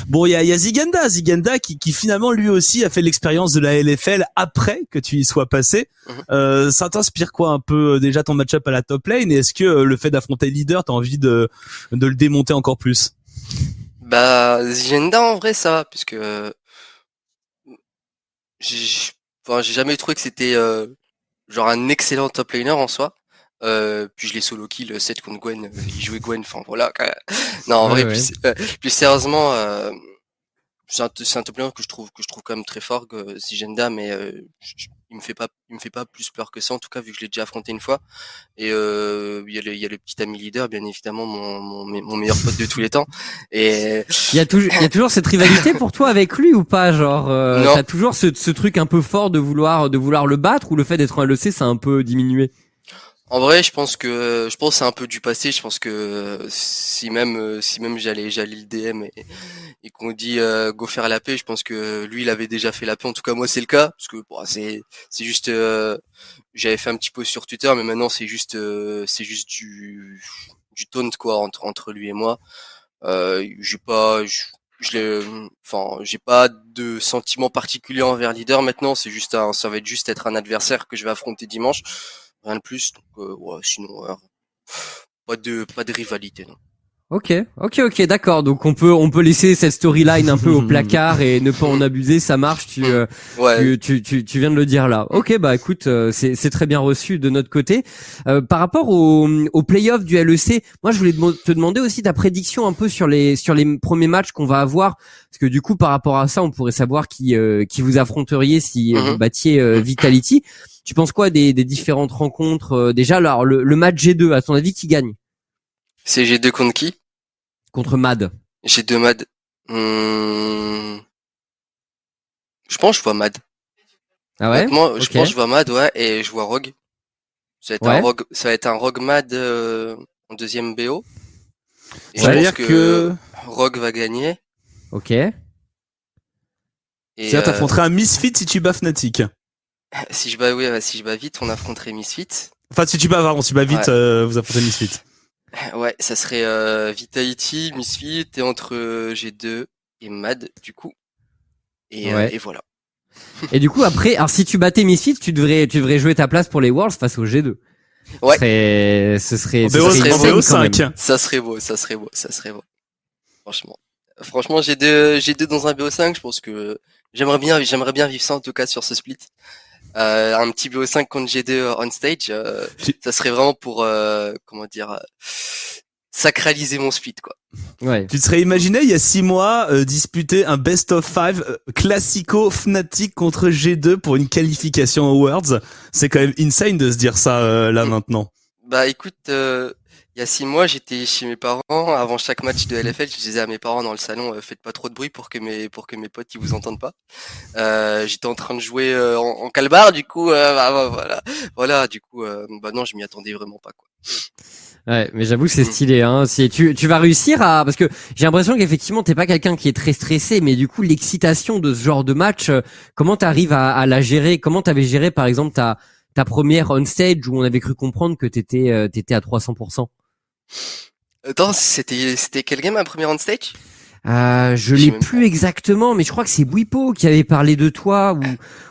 bon, il y a, y a Ziganda, Ziganda qui, qui finalement lui aussi a fait l'expérience de la LFL après que tu y sois passé. Mhm. ça t'inspire quoi un peu déjà ton match-up à la top lane? Et est-ce que le fait d'affronter leader, t'as envie de de le démonter encore plus? Bah Ziganda en vrai ça va puisque j'ai enfin, j'ai jamais trouvé que c'était euh, genre un excellent top laner en soi. Euh, puis je l'ai solo kill 7 contre Gwen, euh, il jouait Gwen, enfin voilà. Non, en vrai, Plus, euh, plus, sérieusement, euh, c'est un, un, top laner que je trouve que je trouve quand même très fort, Zigenda, mais il me fait pas il me fait pas plus peur que ça en tout cas vu que je l'ai déjà affronté une fois. Et euh, il y a le il y a le petit ami leader bien évidemment mon, mon, mon meilleur pote de tous les temps. Et il y a toujours il y a toujours cette rivalité pour toi avec lui ou pas genre euh, t'as toujours ce, ce truc un peu fort de vouloir de vouloir le battre ou le fait d'être un LEC ça a un peu diminué? En vrai, je pense que je pense c'est un peu du passé. Je pense que si même si même j'allais j'allais le DM et, et qu'on dit euh, go faire la paix, je pense que lui il avait déjà fait la paix. En tout cas moi c'est le cas parce que bon, c'est c'est juste euh, j'avais fait un petit post sur Twitter, mais maintenant c'est juste euh, c'est juste du du taunt quoi entre entre lui et moi. Euh, j'ai pas je, je enfin j'ai pas de sentiment particulier envers leader maintenant. C'est juste un, ça va être juste être un adversaire que je vais affronter dimanche rien de plus. Donc, euh, ouais, sinon, pas de pas de rivalité, non. Ok, ok, ok, d'accord. Donc on peut on peut laisser cette storyline un peu au placard et ne pas en abuser, ça marche. Tu, euh, tu, tu, tu, viens de le dire là. Ok, bah écoute, euh, c'est c'est très bien reçu de notre côté. Euh, par rapport au au playoff du LEC, moi je voulais te demander aussi ta prédiction un peu sur les sur les premiers matchs qu'on va avoir, parce que du coup par rapport à ça, on pourrait savoir qui qui vous affronteriez si vous mhm. battiez Vitality. Tu penses quoi des, des différentes rencontres Déjà, alors le, le match G2, à ton avis, qui gagne? C'est G2 contre qui? Contre Mad. G2 Mad. Hmm. Je pense que je vois Mad. Ah ouais? Moi, je pense que je vois Mad, ouais, et je vois Rogue. Ça va être un Rogue, ça va être un Rogue Mad euh, en deuxième BO. Et je pense que, Rogue va gagner. Ok. C'est-à-dire, t'affronterais un Misfit si tu bats Fnatic. Si je bats, oui, si je bats vite, on affronterait Misfit. Enfin, si tu bats, pardon, si tu bats vite, euh, vous affrontez Misfit. Ouais, ça serait euh, Vitality, Misfit et entre euh, G2 et Mad du coup. Et, euh, et voilà. et du coup après, alors si tu battais Misfit, tu devrais tu devrais jouer ta place pour les Worlds face au G2. Ouais. Ce serait, ce serait, ce serait 5. Ça serait beau, ça serait beau, ça serait beau. Franchement. Franchement, G2, G2 dans un BO5, je pense que j'aimerais bien, j'aimerais bien vivre ça en tout cas sur ce split. Euh, un petit BO5 contre G2 on stage, euh, ça serait vraiment pour euh, comment dire sacraliser mon split quoi. Ouais. Tu te serais imaginé il y a six mois disputer un best of five classico Fnatic contre G2 pour une qualification aux Worlds C'est quand même insane de se dire ça là maintenant. Bah écoute, il il y a six mois, j'étais chez mes parents. Avant chaque match de LFL, je disais à mes parents dans le salon, euh, faites pas trop de bruit pour que mes pour que mes potes ils vous entendent pas. Euh, j'étais en train de jouer euh, en, en, calbar, du coup, bah, bah, voilà, voilà, du coup, bah non, je m'y attendais vraiment pas quoi. Ouais, mais j'avoue c'est mm. stylé. Hein. Si tu, tu vas réussir à parce que j'ai l'impression qu'effectivement t'es pas quelqu'un qui est très stressé, mais du coup l'excitation de ce genre de match, comment t'arrives à, à la gérer? Comment t'avais géré par exemple ta ta première on stage où on avait cru comprendre que t'étais t'étais à 300% Attends, c'était c'était quel game un premier on stage? Euh, je l'ai plus exactement, mais je crois que c'est Bwipo qui avait parlé de toi ou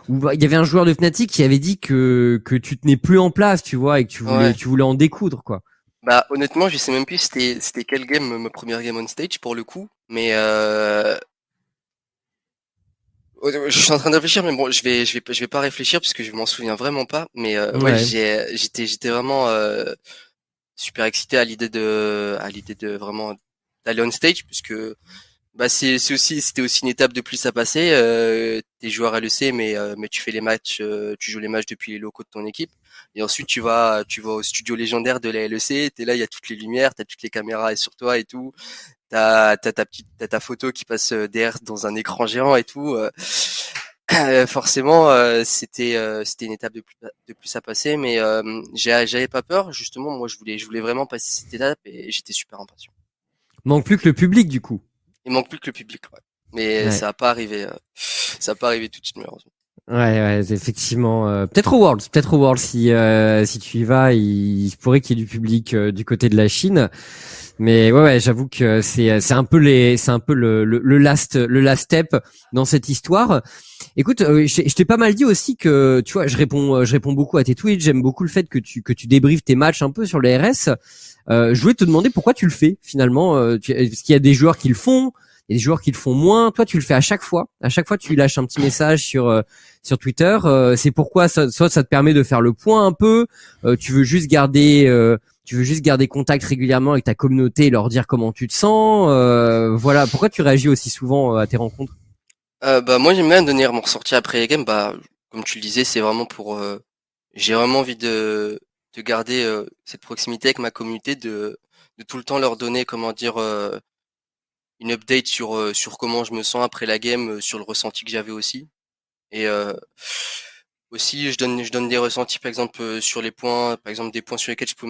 ou il y avait un joueur de Fnatic qui avait dit que que tu tenais plus en place, tu vois, et que tu voulais tu voulais en découdre quoi. Bah honnêtement, je sais même plus c'était c'était quel game ma première game on stage pour le coup, mais euh... je suis en train de réfléchir, mais bon, je vais je vais je vais pas réfléchir parce que je m'en souviens vraiment pas, mais euh, ouais, j'étais j'étais vraiment euh, super excité à l'idée de à l'idée de vraiment d'aller on stage puisque bah c'est aussi c'était aussi une étape de plus à passer. Euh, t'es joueur LEC mais euh, mais tu fais les matchs euh, tu joues les matchs depuis les locaux de ton équipe. Et ensuite tu vas tu vas au studio légendaire de la LEC t'es là il y a toutes les lumières t'as toutes les caméras sur toi et tout. T'as t'as ta petite t'as ta photo qui passe euh, derrière dans un écran géant et tout forcément, euh, c'était euh, c'était une étape de plus, de plus à passer, mais j'avais pas peur. Justement, moi, je voulais je voulais vraiment passer cette étape et j'étais super impatient. Manque plus que le public, du coup. Il manque plus que le public, ouais. Mais ça va pas arrivé, ça va pas arrivé tout de suite malheureusement. Ouais, ouais, effectivement. peut-être au World, peut-être au World si si tu y vas, il, pourrait qu'il y ait du public du côté de la Chine. Mais ouais, ouais j'avoue que c'est c'est un peu les c'est un peu le, le, le last le last step dans cette histoire. Écoute, euh, je, t'ai pas mal dit aussi que tu vois, je réponds, euh, je réponds beaucoup à tes tweets. J'aime beaucoup le fait que tu que tu débriefes tes matchs un peu sur les RS. Euh, je voulais te demander pourquoi tu le fais finalement. Euh, parce qu'il y a des joueurs qui le font, il y a des joueurs qui le font moins. Toi, tu le fais à chaque fois. À chaque fois, tu lâches un petit message sur sur Twitter. c'est pourquoi ça, soit ça te permet de faire le point un peu. tu veux juste garder tu veux juste garder contact régulièrement avec ta communauté et leur dire comment tu te sens. voilà, pourquoi tu réagis aussi souvent à tes rencontres? Euh, bah moi j'aime bien donner mon ressenti après les games. Bah comme tu le disais, c'est vraiment pour. Euh, j'ai vraiment envie de de garder euh, cette proximité avec ma communauté, de de tout le temps leur donner comment dire euh, une update sur sur comment je me sens après la game, sur le ressenti que j'avais aussi. Et aussi je donne je donne des ressentis par exemple sur les points, par exemple des points sur lesquels je peux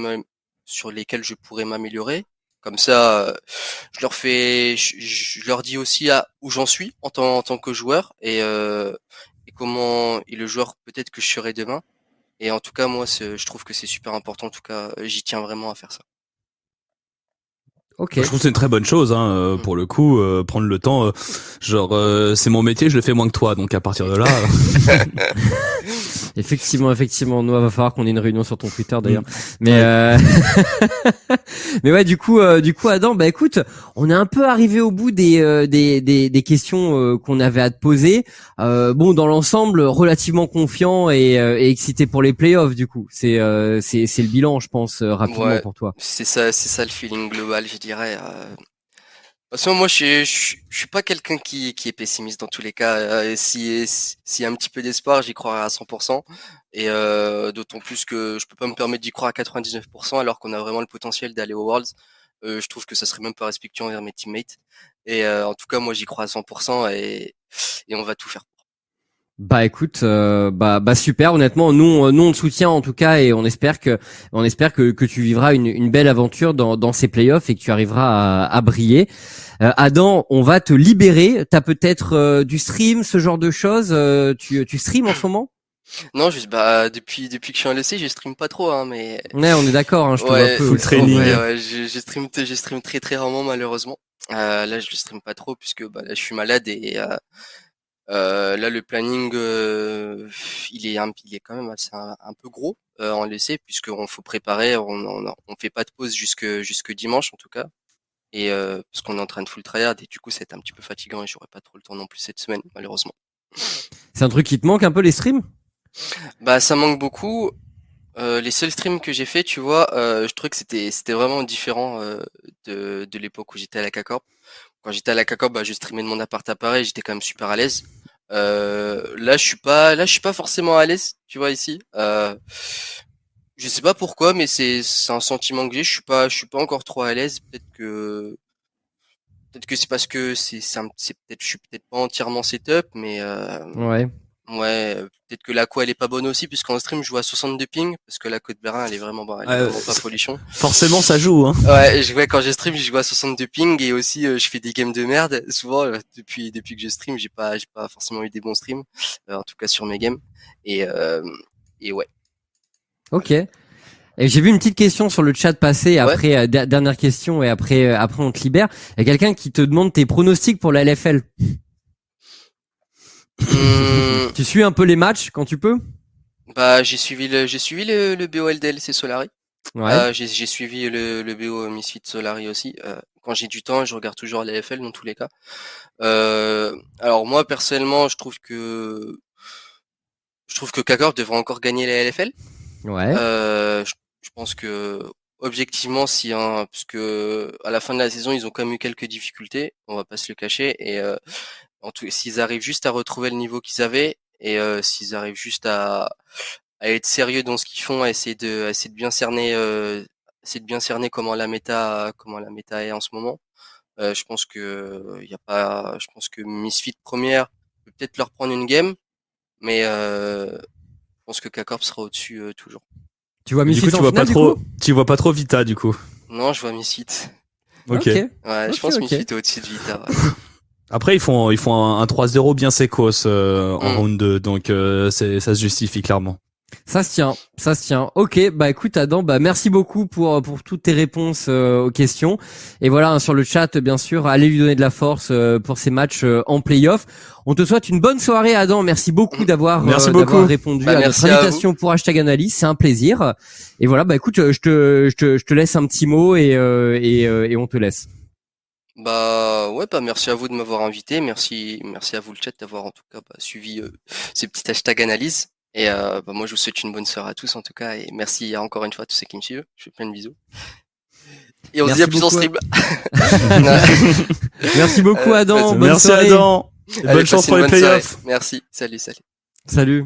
sur lesquels je pourrais m'améliorer comme ça, je leur fais, je, leur dis aussi à où j'en suis en tant, en tant que joueur et, euh, et comment et le joueur peut-être que je serai demain. Et en tout cas, moi, je trouve que c'est super important. En tout cas, j'y tiens vraiment à faire ça. Ok. Je trouve que c'est une très bonne chose, hein, euh, mm. pour le coup, euh, prendre le temps. Euh, genre, c'est mon métier, je le fais moins que toi, donc à partir de là. effectivement, effectivement, il va falloir qu'on ait une réunion sur ton Twitter d'ailleurs. Mm. Mais mais ouais, du coup, du coup, Adam, bah écoute, on est un peu arrivé au bout des des, des, des questions qu'on avait à te poser. bon, dans l'ensemble, relativement confiant et, et, excité pour les playoffs. Du coup, c'est c'est c'est le bilan, je pense, rapidement pour toi. C'est ça, c'est ça le feeling global. J'ai dirais. Euh... moi, je, je, je, suis pas quelqu'un qui, qui est pessimiste dans tous les cas. Euh, si s'il y a un petit peu d'espoir, j'y croirais à 100%. Et euh, d'autant plus que je peux pas me permettre d'y croire à 99% alors qu'on a vraiment le potentiel d'aller aux Worlds. Euh, je trouve que ça serait même pas respectueux envers mes teammates. Et euh, en tout cas, moi, j'y crois à 100% et, et on va tout faire bah écoute, euh, bah bah super. Honnêtement, nous nous on te soutient en tout cas et on espère que on espère que, que tu vivras une, une belle aventure dans, dans ces playoffs et que tu arriveras à, à briller. Euh, Adam, on va te libérer. T'as peut-être euh, du stream, ce genre de choses. tu tu stream en ce moment? Non, juste bah depuis depuis que je suis en lycée, je stream pas trop, hein, mais. Ouais, on est d'accord. Hein, je ouais, un peu. training. Ouais, ouais, je, je stream je stream très très rarement malheureusement. là, je stream pas trop puisque bah là je suis malade et euh, là, le planning, euh, il est un, il est quand même assez un, peu gros euh, en laissé puisqu'on faut préparer, on, on, on, fait pas de pause jusque jusque dimanche en tout cas, et euh, parce qu'on est en train de full tryhard et du coup c'est un petit peu fatigant et j'aurai pas trop le temps non plus cette semaine malheureusement. C'est un truc qui te manque un peu les streams? Bah ça manque beaucoup. Euh, les seuls streams que j'ai fait, tu vois, euh, je trouvais que c'était c'était vraiment différent euh, de, de l'époque où j'étais à la CACORP. Quand j'étais à la CACORP, bah, je streamais de mon appart à Paris, j'étais quand même super à l'aise. Euh, là, je suis pas, là, je suis pas forcément à l'aise, tu vois ici. Euh, Je sais pas pourquoi, mais c'est c'est un sentiment que j'ai. Je suis pas je suis pas encore trop à l'aise. Peut-être que peut-être que c'est parce que c'est c'est c'est peut-être je suis peut-être pas entièrement setup, mais euh, Ouais. Ouais euh, peut-être que la co elle est pas bonne aussi puisqu'en stream je joue à 62 ping parce que la côte Bérin elle est vraiment bah, elle est vraiment pas folichon. Forcément, ça joue. Hein. Ouais, je, ouais, quand je stream, je joue à 62 ping et aussi euh, je fais des games de merde. Souvent, euh, depuis depuis que je stream, j'ai pas j'ai pas forcément eu des bons streams, euh, en tout cas sur mes games. Et euh, et ouais. Ok. Et j'ai vu une petite question sur le chat passer après euh, der- dernière question et après euh, après on te libère. Il y a quelqu'un qui te demande tes pronostics pour la LFL. Hum, Tu suis un peu les matchs quand tu peux bah j'ai suivi le j'ai suivi le, le BOLDL c'est Solari. Ouais. Euh, j'ai suivi le le BO Misfit Solari aussi. Euh, quand j'ai du temps, je regarde toujours la LFL dans tous les cas. Euh, alors moi personnellement, je trouve que je trouve que Kakor devrait encore gagner la LFL. ouais. Euh, je, je pense que objectivement, si hein, parce que à la fin de la saison, ils ont quand même eu quelques difficultés, on va pas se le cacher. Et euh, en tout, s'ils arrivent juste à retrouver le niveau qu'ils avaient et euh, s'ils arrivent juste à, à être sérieux dans ce qu'ils font, à essayer de, à essayer de bien cerner, euh, essayer de bien cerner comment la méta, comment la méta est en ce moment. Euh, je pense que il y a pas, je pense que Misfit première peut peut-être leur prendre une game, mais euh, je pense que K-Corp sera au-dessus euh, toujours. tu vois Du Misfits coup, tu en vois finale, pas du trop, tu vois pas trop Vita du coup? Non, je vois Misfit. Ok. Ouais, Ok, je pense ok. Misfit est au-dessus de Vita. ouais. Après, ils font, ils font un, un 3-0 bien sécos euh, en Mm. round 2, donc euh, c'est, ça se justifie clairement. Ça se tient, ça se tient. Ok, bah écoute Adam, bah merci beaucoup pour pour toutes tes réponses euh, aux questions. Et voilà hein, sur le chat, bien sûr, allez lui donner de la force euh, pour ces matchs euh, en playoff. On te souhaite une bonne soirée Adam. Merci beaucoup d'avoir Merci euh, beaucoup. d'avoir répondu Bah, à notre merci à invitation pour hashtag analyse. C'est un plaisir. Et voilà, bah écoute, je te je te je te laisse un petit mot et euh, et euh, et on te laisse. Bah ouais, bah merci à vous de m'avoir invité, merci, merci à vous le chat d'avoir en tout cas bah, suivi euh, ces petits hashtags analyse. Et euh, bah, moi je vous souhaite une bonne soirée à tous en tout cas et merci encore une fois à tous ceux qui me suivent. Je fais plein de bisous. Et on se dit à plus en stream. Merci beaucoup Ouais, Adam. Bonne Merci soirée. Adam. Et Allez, bonne chance pour les playoffs. Merci, salut, salut. Salut.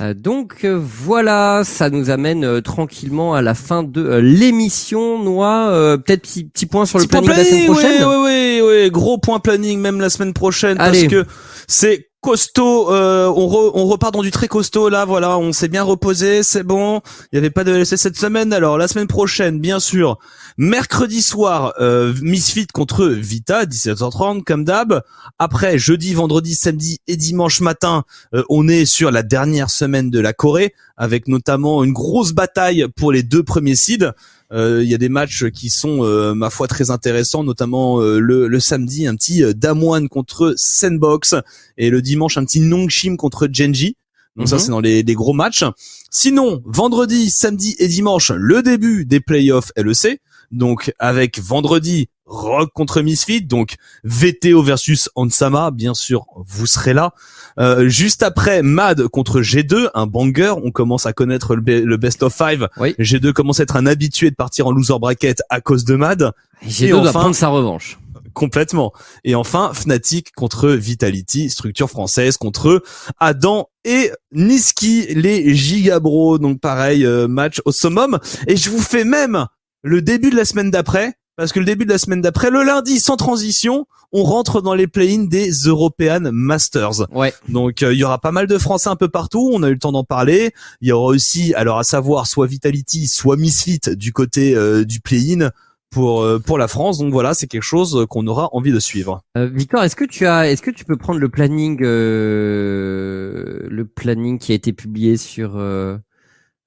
Euh, donc euh, voilà, ça nous amène euh, tranquillement à la fin de euh, l'émission. Noix, euh, peut-être petit, petit point sur le planning de la semaine prochaine. Oui, oui, oui, oui, gros point planning même la semaine prochaine Allez. parce que c'est costaud. euh, on, re- on repart dans du très costaud là. Voilà, on s'est bien reposé, c'est bon. Il y avait pas de LC cette semaine. Alors la semaine prochaine, bien sûr, mercredi soir, euh, Misfit contre Vita, 17h30 comme d'hab. Après jeudi, vendredi, samedi et dimanche matin, euh, on est sur la dernière semaine de la Corée avec notamment une grosse bataille pour les deux premiers seeds. Euh, Il y a des matchs qui sont, euh, ma foi, très intéressants, notamment euh, le, le samedi, un petit euh, Damwon contre Sandbox, et le dimanche, un petit Nongshim contre Genji. Donc ça, Mhm. c'est dans les, les gros matchs. Sinon, vendredi, samedi et dimanche, le début des playoffs LEC. Donc avec vendredi, Rock contre Misfit, donc VTO versus Ansama, bien sûr, vous serez là. Euh, juste après, Mad contre G2, un banger. On commence à connaître le, be- le best of five. Oui. G2 commence à être un habitué de partir en loser bracket à cause de Mad. J'ai Et deux doit enfin- prendre sa revanche. Complètement. Et enfin, Fnatic contre Vitality, structure française contre Adam et Niski, les gigabros. Donc pareil, euh, match au summum. Et je vous fais même le début de la semaine d'après, parce que le début de la semaine d'après, le lundi, sans transition, on rentre dans les play-in des European Masters. Ouais. Donc euh, il y aura pas mal de Français un peu partout, on a eu le temps d'en parler. Il y aura aussi, alors à savoir, soit Vitality, soit Misfit du côté euh, du play-in pour euh, pour la France. Donc voilà, c'est quelque chose qu'on aura envie de suivre. Euh, Victor, est-ce que tu as, est-ce que tu peux prendre le planning, euh, le planning qui a été publié sur.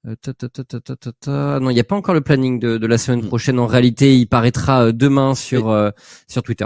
Euh, ta, ta, ta, ta, ta, ta, ta. Non, il n'y a pas encore le planning de, de la semaine Mm. prochaine. En réalité, il paraîtra euh, demain sur euh, sur Twitter.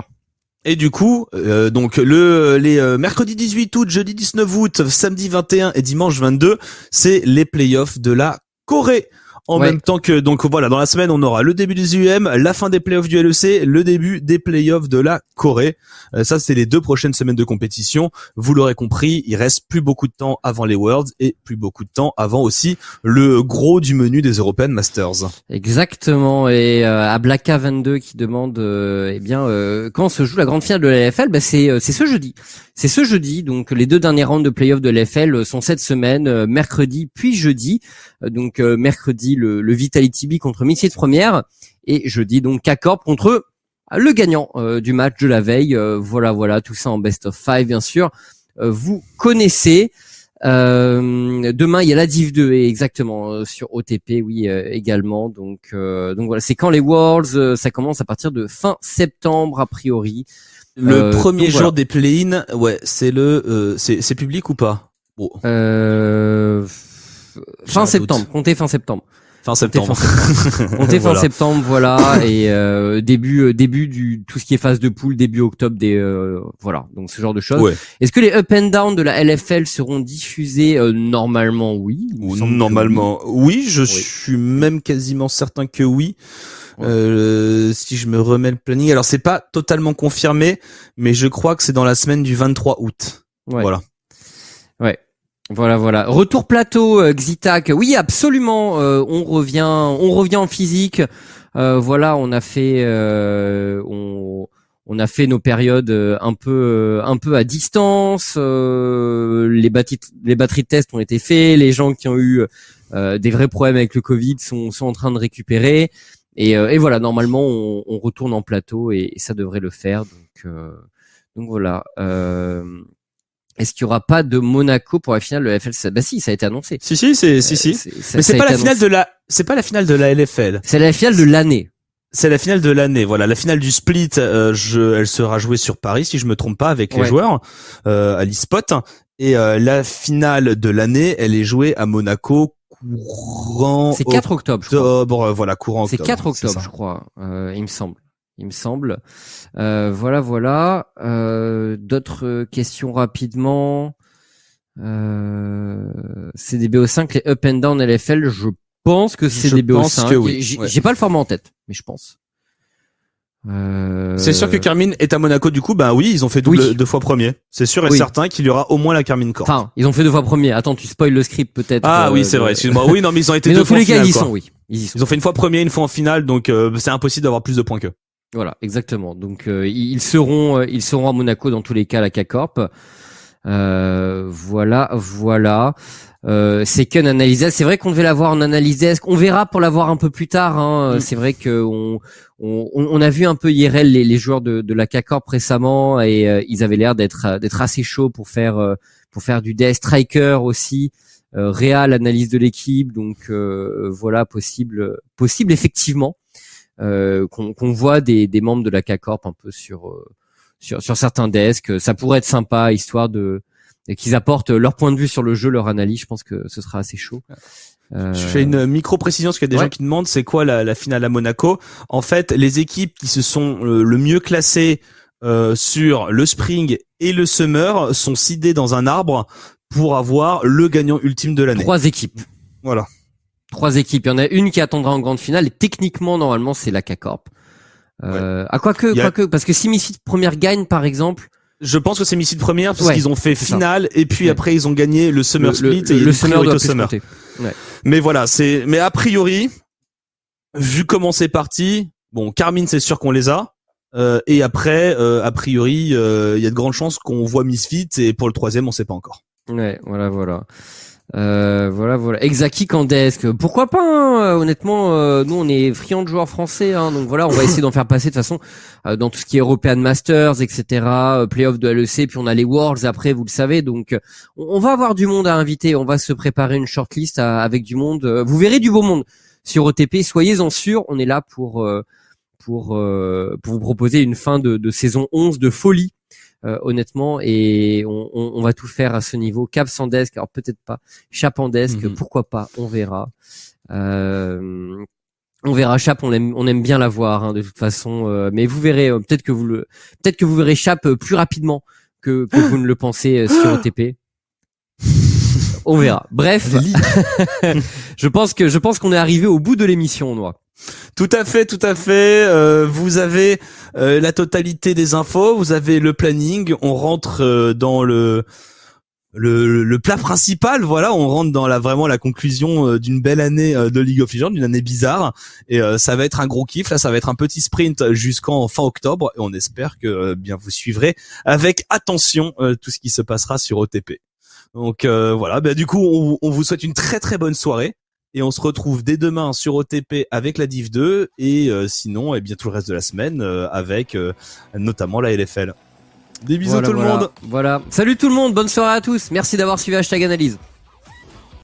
Et du coup, euh, donc le les euh, mercredi 18 août, jeudi 19 août, samedi 21 et dimanche 22, c'est les playoffs de la Corée. En Ouais. même temps que donc voilà, dans la semaine, on aura le début des UM, la fin des playoffs du LEC, le début des playoffs de la Corée. Euh, ça, c'est les deux prochaines semaines de compétition. Vous l'aurez compris, il reste plus beaucoup de temps avant les Worlds et plus beaucoup de temps avant aussi le gros du menu des European Masters. Exactement. Et euh, à Blacka 22 qui demande, euh, eh bien, euh, quand se joue la grande finale de la LFL, bah, c'est euh, c'est ce jeudi. C'est ce jeudi. Donc les deux derniers rounds de playoff de l'FL sont cette semaine, mercredi puis jeudi. donc mercredi le, le Vitality B contre de première et jeudi donc K-Corp contre le gagnant du match de la veille. voilà, voilà, tout ça en best of five bien sûr. vous connaissez. Euh, demain, il y a la Div 2 et exactement euh, sur OTP, oui euh, également. Donc, donc voilà, c'est quand les Worlds, ça commence à partir de fin septembre a priori. Le premier jour des play-in, ouais, c'est le, c'est public ou pas? Bon. Fin septembre, comptez fin septembre. Fin septembre. Était fin septembre, voilà, et euh, début euh, début du tout ce qui est phase de poule, début octobre, des euh, voilà, donc ce genre de choses. Est-ce que les up and down de la LFL seront diffusés normalement? Oui. Normalement, oui. Je suis même quasiment certain que oui. Si je me remets le planning, alors c'est pas totalement confirmé, mais je crois que c'est dans la semaine du 23 août. Voilà. Ouais. Voilà, voilà. Retour plateau, euh, Xitac. Oui, absolument. Euh, on revient, on revient en physique. Euh, voilà, on a fait, on, on, a fait nos périodes un peu, un peu à distance. les batteries, les batteries de test ont été faits. Les gens qui ont eu des vrais problèmes avec le Covid sont, sont en train de récupérer. Et, et voilà, normalement, on, on, retourne en plateau et, ça devrait le faire. Donc, donc voilà. Est-ce qu'il y aura pas de Monaco pour la finale de la FL Bah si, ça a été annoncé. Si si, c'est si si. Euh, Mais c'est pas la finale de la c'est pas la finale de la LFL. C'est la finale de l'année. C'est la finale de l'année, voilà. La finale du split, euh, je, elle sera jouée sur Paris, si je me trompe pas, avec les joueurs euh, à l'eSpot. Et euh, la finale de l'année, elle est jouée à Monaco courant. C'est 4 octobre. octobre voilà, courant. C'est 4 octobre, je crois. il me semble il me semble. Euh, voilà, voilà. Euh, d'autres questions rapidement. Euh, CDBO5, les up and down LFL, je pense que c'est CDBO5. Oui. J'ai pas le format en tête, mais je pense. Euh... C'est sûr que Carmine est à Monaco du coup, bah oui, ils ont fait double, deux fois premier. C'est sûr et certain qu'il y aura au moins la Carmine Corp. Enfin, ils ont fait deux fois premier. Attends, tu spoil le script peut-être. Ah oui, c'est vrai. Excuse-moi. Oui, non, mais ils ont été mais deux fois en finale. Ils, sont, oui. Ils, ont fait une fois premier, une fois en finale, donc euh, c'est impossible d'avoir plus de points qu'eux. Voilà, exactement. Donc euh, ils seront, euh, ils seront à Monaco dans tous les cas, la K-Corp. Euh, voilà, voilà. Euh, c'est qu'une analyse. C'est vrai qu'on devait l'avoir en analyse On verra pour l'avoir un peu plus tard. Hein. Mm. C'est vrai que on, on, on, a vu un peu IRL les, les joueurs de, de la K-Corp récemment et ils avaient l'air d'être d'être assez chauds pour faire pour faire du death striker aussi. réal analyse de l'équipe. Donc voilà, possible, possible effectivement. Euh, qu'on voit des, des, membres de la CACORP un peu sur, euh, sur, sur certains desks. Ça pourrait être sympa, histoire de qu'ils apportent leur point de vue sur le jeu, leur analyse. Je pense que ce sera assez chaud. Euh... Je fais une micro précision parce qu'il y a des gens qui demandent c'est quoi la, la, finale à Monaco? En fait, les équipes qui se sont euh, le mieux classées euh, sur le spring et le summer sont sidées dans un arbre pour avoir le gagnant ultime de l'année. Trois équipes. Voilà trois équipes. Il y en a une qui attendra en grande finale et techniquement normalement c'est la K-Corp. Euh, À quoi que, quoi que, parce que si Missy première gagne par exemple. Je pense que c'est Missy première parce qu'ils ont fait finale et puis après ils ont gagné le Summer Split et le Summer doit Summer. Mais voilà, c'est mais a priori vu comment c'est parti, bon Carmine c'est sûr qu'on les a. Euh, et après, euh, a priori, euh, il y a de grandes chances qu'on voit Misfit et pour le troisième, on sait pas encore. Ouais, voilà, voilà. Euh, voilà, voilà. Exaki Kandesk. Pourquoi pas hein, euh, Honnêtement, euh, nous on est friands de joueurs français, hein, donc voilà, on va essayer d'en faire passer de toute façon dans tout ce qui est European Masters, etc. Playoff de LEC, puis on a les Worlds après, vous le savez. Donc on, va avoir du monde à inviter. On va se préparer une shortlist avec du monde. Vous verrez du beau monde sur OTP. Soyez-en sûrs. On est là pour pour pour vous proposer une fin de, de saison 11 de folie euh, honnêtement, et on, on, on, va tout faire à ce niveau. Cap sans desk, alors peut-être pas. Chap en desk, mhm. pourquoi pas On verra. Euh, on verra Chap, on aime, on aime bien la voir hein, de toute façon. Euh, mais vous verrez, euh, peut-être que vous le, peut-être que vous verrez Chap plus rapidement que, que vous ne le pensez sur OTP. on verra. Bref, je pense que je pense qu'on est arrivé au bout de l'émission, Noix. Tout à fait, tout à fait. Euh, vous avez euh, la totalité des infos, vous avez le planning. On rentre euh, dans le le, le plat principal, voilà, on rentre dans la vraiment la conclusion euh, d'une belle année euh, de League of Legends, d'une année bizarre, et euh, ça va être un gros kiff. Là, ça va être un petit sprint jusqu'en fin octobre, et on espère que bien vous suivrez avec attention tout ce qui se passera sur OTP. Donc voilà, bah, du coup, on, on vous souhaite une très très bonne soirée. Et on se retrouve dès demain sur OTP avec la Div 2 et sinon, et eh bien tout le reste de la semaine avec notamment la LFL. Des bisous tout le monde. Voilà. Salut tout le monde. Bonne soirée à tous. Merci d'avoir suivi Hashtag Analyse.